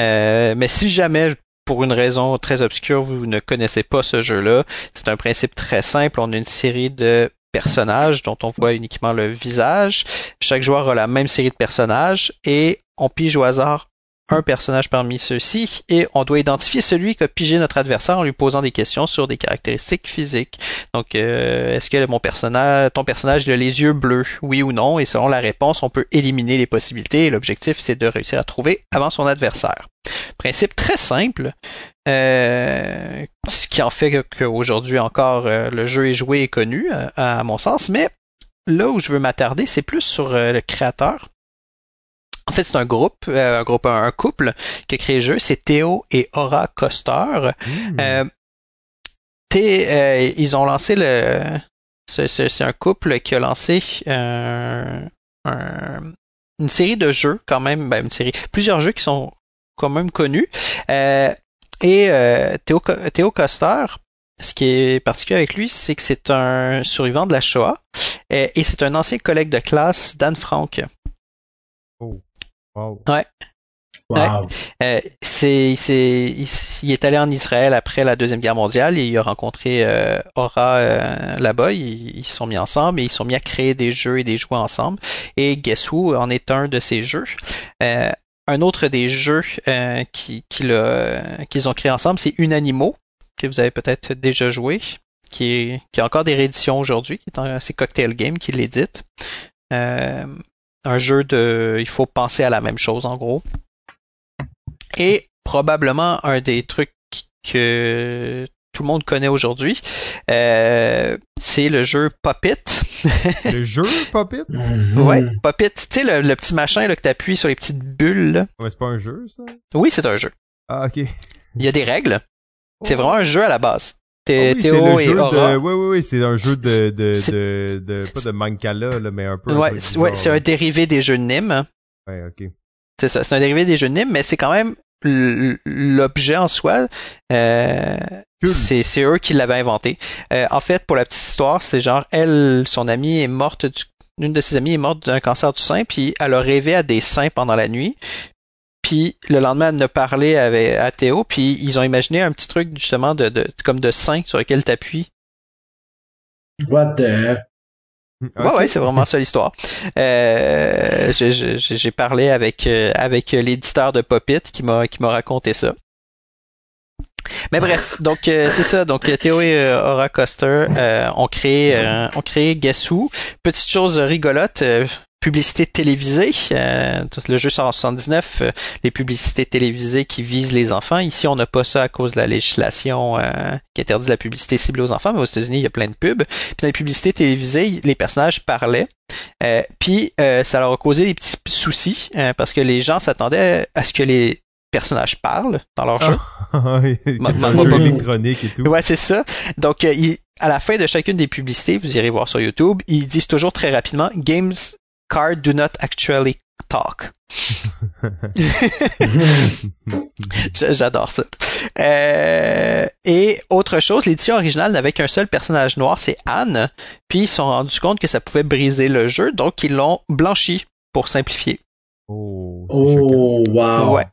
Euh, mais si jamais pour une raison très obscure, vous ne connaissez pas ce jeu-là, c'est un principe très simple. On a une série de personnages dont on voit uniquement le visage. Chaque joueur a la même série de personnages et on pige au hasard un personnage parmi ceux-ci et on doit identifier celui qui a pigé notre adversaire en lui posant des questions sur des caractéristiques physiques. Donc, euh, est-ce que mon personnage, ton personnage a les yeux bleus, oui ou non? Et selon la réponse, on peut éliminer les possibilités. L'objectif, c'est de réussir à trouver avant son adversaire. Principe très simple, euh, ce qui en fait qu'aujourd'hui encore euh, le jeu est joué et connu, à mon sens. Mais là où je veux m'attarder, c'est plus sur le créateur en fait, c'est un groupe, euh, un groupe, un, couple qui a créé le jeu. C'est Théo et Aura Coster. Hmm. Euh, euh, ils ont lancé le. C'est un couple qui a lancé une série de jeux quand même, ben, une série, plusieurs jeux qui sont quand même connus. et Théo, Théo Coster, ce qui est particulier avec lui, c'est que c'est un survivant de la Shoah et c'est un ancien collègue de classe d'Anne Frank. Oh. Ouais. Euh, c'est, c'est, il, est allé en Israël après la deuxième guerre mondiale et il a rencontré euh, Aura euh, là-bas. Ils, se sont mis ensemble et ils sont mis à créer des jeux et des jouets ensemble. Et Guess Who en est un de ces jeux? un autre des jeux qui, qu'ils ont créé ensemble, c'est Unanimo que vous avez peut-être déjà joué, qui est qui a encore des rééditions aujourd'hui, qui est c'est Cocktail Game qui l'édite un jeu de, il faut penser à la même chose en gros. Et probablement un des trucs que tout le monde connaît aujourd'hui, euh, c'est le jeu Puppet. (laughs) le jeu Puppet? ouais, Puppet. Tu sais, le, petit machin là, que tu appuies sur les petites bulles. Ouais, c'est pas un jeu, ça? Oui, c'est un jeu. Ah, ok. Il y a des règles. C'est oh. vraiment un jeu à la base. Ah oui, Théo et Aura. Oui, oui, oui, c'est un jeu de, de, de, de, pas de Mancala, là, mais un peu. Ouais, ouais c'est un dérivé des jeux NIM. Ouais, ok. C'est ça, c'est un dérivé des jeux NIM, mais c'est quand même l'objet en soi. Euh, c'est, c'est eux qui l'avaient inventé. Euh, en fait, pour la petite histoire, c'est genre, elle, son amie est morte du, une de ses amies est morte d'un cancer du sein, puis elle a rêvé à des seins pendant la nuit. Puis le lendemain, elle a parlé avec, à Théo, puis ils ont imaginé un petit truc justement de, de comme de sein sur lequel tu appuies. What the... Ouais, ouais, c'est vraiment ça l'histoire. Euh, j'ai parlé avec euh, avec l'éditeur de Popit qui m'a qui m'a raconté ça. Mais bref, donc euh, c'est ça. Donc Théo et euh, Aura Coster ont créé ont créé Guess Petite chose rigolote, publicité télévisée. Euh, le jeu sort en 79, euh, les publicités télévisées qui visent les enfants. Ici, on n'a pas ça à cause de la législation euh, qui interdit la publicité ciblée aux enfants, mais aux États-Unis, il y a plein de pubs. Puis dans les publicités télévisées, les personnages parlaient. puis ça leur a causé des petits soucis parce que les gens s'attendaient à ce que les personnages parlent dans leur jeu. Ah, (laughs) jeu électronique et tout. Ouais, c'est ça. Donc, à la fin de chacune des publicités, vous irez voir sur YouTube, ils disent toujours très rapidement Games Cards do not actually talk. (laughs) J'adore ça. Euh, et autre chose, l'édition originale n'avait qu'un seul personnage noir, c'est Anne. Puis ils se sont rendus compte que ça pouvait briser le jeu, donc ils l'ont blanchi pour simplifier. Oh, oh wow. Ouais.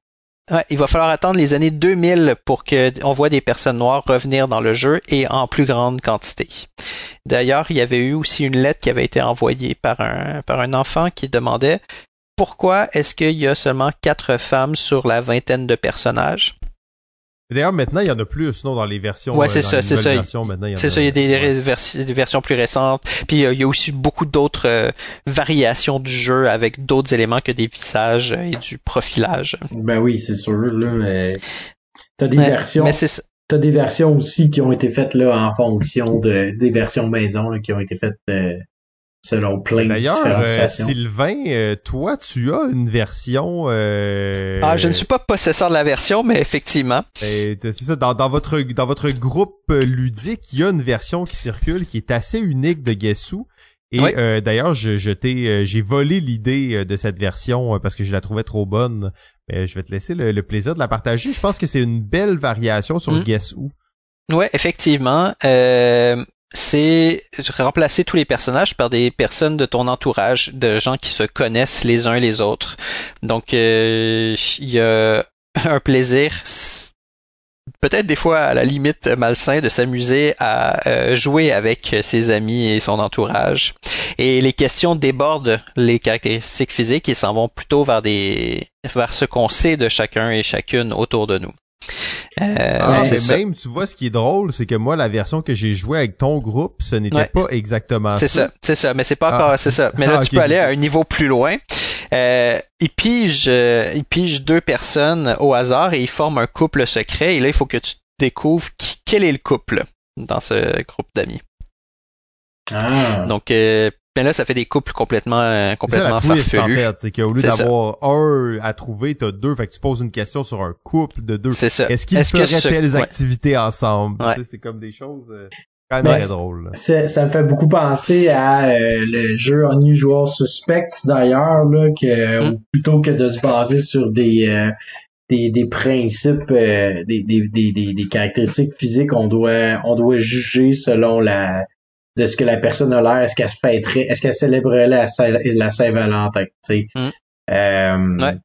Il va falloir attendre les années 2000 pour que on voit des personnes noires revenir dans le jeu et en plus grande quantité. D'ailleurs, il y avait eu aussi une lettre qui avait été envoyée par un par un enfant qui demandait pourquoi est-ce qu'il y a seulement quatre femmes sur la vingtaine de personnages D'ailleurs, maintenant, il y en a plus, sinon dans les versions. Ouais, c'est ça, c'est ça. C'est ça, il y a des, versions plus récentes. Puis euh, il y a aussi beaucoup d'autres euh, variations du jeu avec d'autres éléments que des visages et du profilage. Ben oui, c'est sûr, là, mais t'as des versions. Mais c'est T'as des versions aussi qui ont été faites là en fonction de des versions maison là, qui ont été faites euh, selon plein de différentes euh, Sylvain, euh, toi, tu as une version. Euh... Ah, je ne suis pas possesseur de la version, mais effectivement. C'est ça. Dans, dans, votre dans votre groupe ludique, il y a une version qui circule qui est assez unique de Guessou. Et euh, d'ailleurs, je, je t'ai, j'ai volé l'idée de cette version parce que je la trouvais trop bonne. Mais je vais te laisser le, plaisir de la partager. Je pense que c'est une belle variation sur mm. Guess Who. Ouais, effectivement. Euh, c'est remplacer tous les personnages par des personnes de ton entourage, de gens qui se connaissent les uns les autres. Donc, euh, il y a un plaisir peut-être des fois à la limite malsain de s'amuser à euh, jouer avec ses amis et son entourage. Et les questions débordent les caractéristiques physiques et s'en vont plutôt vers des vers ce qu'on sait de chacun et chacune autour de nous. Euh, ah, mais même, tu vois, ce qui est drôle, c'est que moi, la version que j'ai jouée avec ton groupe, ce n'était pas exactement ça. C'est ça, c'est ça, mais c'est pas encore, ah. c'est ça. Mais là, (laughs) ah, tu peux aller à un niveau plus loin. Euh, il pige, euh, il pige deux personnes au hasard et ils forment un couple secret. Et là, il faut que tu découvres quel est le couple dans ce groupe d'amis. Ah. Donc, euh, ben là, ça fait des couples complètement, euh, complètement c'est ça, farfelus. En fait, c'est qu'au lieu d'avoir un à trouver, t'as deux. Fait que tu poses une question sur un couple de deux. C'est ça. Est-ce qu'ils feraient telles activités ensemble? C'est comme des choses euh, quand même très drôles. Ça me fait beaucoup penser à euh, le jeu Unusual Suspect d'ailleurs, là, que mm. plutôt que de se baser sur des euh, des, des principes, des, des, des, des, caractéristiques physiques, on doit on doit juger selon la de ce que la personne a l'air, est-ce qu'elle fêterait, est-ce qu'elle célébrerait la, la Saint-Valentin, tu sais? Mm. Euh, ouais.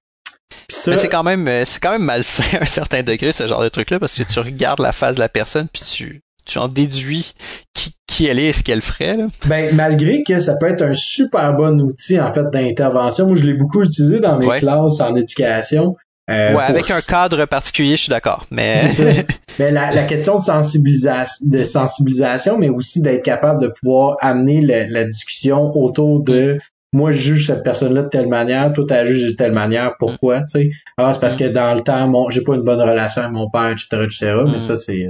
Mais c'est quand même c'est quand même malsain à un certain degré ce genre de truc là parce que tu regardes la face de la personne puis tu tu en déduis qui, qui elle est et ce qu'elle ferait là. Ben malgré que ça peut être un super bon outil en fait d'intervention, moi je l'ai beaucoup utilisé dans mes classes en éducation euh, ouais, avec un cadre particulier, je suis d'accord. Mais mais (laughs) la, la, question de sensibilisation, de sensibilisation, mais aussi d'être capable de pouvoir amener la discussion autour de moi je juge cette personne-là de telle manière, toi tu juge de telle manière, pourquoi, tu sais? Ah, c'est parce que dans le temps, mon, j'ai pas une bonne relation avec mon père, etc., etc. Mais mm. ça, c'est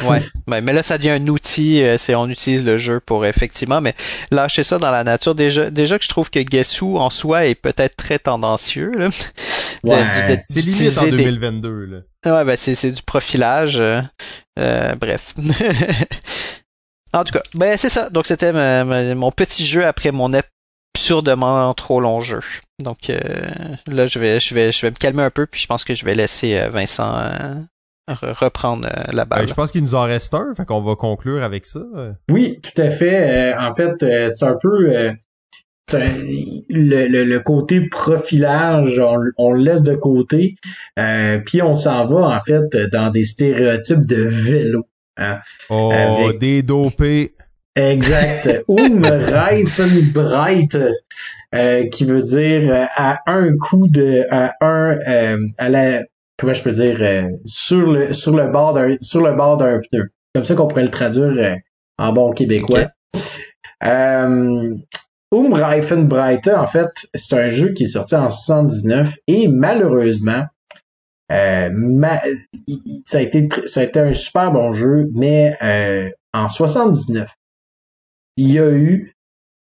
euh, Ouais, mais là ça devient un outil, euh, c'est on utilise le jeu pour effectivement, mais lâcher ça dans la nature. Déjà, déjà que je trouve que Guess en soi est peut-être très tendancieux. Là, ouais. c'est limite en 2022. Là. Ouais, ben c'est du profilage. Euh, euh, bref. (laughs) en tout cas, ben c'est ça. Donc c'était mon petit jeu après mon absurdement trop long jeu. Donc là je vais je vais je vais me calmer un peu puis je pense que je vais laisser Vincent reprendre euh, la balle. Ben, je pense qu'il nous en reste un, fait qu'on va conclure avec ça. Oui, tout à fait. Euh, en fait, euh, c'est un peu le, le, côté profilage, on, le laisse de côté, puis on s'en va en fait dans des stéréotypes de vélo. Hein, oh, des dopés. Exact. (laughs) Um Reifenbreit, qui veut dire à un coup de à un à la comment je peux dire, euh, sur le sur le bord d'un sur le bord d'un pneu. Comme ça qu'on pourrait le traduire euh, en bon québécois. Euh, Umreifenbreite, en fait, c'est un jeu qui est sorti en 79 et malheureusement, euh, ça, a été, ça a été un super bon jeu, mais en 79, il y a eu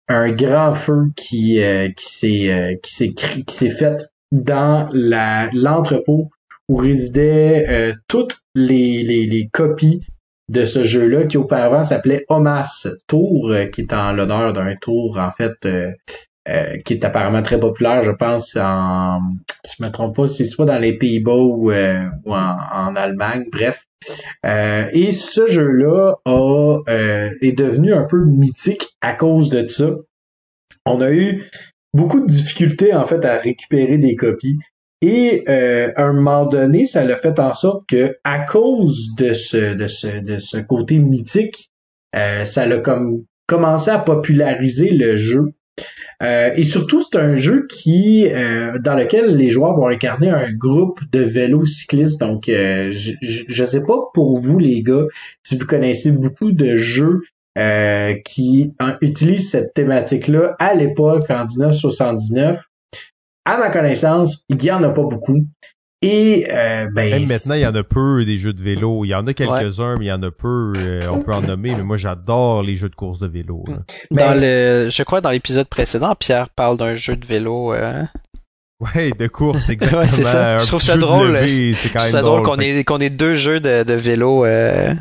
un grand feu qui, qui s'est qui s'est qui s'est fait dans la l'entrepôt où résidaient euh, toutes les, les, les, copies de ce jeu-là qui auparavant s'appelait Omas Tour, euh, qui est en l'honneur d'un tour en fait euh, qui est apparemment très populaire, je pense, en si je me trompe pas, c'est soit dans les Pays-Bas ou, ou en, Allemagne, bref. et ce jeu-là a est devenu un peu mythique à cause de ça. On a eu beaucoup de difficultés en fait à récupérer des copies. Et euh, à un moment donné, ça l'a fait en sorte que, à cause de ce, de ce, de ce côté mythique, euh, ça l'a comme commencé à populariser le jeu. Euh, et surtout, c'est un jeu qui, dans lequel les joueurs vont incarner un groupe de vélos cyclistes. Donc, je ne sais pas pour vous les gars si vous connaissez beaucoup de jeux qui utilisent cette thématique-là à l'époque en 1979 à ma connaissance, il y en a pas beaucoup. Et euh, ben Même maintenant, il y en a peu des jeux de vélo. Il y en a quelques-uns, mais il y en a peu. Euh, on peut en nommer, mais moi j'adore les jeux de course de vélo. Dans le, je crois dans l'épisode précédent, Pierre parle d'un jeu de vélo. Euh... Ouais, de course, (laughs) exactement. c'est ça. Je trouve ça drôle. C'est drôle qu'on ait qu'on ait deux jeux de, de vélo. Euh...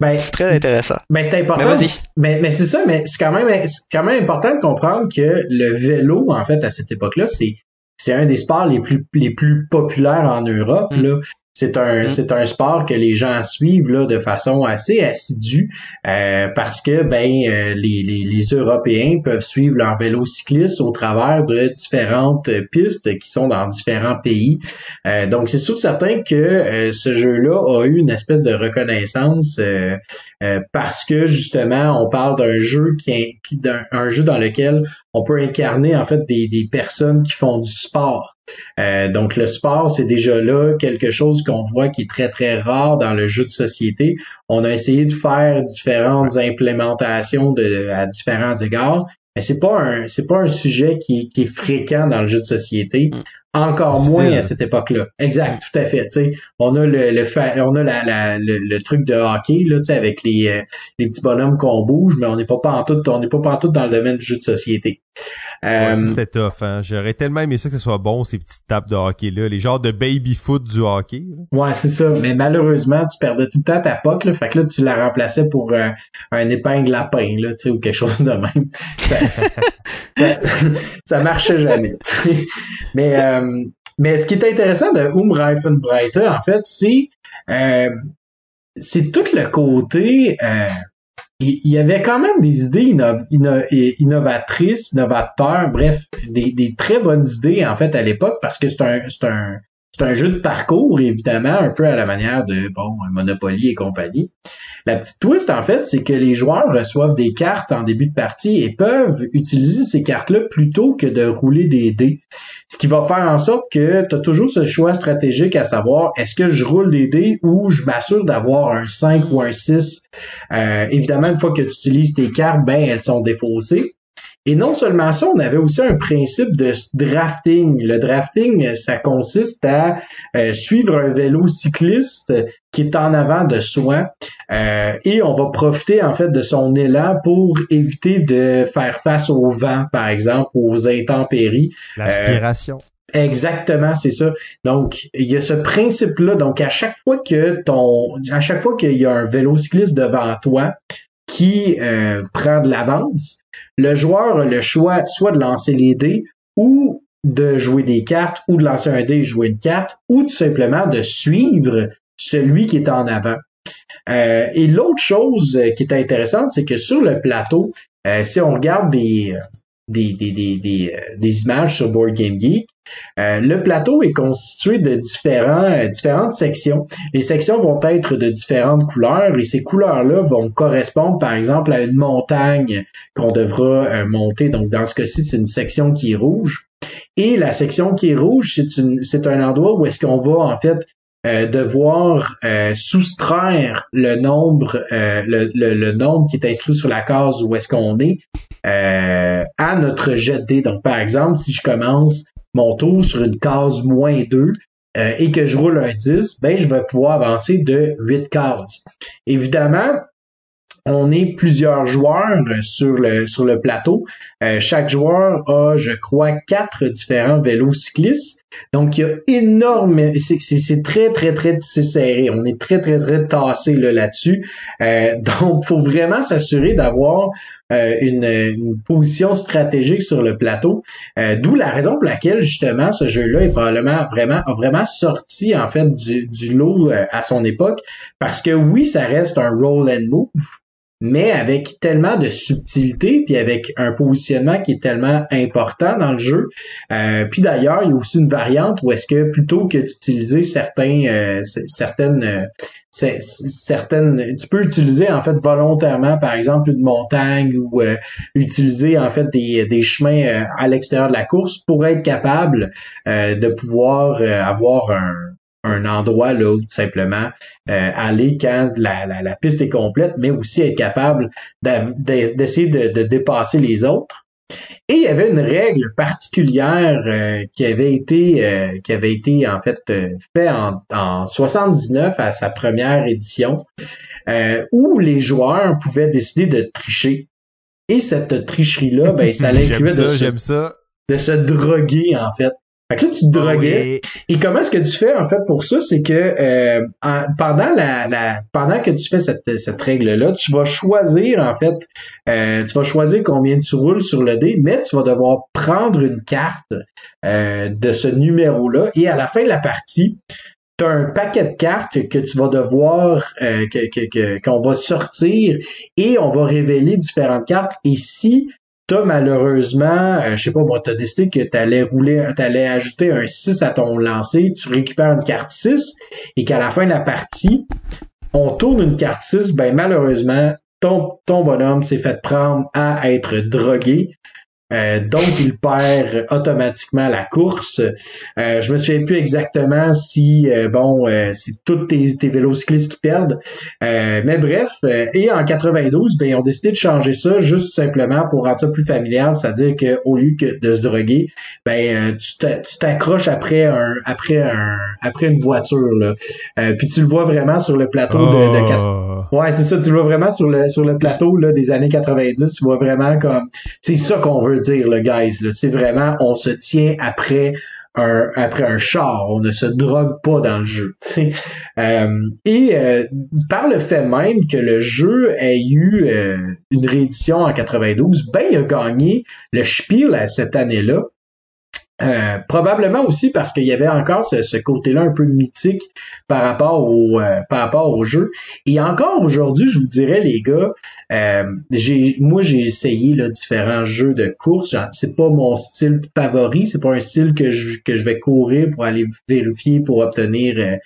Ben, c'est très intéressant. Ben, c'est important. Mais, mais c'est ça, mais c'est quand même, c'est quand même important de comprendre que le vélo, en fait, à cette époque-là, c'est c'est un des sports les plus les plus populaires en Europe. Mm. Là. c'est un mm. c'est un sport que les gens suivent là de façon assez assidue euh, parce que ben euh, les, les, les, Européens peuvent suivre leur vélo cycliste au travers de différentes pistes qui sont dans différents pays. Euh, donc c'est sûr certain que ce jeu-là a eu une espèce de reconnaissance parce que justement on parle d'un jeu qui d'un un jeu dans lequel on peut incarner en fait des, des personnes qui font du sport. Euh, donc le sport, c'est déjà là quelque chose qu'on voit qui est très très rare dans le jeu de société. On a essayé de faire différentes implémentations de, à différents égards, mais c'est pas un c'est pas un sujet qui, qui, est fréquent dans le jeu de société. Encore moins à cette époque-là. Exact, tout à fait. sais On a le, le on a la, la, le, truc de hockey là, avec les, euh, les petits bonhommes qu'on bouge, mais on n'est pas pas en tout, on n'est pas pas en tout dans le domaine du jeu de société. Euh, c'était tough, hein. J'aurais tellement aimé ça que ce soit bon, ces petites tapes de hockey-là, les genres de baby-foot du hockey. Ouais, c'est ça. Mais malheureusement, tu perdais tout le temps ta poque, là. Fait que là, tu la remplaçais pour euh, un épingle lapin, là, tu sais, ou quelque chose de même. (laughs) Ça, ça, marchait jamais. mais, euh, mais ce qui est intéressant de Umreifenbreiter, en fait, c'est c'est tout le côté il y avait quand même des idées innovatrices, innovateurs, bref, des, des, très bonnes idées en fait à l'époque parce que c'est un, un, c'est un jeu de parcours, évidemment, un peu à la manière de bon Monopoly et compagnie. La petite twist, en fait, c'est que les joueurs reçoivent des cartes en début de partie et peuvent utiliser ces cartes-là plutôt que de rouler des dés. Ce qui va faire en sorte que tu as toujours ce choix stratégique à savoir est-ce que je roule des dés ou je m'assure d'avoir un 5 ou un 6. Euh, évidemment, une fois que tu utilises tes cartes, ben elles sont défaussées. Et non seulement ça, on avait aussi un principe de drafting. Le drafting, ça consiste à euh, suivre un vélo cycliste qui est en avant de soi euh, et on va profiter en fait de son élan pour éviter de faire face au vent, par exemple, aux intempéries. L'aspiration. Euh, exactement, c'est ça. Donc, il y a ce principe-là. Donc, à chaque fois que ton, à chaque fois qu'il y a un vélo cycliste devant toi qui prend de l'avance, le joueur a le choix soit de lancer les dés ou de jouer des cartes ou de lancer un dé et jouer une carte ou tout simplement de suivre celui qui est en avant. Euh, et l'autre chose qui est intéressante, c'est que sur le plateau, euh, si on regarde des, des, euh, des, images sur Board Game Geek. Euh, le plateau est constitué de euh, différentes sections. Les sections vont être de différentes couleurs et ces couleurs-là vont correspondre, par exemple, à une montagne qu'on devra monter. Donc, dans ce cas-ci, c'est une section qui est rouge. Et la section qui est rouge, c'est, un endroit où est-ce qu'on va en fait devoir euh, soustraire le nombre euh, le, le, nombre qui est inscrit sur la case où est-ce qu'on est, à notre jet de Donc, par exemple, si je commence mon tour sur une case moins 2 et que je roule un 10, ben, je vais pouvoir avancer de 8 cases. Évidemment, on est plusieurs joueurs sur le sur le plateau. chaque joueur a, je crois, quatre différents vélos cyclistes. Donc, il y a énormément, c'est très, très, très serré. On est très, très, très tassé là-dessus. euh, (laughs) donc, faut vraiment s'assurer d'avoir euh, une, position stratégique sur le plateau. Euh, d'où la raison pour laquelle, justement, ce jeu-là est probablement vraiment, a vraiment sorti, en fait, du, du lot euh, à son époque. Parce que oui, ça reste un roll and move, mais avec tellement de subtilité, puis avec un positionnement qui est tellement important dans le jeu. Euh, puis d'ailleurs, il y a aussi une variante où est-ce que plutôt que d'utiliser certains, euh, certaines, euh, certaines, tu peux utiliser en fait volontairement, par exemple, une montagne ou utiliser en fait des, des chemins à l'extérieur de la course pour être capable de pouvoir avoir un un endroit là où tout simplement euh, aller quand la, la, piste est complète, mais aussi être capable d'essayer de, dépasser les autres. Et il y avait une règle particulière euh, qui avait été euh, qui avait été en fait fait en, en 79 à sa première édition, où les joueurs pouvaient décider de tricher. Et cette tricherie-là, ben, ça (laughs) l'incluait de, de se droguer en fait. Fait que là, tu te ah droguais. Et comment est-ce que tu fais, en fait, pour ça? C'est que euh, pendant la, la pendant que tu fais cette, cette règle-là, tu vas choisir, en fait, euh, tu vas choisir combien tu roules sur le dé, mais tu vas devoir prendre une carte euh, de ce numéro-là. Et à la fin de la partie, tu as un paquet de cartes que tu vas devoir, euh, que, qu'on va sortir et on va révéler différentes cartes. Et si malheureusement, euh, je sais pas, moi, t'as décidé que t'allais rouler, t'allais ajouter un 6 à ton lancer, tu récupères une carte 6 et qu'à la fin de la partie, on tourne une carte 6, ben malheureusement, ton bonhomme s'est fait prendre à être drogué. Euh, donc, il perd automatiquement la course. Euh, je me souviens plus exactement si, euh, bon, euh, c'est tous tes, tes vélocyclistes qui perdent. mais bref, et en 92, ben, ils ont décidé de changer ça juste simplement pour rendre ça plus familial, c'est-à-dire qu'au lieu que de se droguer, ben, tu t'accroches après un, après un, après une voiture, là. puis tu le vois vraiment sur le plateau de, de oh. Ouais, c'est ça, tu le vois vraiment sur le, sur le plateau, là, des années 90, tu vois vraiment comme, c'est ça qu'on veut dire, le guys. C'est vraiment, on se tient après un, après un char. On ne se drogue pas dans le jeu. Euh, et euh, par le fait même que le jeu ait eu euh, une réédition en 92, ben il a gagné le Spiel cette année-là. Euh, probablement aussi parce qu'il y avait encore ce, côté-là un peu mythique par rapport au euh, par rapport au jeu. Et encore aujourd'hui, je vous dirais les gars, euh, j'ai moi j'ai essayé là, différents jeux de course. C'est pas mon style favori, c'est pas un style que je que je vais courir pour aller vérifier pour obtenir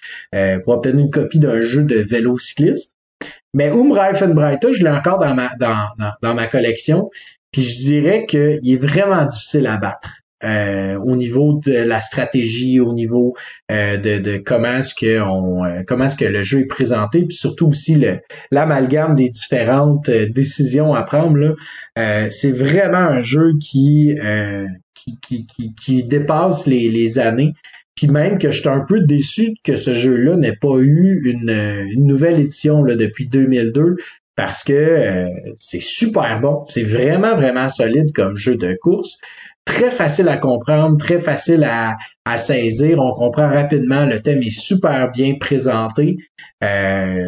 pour obtenir une copie d'un jeu de vélo cycliste. Mais Umreifenbreiter, je l'ai encore dans ma dans, dans, dans ma collection. Puis je dirais qu'il est vraiment difficile à battre. Euh, au niveau de la stratégie, au niveau euh, de, de, comment est-ce que on, euh, comment est-ce que le jeu est présenté, puis surtout aussi le l'amalgame des différentes décisions à prendre. Là, c'est vraiment un jeu qui, qui, qui, qui, dépasse les, les années. Puis même que je suis un peu déçu que ce jeu-là n'ait pas eu une, une nouvelle édition là, depuis 2002 parce que c'est super bon. C'est vraiment, vraiment solide comme jeu de course très facile à comprendre, très facile à, à saisir. On comprend rapidement. Le thème est super bien présenté. Euh,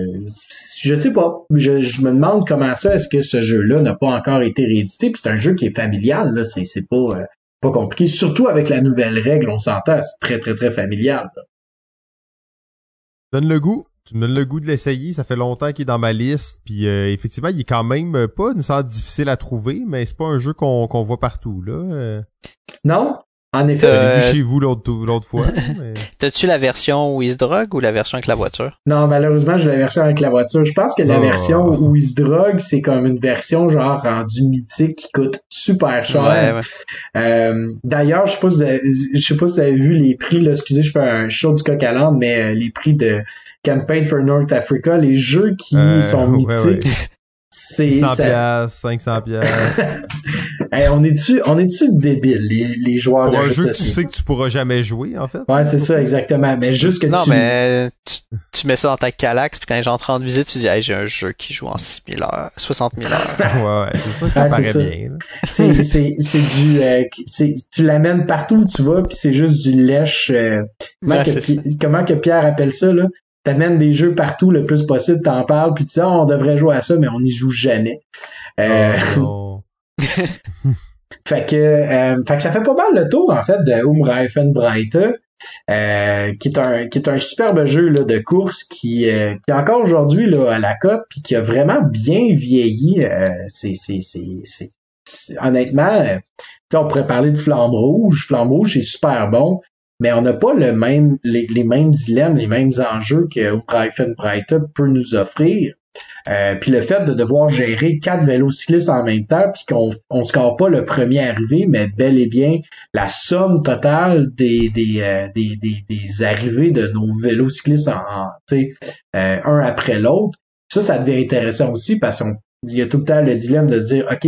je sais pas. Je, je, me demande comment ça est-ce que ce jeu-là n'a pas encore été réédité? Puis c'est un jeu qui est familial. Là, c'est, c'est pas euh, pas compliqué. Surtout avec la nouvelle règle, on s'entend. C'est très très très familial. Donne le goût tu me donnes le goût de l'essayer, ça fait longtemps qu'il est dans ma liste, puis euh, effectivement, il est quand même pas nécessairement difficile à trouver, mais c'est pas un jeu qu'on qu'on voit partout là. Euh. Non, en effet. Euh... chez vous l'autre l'autre fois. (laughs) T'as-tu la version Drug ou la version avec la voiture? Non, malheureusement, j'ai la version avec la voiture. Je pense que la oh. version Drug, c'est comme une version genre rendue mythique qui coûte super cher. Euh, D'ailleurs, je sais pas si vous avez, je sais pas si vous avez vu les prix, là, excusez, je fais un show du coq à mais euh, les prix de Campaign for North Africa, les jeux qui euh, sont (laughs) mythiques. C'est 100 pièces, 500 pièces. On est-tu, on est-tu débile, les, les joueurs Pour de un jeu que tu sais que tu pourras jamais jouer, en fait. Ouais, c'est ça, exactement. Mais juste que non, tu... mais tu, mets ça dans ta Calax, puis quand j'entre en visite, tu dis, hey, j'ai un jeu qui joue en 6 000 heures, 60 000 heures. (laughs) ouais, ouais, c'est ça que ça paraît bien. (laughs) C'est, c'est, c'est du, euh, c'est, tu l'amènes partout où tu vas, puis c'est juste du lèche, euh, comment, que, comment que Pierre appelle ça, là? t'amènes des jeux partout le plus possible, t'en parles, puis tu dis, ah, on devrait jouer à ça, mais on n'y joue jamais. Euh, oh, (laughs) (laughs) fait que euh, fait que ça fait pas mal le tour en fait de Umreifenbreite. Euh, qui est un qui est un superbe jeu là, de course qui, euh, qui est encore aujourd'hui là à la cote puis qui a vraiment bien vieilli euh, c'est honnêtement on pourrait parler de Flamme Rouge Flamme Rouge c'est super bon mais on n'a pas le même, les, mêmes dilemmes, les mêmes enjeux que Breite peut nous offrir. Euh, puis le fait de devoir gérer quatre vélocyclistes en même temps, puis qu'on on score pas le premier arrivé, mais bel et bien la somme totale des des, euh, des, des, arrivées de nos vélocyclistes en, sais euh, un après l'autre. Ça, ça devient intéressant aussi parce qu'il y a tout le temps le dilemme de se dire, OK,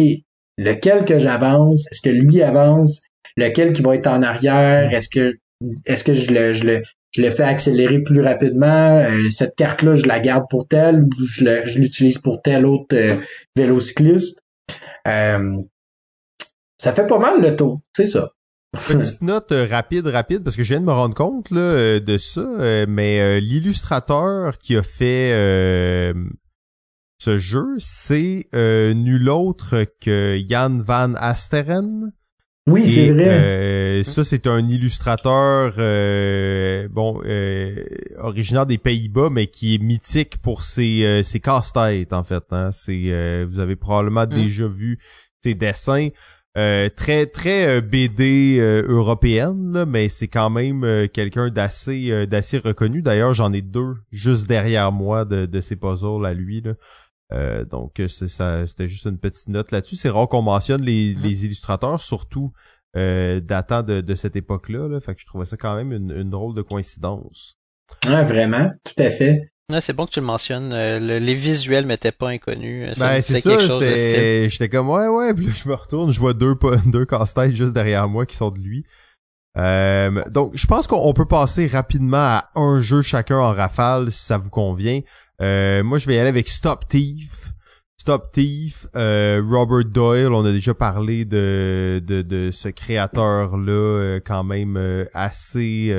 lequel que j'avance, est-ce que lui avance, lequel qui va être en arrière, est-ce que est-ce que je le, je le, je le fais accélérer plus rapidement? Euh, cette carte-là, je la garde pour telle ou je l'utilise pour tel autre euh, vélocycliste? Euh, ça fait pas mal le tour, c'est ça. Petite (laughs) note rapide, rapide, parce que je viens de me rendre compte là, de ça, mais l'illustrateur qui a fait ce jeu, c'est nul autre que Jan van Asteren. Oui, c'est vrai. Euh, ça, c'est un illustrateur, euh, bon, euh, originaire des Pays-Bas, mais qui est mythique pour ses, ses casse-têtes, en fait. Hein. C'est, vous avez probablement Mm. déjà vu ses dessins. très très BD européenne, là, mais c'est quand même quelqu'un d'assez d'assez reconnu. D'ailleurs, j'en ai deux juste derrière moi de, de ces puzzles à lui. Là. Euh, donc c'est ça, c'était juste une petite note là-dessus. C'est rare qu'on mentionne les, Mhm. les illustrateurs, surtout euh, datant de, de cette époque-là. Là. Fait que je trouvais ça quand même une, une drôle de coïncidence. Ah, vraiment, tout à fait. Ouais, c'est bon que tu le mentionnes. Euh, le- les visuels m'étaient pas inconnus. Ça ben c'est quelque chose de style. c'était- j'étais comme ouais ouais, puis là, je me retourne, je vois deux (laughs) deux casse-têtes juste derrière moi qui sont de lui. Euh, donc je pense qu'on on peut passer rapidement à un jeu chacun en rafale si ça vous convient. Euh, moi je vais y aller avec Stop Thief. Stop Thief, euh, Robert Doyle, on a déjà parlé de, de, ce créateur-là euh, quand même assez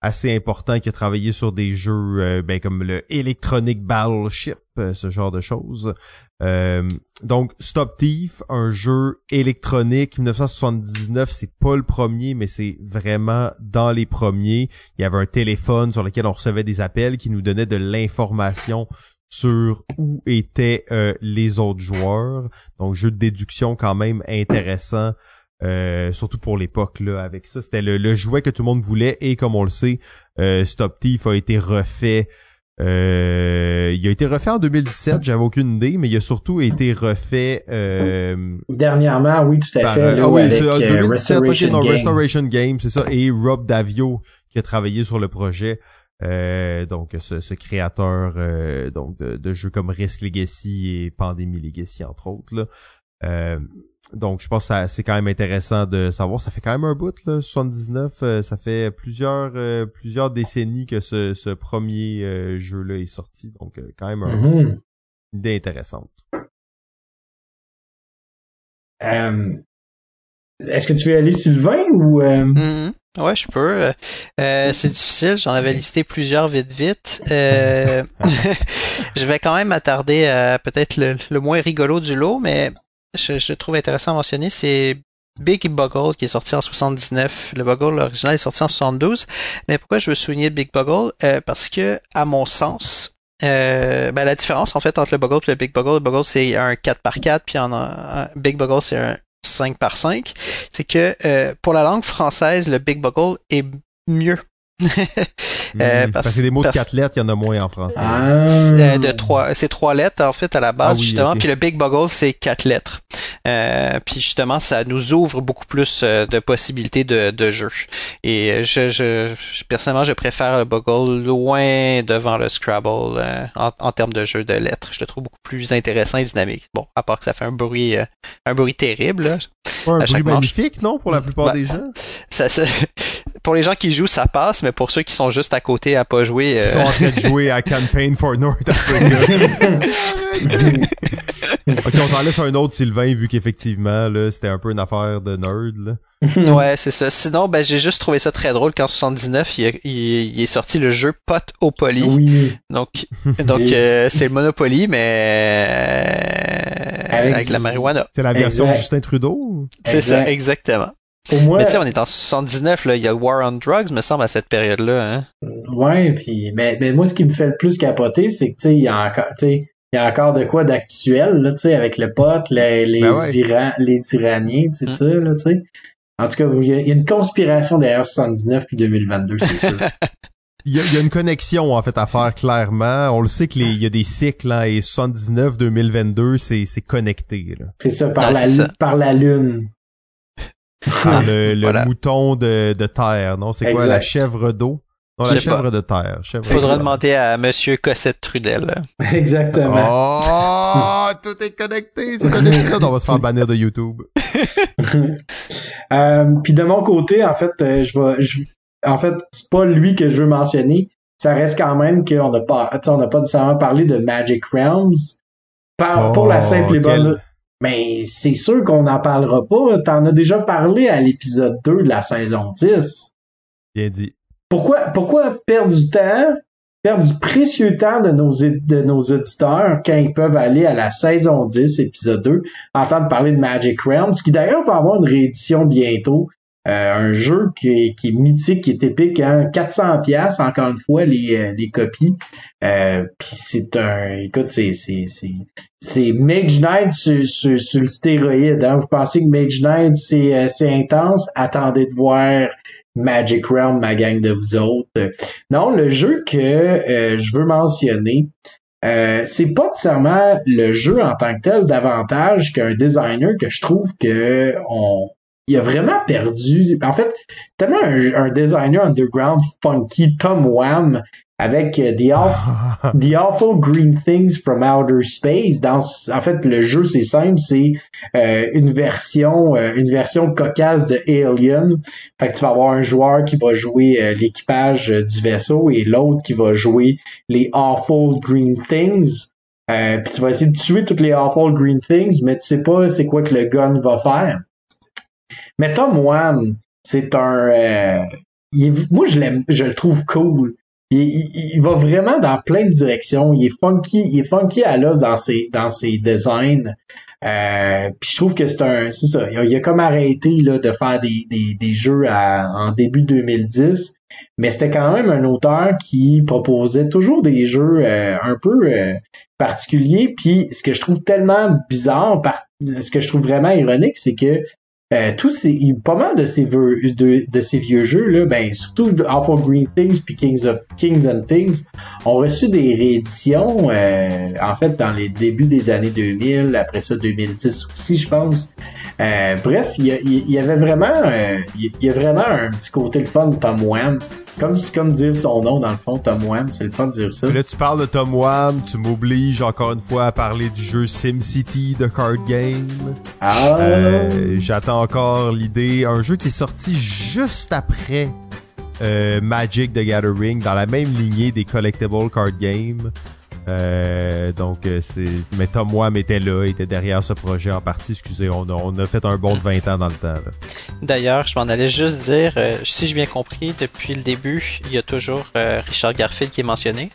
assez important qui a travaillé sur des jeux euh, ben, comme le Electronic Battleship, euh, ce genre de choses. Euh, donc Stop Thief, un jeu électronique 1979, c'est pas le premier, mais c'est vraiment dans les premiers. Il y avait un téléphone sur lequel on recevait des appels qui nous donnaient de l'information sur où étaient euh, les autres joueurs. Donc jeu de déduction quand même intéressant. Euh, surtout pour l'époque là avec ça c'était le, le jouet que tout le monde voulait et comme on le sait euh, Stop Thief a été refait euh, il a été refait en 2017 j'avais aucune idée mais il a surtout été refait euh, Dernièrement, oui, tout à par, fait. ah oui, avec, c'est, euh, euh, 2017, ok, Restoration non, Game. Restoration Game, c'est ça, et Rob Davio qui a travaillé sur le projet. Euh, donc ce, ce créateur euh, donc de, de jeux comme Risk Legacy et Pandemic Legacy entre autres là. Euh, donc je pense que ça- c'est quand même intéressant de savoir ça fait quand même un bout là 79 euh, ça fait plusieurs euh, plusieurs décennies que ce, ce premier euh, jeu là est sorti donc euh, quand même un- Mhm. une idée intéressante Euh, Est-ce que tu veux aller Sylvain ou euh, Mhm. Ouais, je peux. Euh, c'est difficile. J'en avais listé plusieurs vite vite. Euh, (laughs) (laughs) je vais quand même m'attarder à peut-être le, le moins rigolo du lot, mais je, trouve intéressant à mentionner. C'est Big Boggle qui est sorti en 79. Le Boggle original est sorti en 72. Mais pourquoi je veux souligner Big Boggle? Euh, Parce que, à mon sens, euh, ben, la différence en fait entre le Boggle et le Big Boggle, le Boggle c'est un 4 par 4 puis en, un Big Boggle c'est un 5 par 5 c'est que euh, pour la langue française, le Big Boggle est mieux. Euh, Hmm, parce- parce que des mots de parce- quatre lettres il y en a moins en français ah, Euh, de trois, c'est trois lettres en fait à la base Ah oui, justement, puis le Big Boggle c'est quatre lettres. Euh, puis justement ça nous ouvre beaucoup plus euh, de possibilités de, de jeu. Et euh, je, je, je- personnellement je préfère le Boggle loin devant le Scrabble euh, en, en termes de jeu de lettres. Je le trouve beaucoup plus intéressant et dynamique. Bon, à part que ça fait un bruit, euh, un bruit terrible. là. Un à bruit chaque manche. magnifique non pour la plupart Bah, des gens Ça, ça- pour les gens qui jouent ça passe, mais pour ceux qui sont juste à côté à pas jouer, Ils euh, sont en train de jouer à Campaign for North Africa. (laughs) ok, on s'en laisse un autre Sylvain, vu qu'effectivement, là, c'était un peu une affaire de nerd, là. (laughs) Ouais, c'est ça. Sinon, ben, j'ai juste trouvé ça très drôle qu'en 79, il, a- il- il est sorti le jeu Pot au Poly. oui. Donc, (laughs) donc euh, c'est le Monopoly, mais euh, Avec avec, la marijuana. C'est la version Exact. de Justin Trudeau? C'est ça, exactement. Mais tu sais, on est en 79, là. Il y a War on Drugs, me semble, à cette période-là. Hein? ouais, puis mais, mais moi ce qui me fait le plus capoter, c'est que tu sais, il y a encore tu sais, il y a encore de quoi d'actuel là, tu sais, avec le pote, les les, Ben ouais. Iran- les Iraniens, tu sais Mm. ça là, tu sais. En tout cas, il y, a, il y a une conspiration derrière 79 puis 2022, c'est sûr. (laughs) Il y, a, il y a une connexion, en fait, à faire, clairement. On le sait qu'il y a des cycles, hein, et 79, 2022, c'est, c'est connecté, là. C'est ça par la c'est ça. par la lune. Par le, le (laughs) Voilà. mouton de, de terre, non? C'est quoi, la chèvre d'eau? Non, la pas. chèvre de terre. Chèvre Faudra de- demander à Monsieur Cossette Trudel. (laughs) Exactement. Oh, (laughs) tout est connecté, c'est connecté. On va se faire bannir de YouTube. Euh, puis de mon côté, en fait, euh, je vais, je- en fait, c'est pas lui que je veux mentionner. Ça reste quand même qu'on n'a pas, tu sais, on n'a pas nécessairement parlé de Magic Realms. Par- Oh, pour la simple et bonne. Mais c'est sûr qu'on n'en parlera pas. T'en as déjà parlé à l'épisode 2 de la saison 10. Bien dit. Pourquoi, pourquoi perdre du temps perdre du précieux temps de nos, de nos auditeurs quand ils peuvent aller à la saison 10, épisode 2, entendre parler de Magic Realms, qui d'ailleurs va avoir une réédition bientôt. Euh, un jeu qui est, qui est, mythique, qui est épique, hein? 400 pièces encore une fois les, euh, les copies. Euh, Puis c'est un, écoute, c'est c'est c'est Mage Knight sur, sur, sur le stéroïde. Hein? Vous pensez que Mage Knight c'est euh, c'est intense? Attendez de voir Magic Realm, ma gang de vous autres. Non, le jeu que je veux mentionner, euh, c'est pas nécessairement le jeu en tant que tel davantage qu'un designer que je trouve que on, il a vraiment perdu. En fait, tellement un, un designer underground funky, Tom Wham, avec euh, The, Awful, (laughs) The Awful Green Things from Outer Space. Dans, en fait, le jeu, c'est simple, c'est euh, une version euh, une version cocasse de Alien. Fait que tu vas avoir un joueur qui va jouer l'équipage du vaisseau et l'autre qui va jouer les Awful Green Things. puis tu vas essayer de tuer toutes les Awful Green Things, mais tu sais pas c'est quoi que le gun va faire. Mais Tom Wham, c'est un... Euh, moi, je l'aime, je le trouve cool. Il, va vraiment dans plein de directions. Il est funky, il est funky à l'os dans ses, dans ses designs. Euh, puis je trouve que c'est un, c'est ça. Il a, comme arrêté là de faire des, des, des jeux en début 2010, mais c'était quand même un auteur qui proposait toujours des jeux euh, un peu particuliers. Puis ce que je trouve tellement bizarre, ce que je trouve vraiment ironique, c'est que euh, tous ces, pas mal de ces, de, de ces vieux jeux là, ben surtout Awful Green Things puis Kings of Kings and Things ont reçu des rééditions euh, en fait dans les débuts des années 2000, après ça 2010 aussi je pense. Euh, bref, il y, y, avait vraiment il y, a vraiment un petit côté le fun de Tom Wham comme, comme dire son nom, dans le fond, Tom Wham, c'est le fun de dire ça. là, tu parles de Tom Wham, tu m'obliges encore une fois à parler du jeu SimCity de Card Game. Ah! Euh, J'attends encore l'idée. Un jeu qui est sorti juste après euh, Magic the Gathering, dans la même lignée des Collectible Card Game. Euh, donc euh, c'est mais Tom Wham était là, était derrière ce projet en partie. Excusez, on a, on a fait un bon de 20 ans dans le temps. D'ailleurs, je m'en allais juste dire, euh, si j'ai bien compris, depuis le début, il y a toujours euh, Richard Garfield qui est mentionné.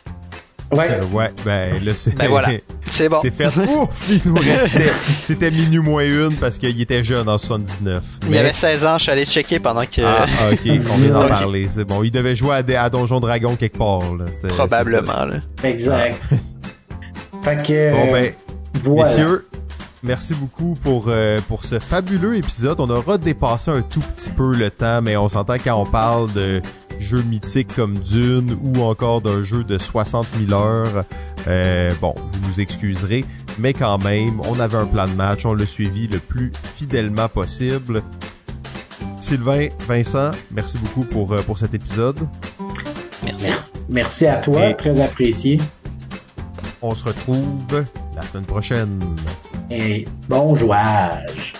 Ouais. ouais, ben là c'est. Ben voilà. (laughs) C'est bon. C'est fait. (laughs) Ouf, il nous restait. C'était minuit moins une parce qu'il était jeune en 79. Il avait 16 ans, je suis allé checker pendant que. Ah, ok, on vient d'en (laughs) parler. C'est bon. Il devait jouer à, à Donjon Dragon quelque part. Là. Probablement, là. Exact. fait que. Bon, ben. Voilà. Messieurs, merci beaucoup pour, euh, pour ce fabuleux épisode. On aura dépassé un tout petit peu le temps, mais on s'entend quand on parle de jeux mythiques comme Dune ou encore d'un jeu de 60 000 heures. Euh, bon, vous nous excuserez, mais quand même, on avait un plan de match, on l'a suivi le plus fidèlement possible. Sylvain, Vincent, merci beaucoup pour, euh, pour cet épisode. Merci. Merci à toi, très apprécié. On se retrouve la semaine prochaine. Et bon jouage.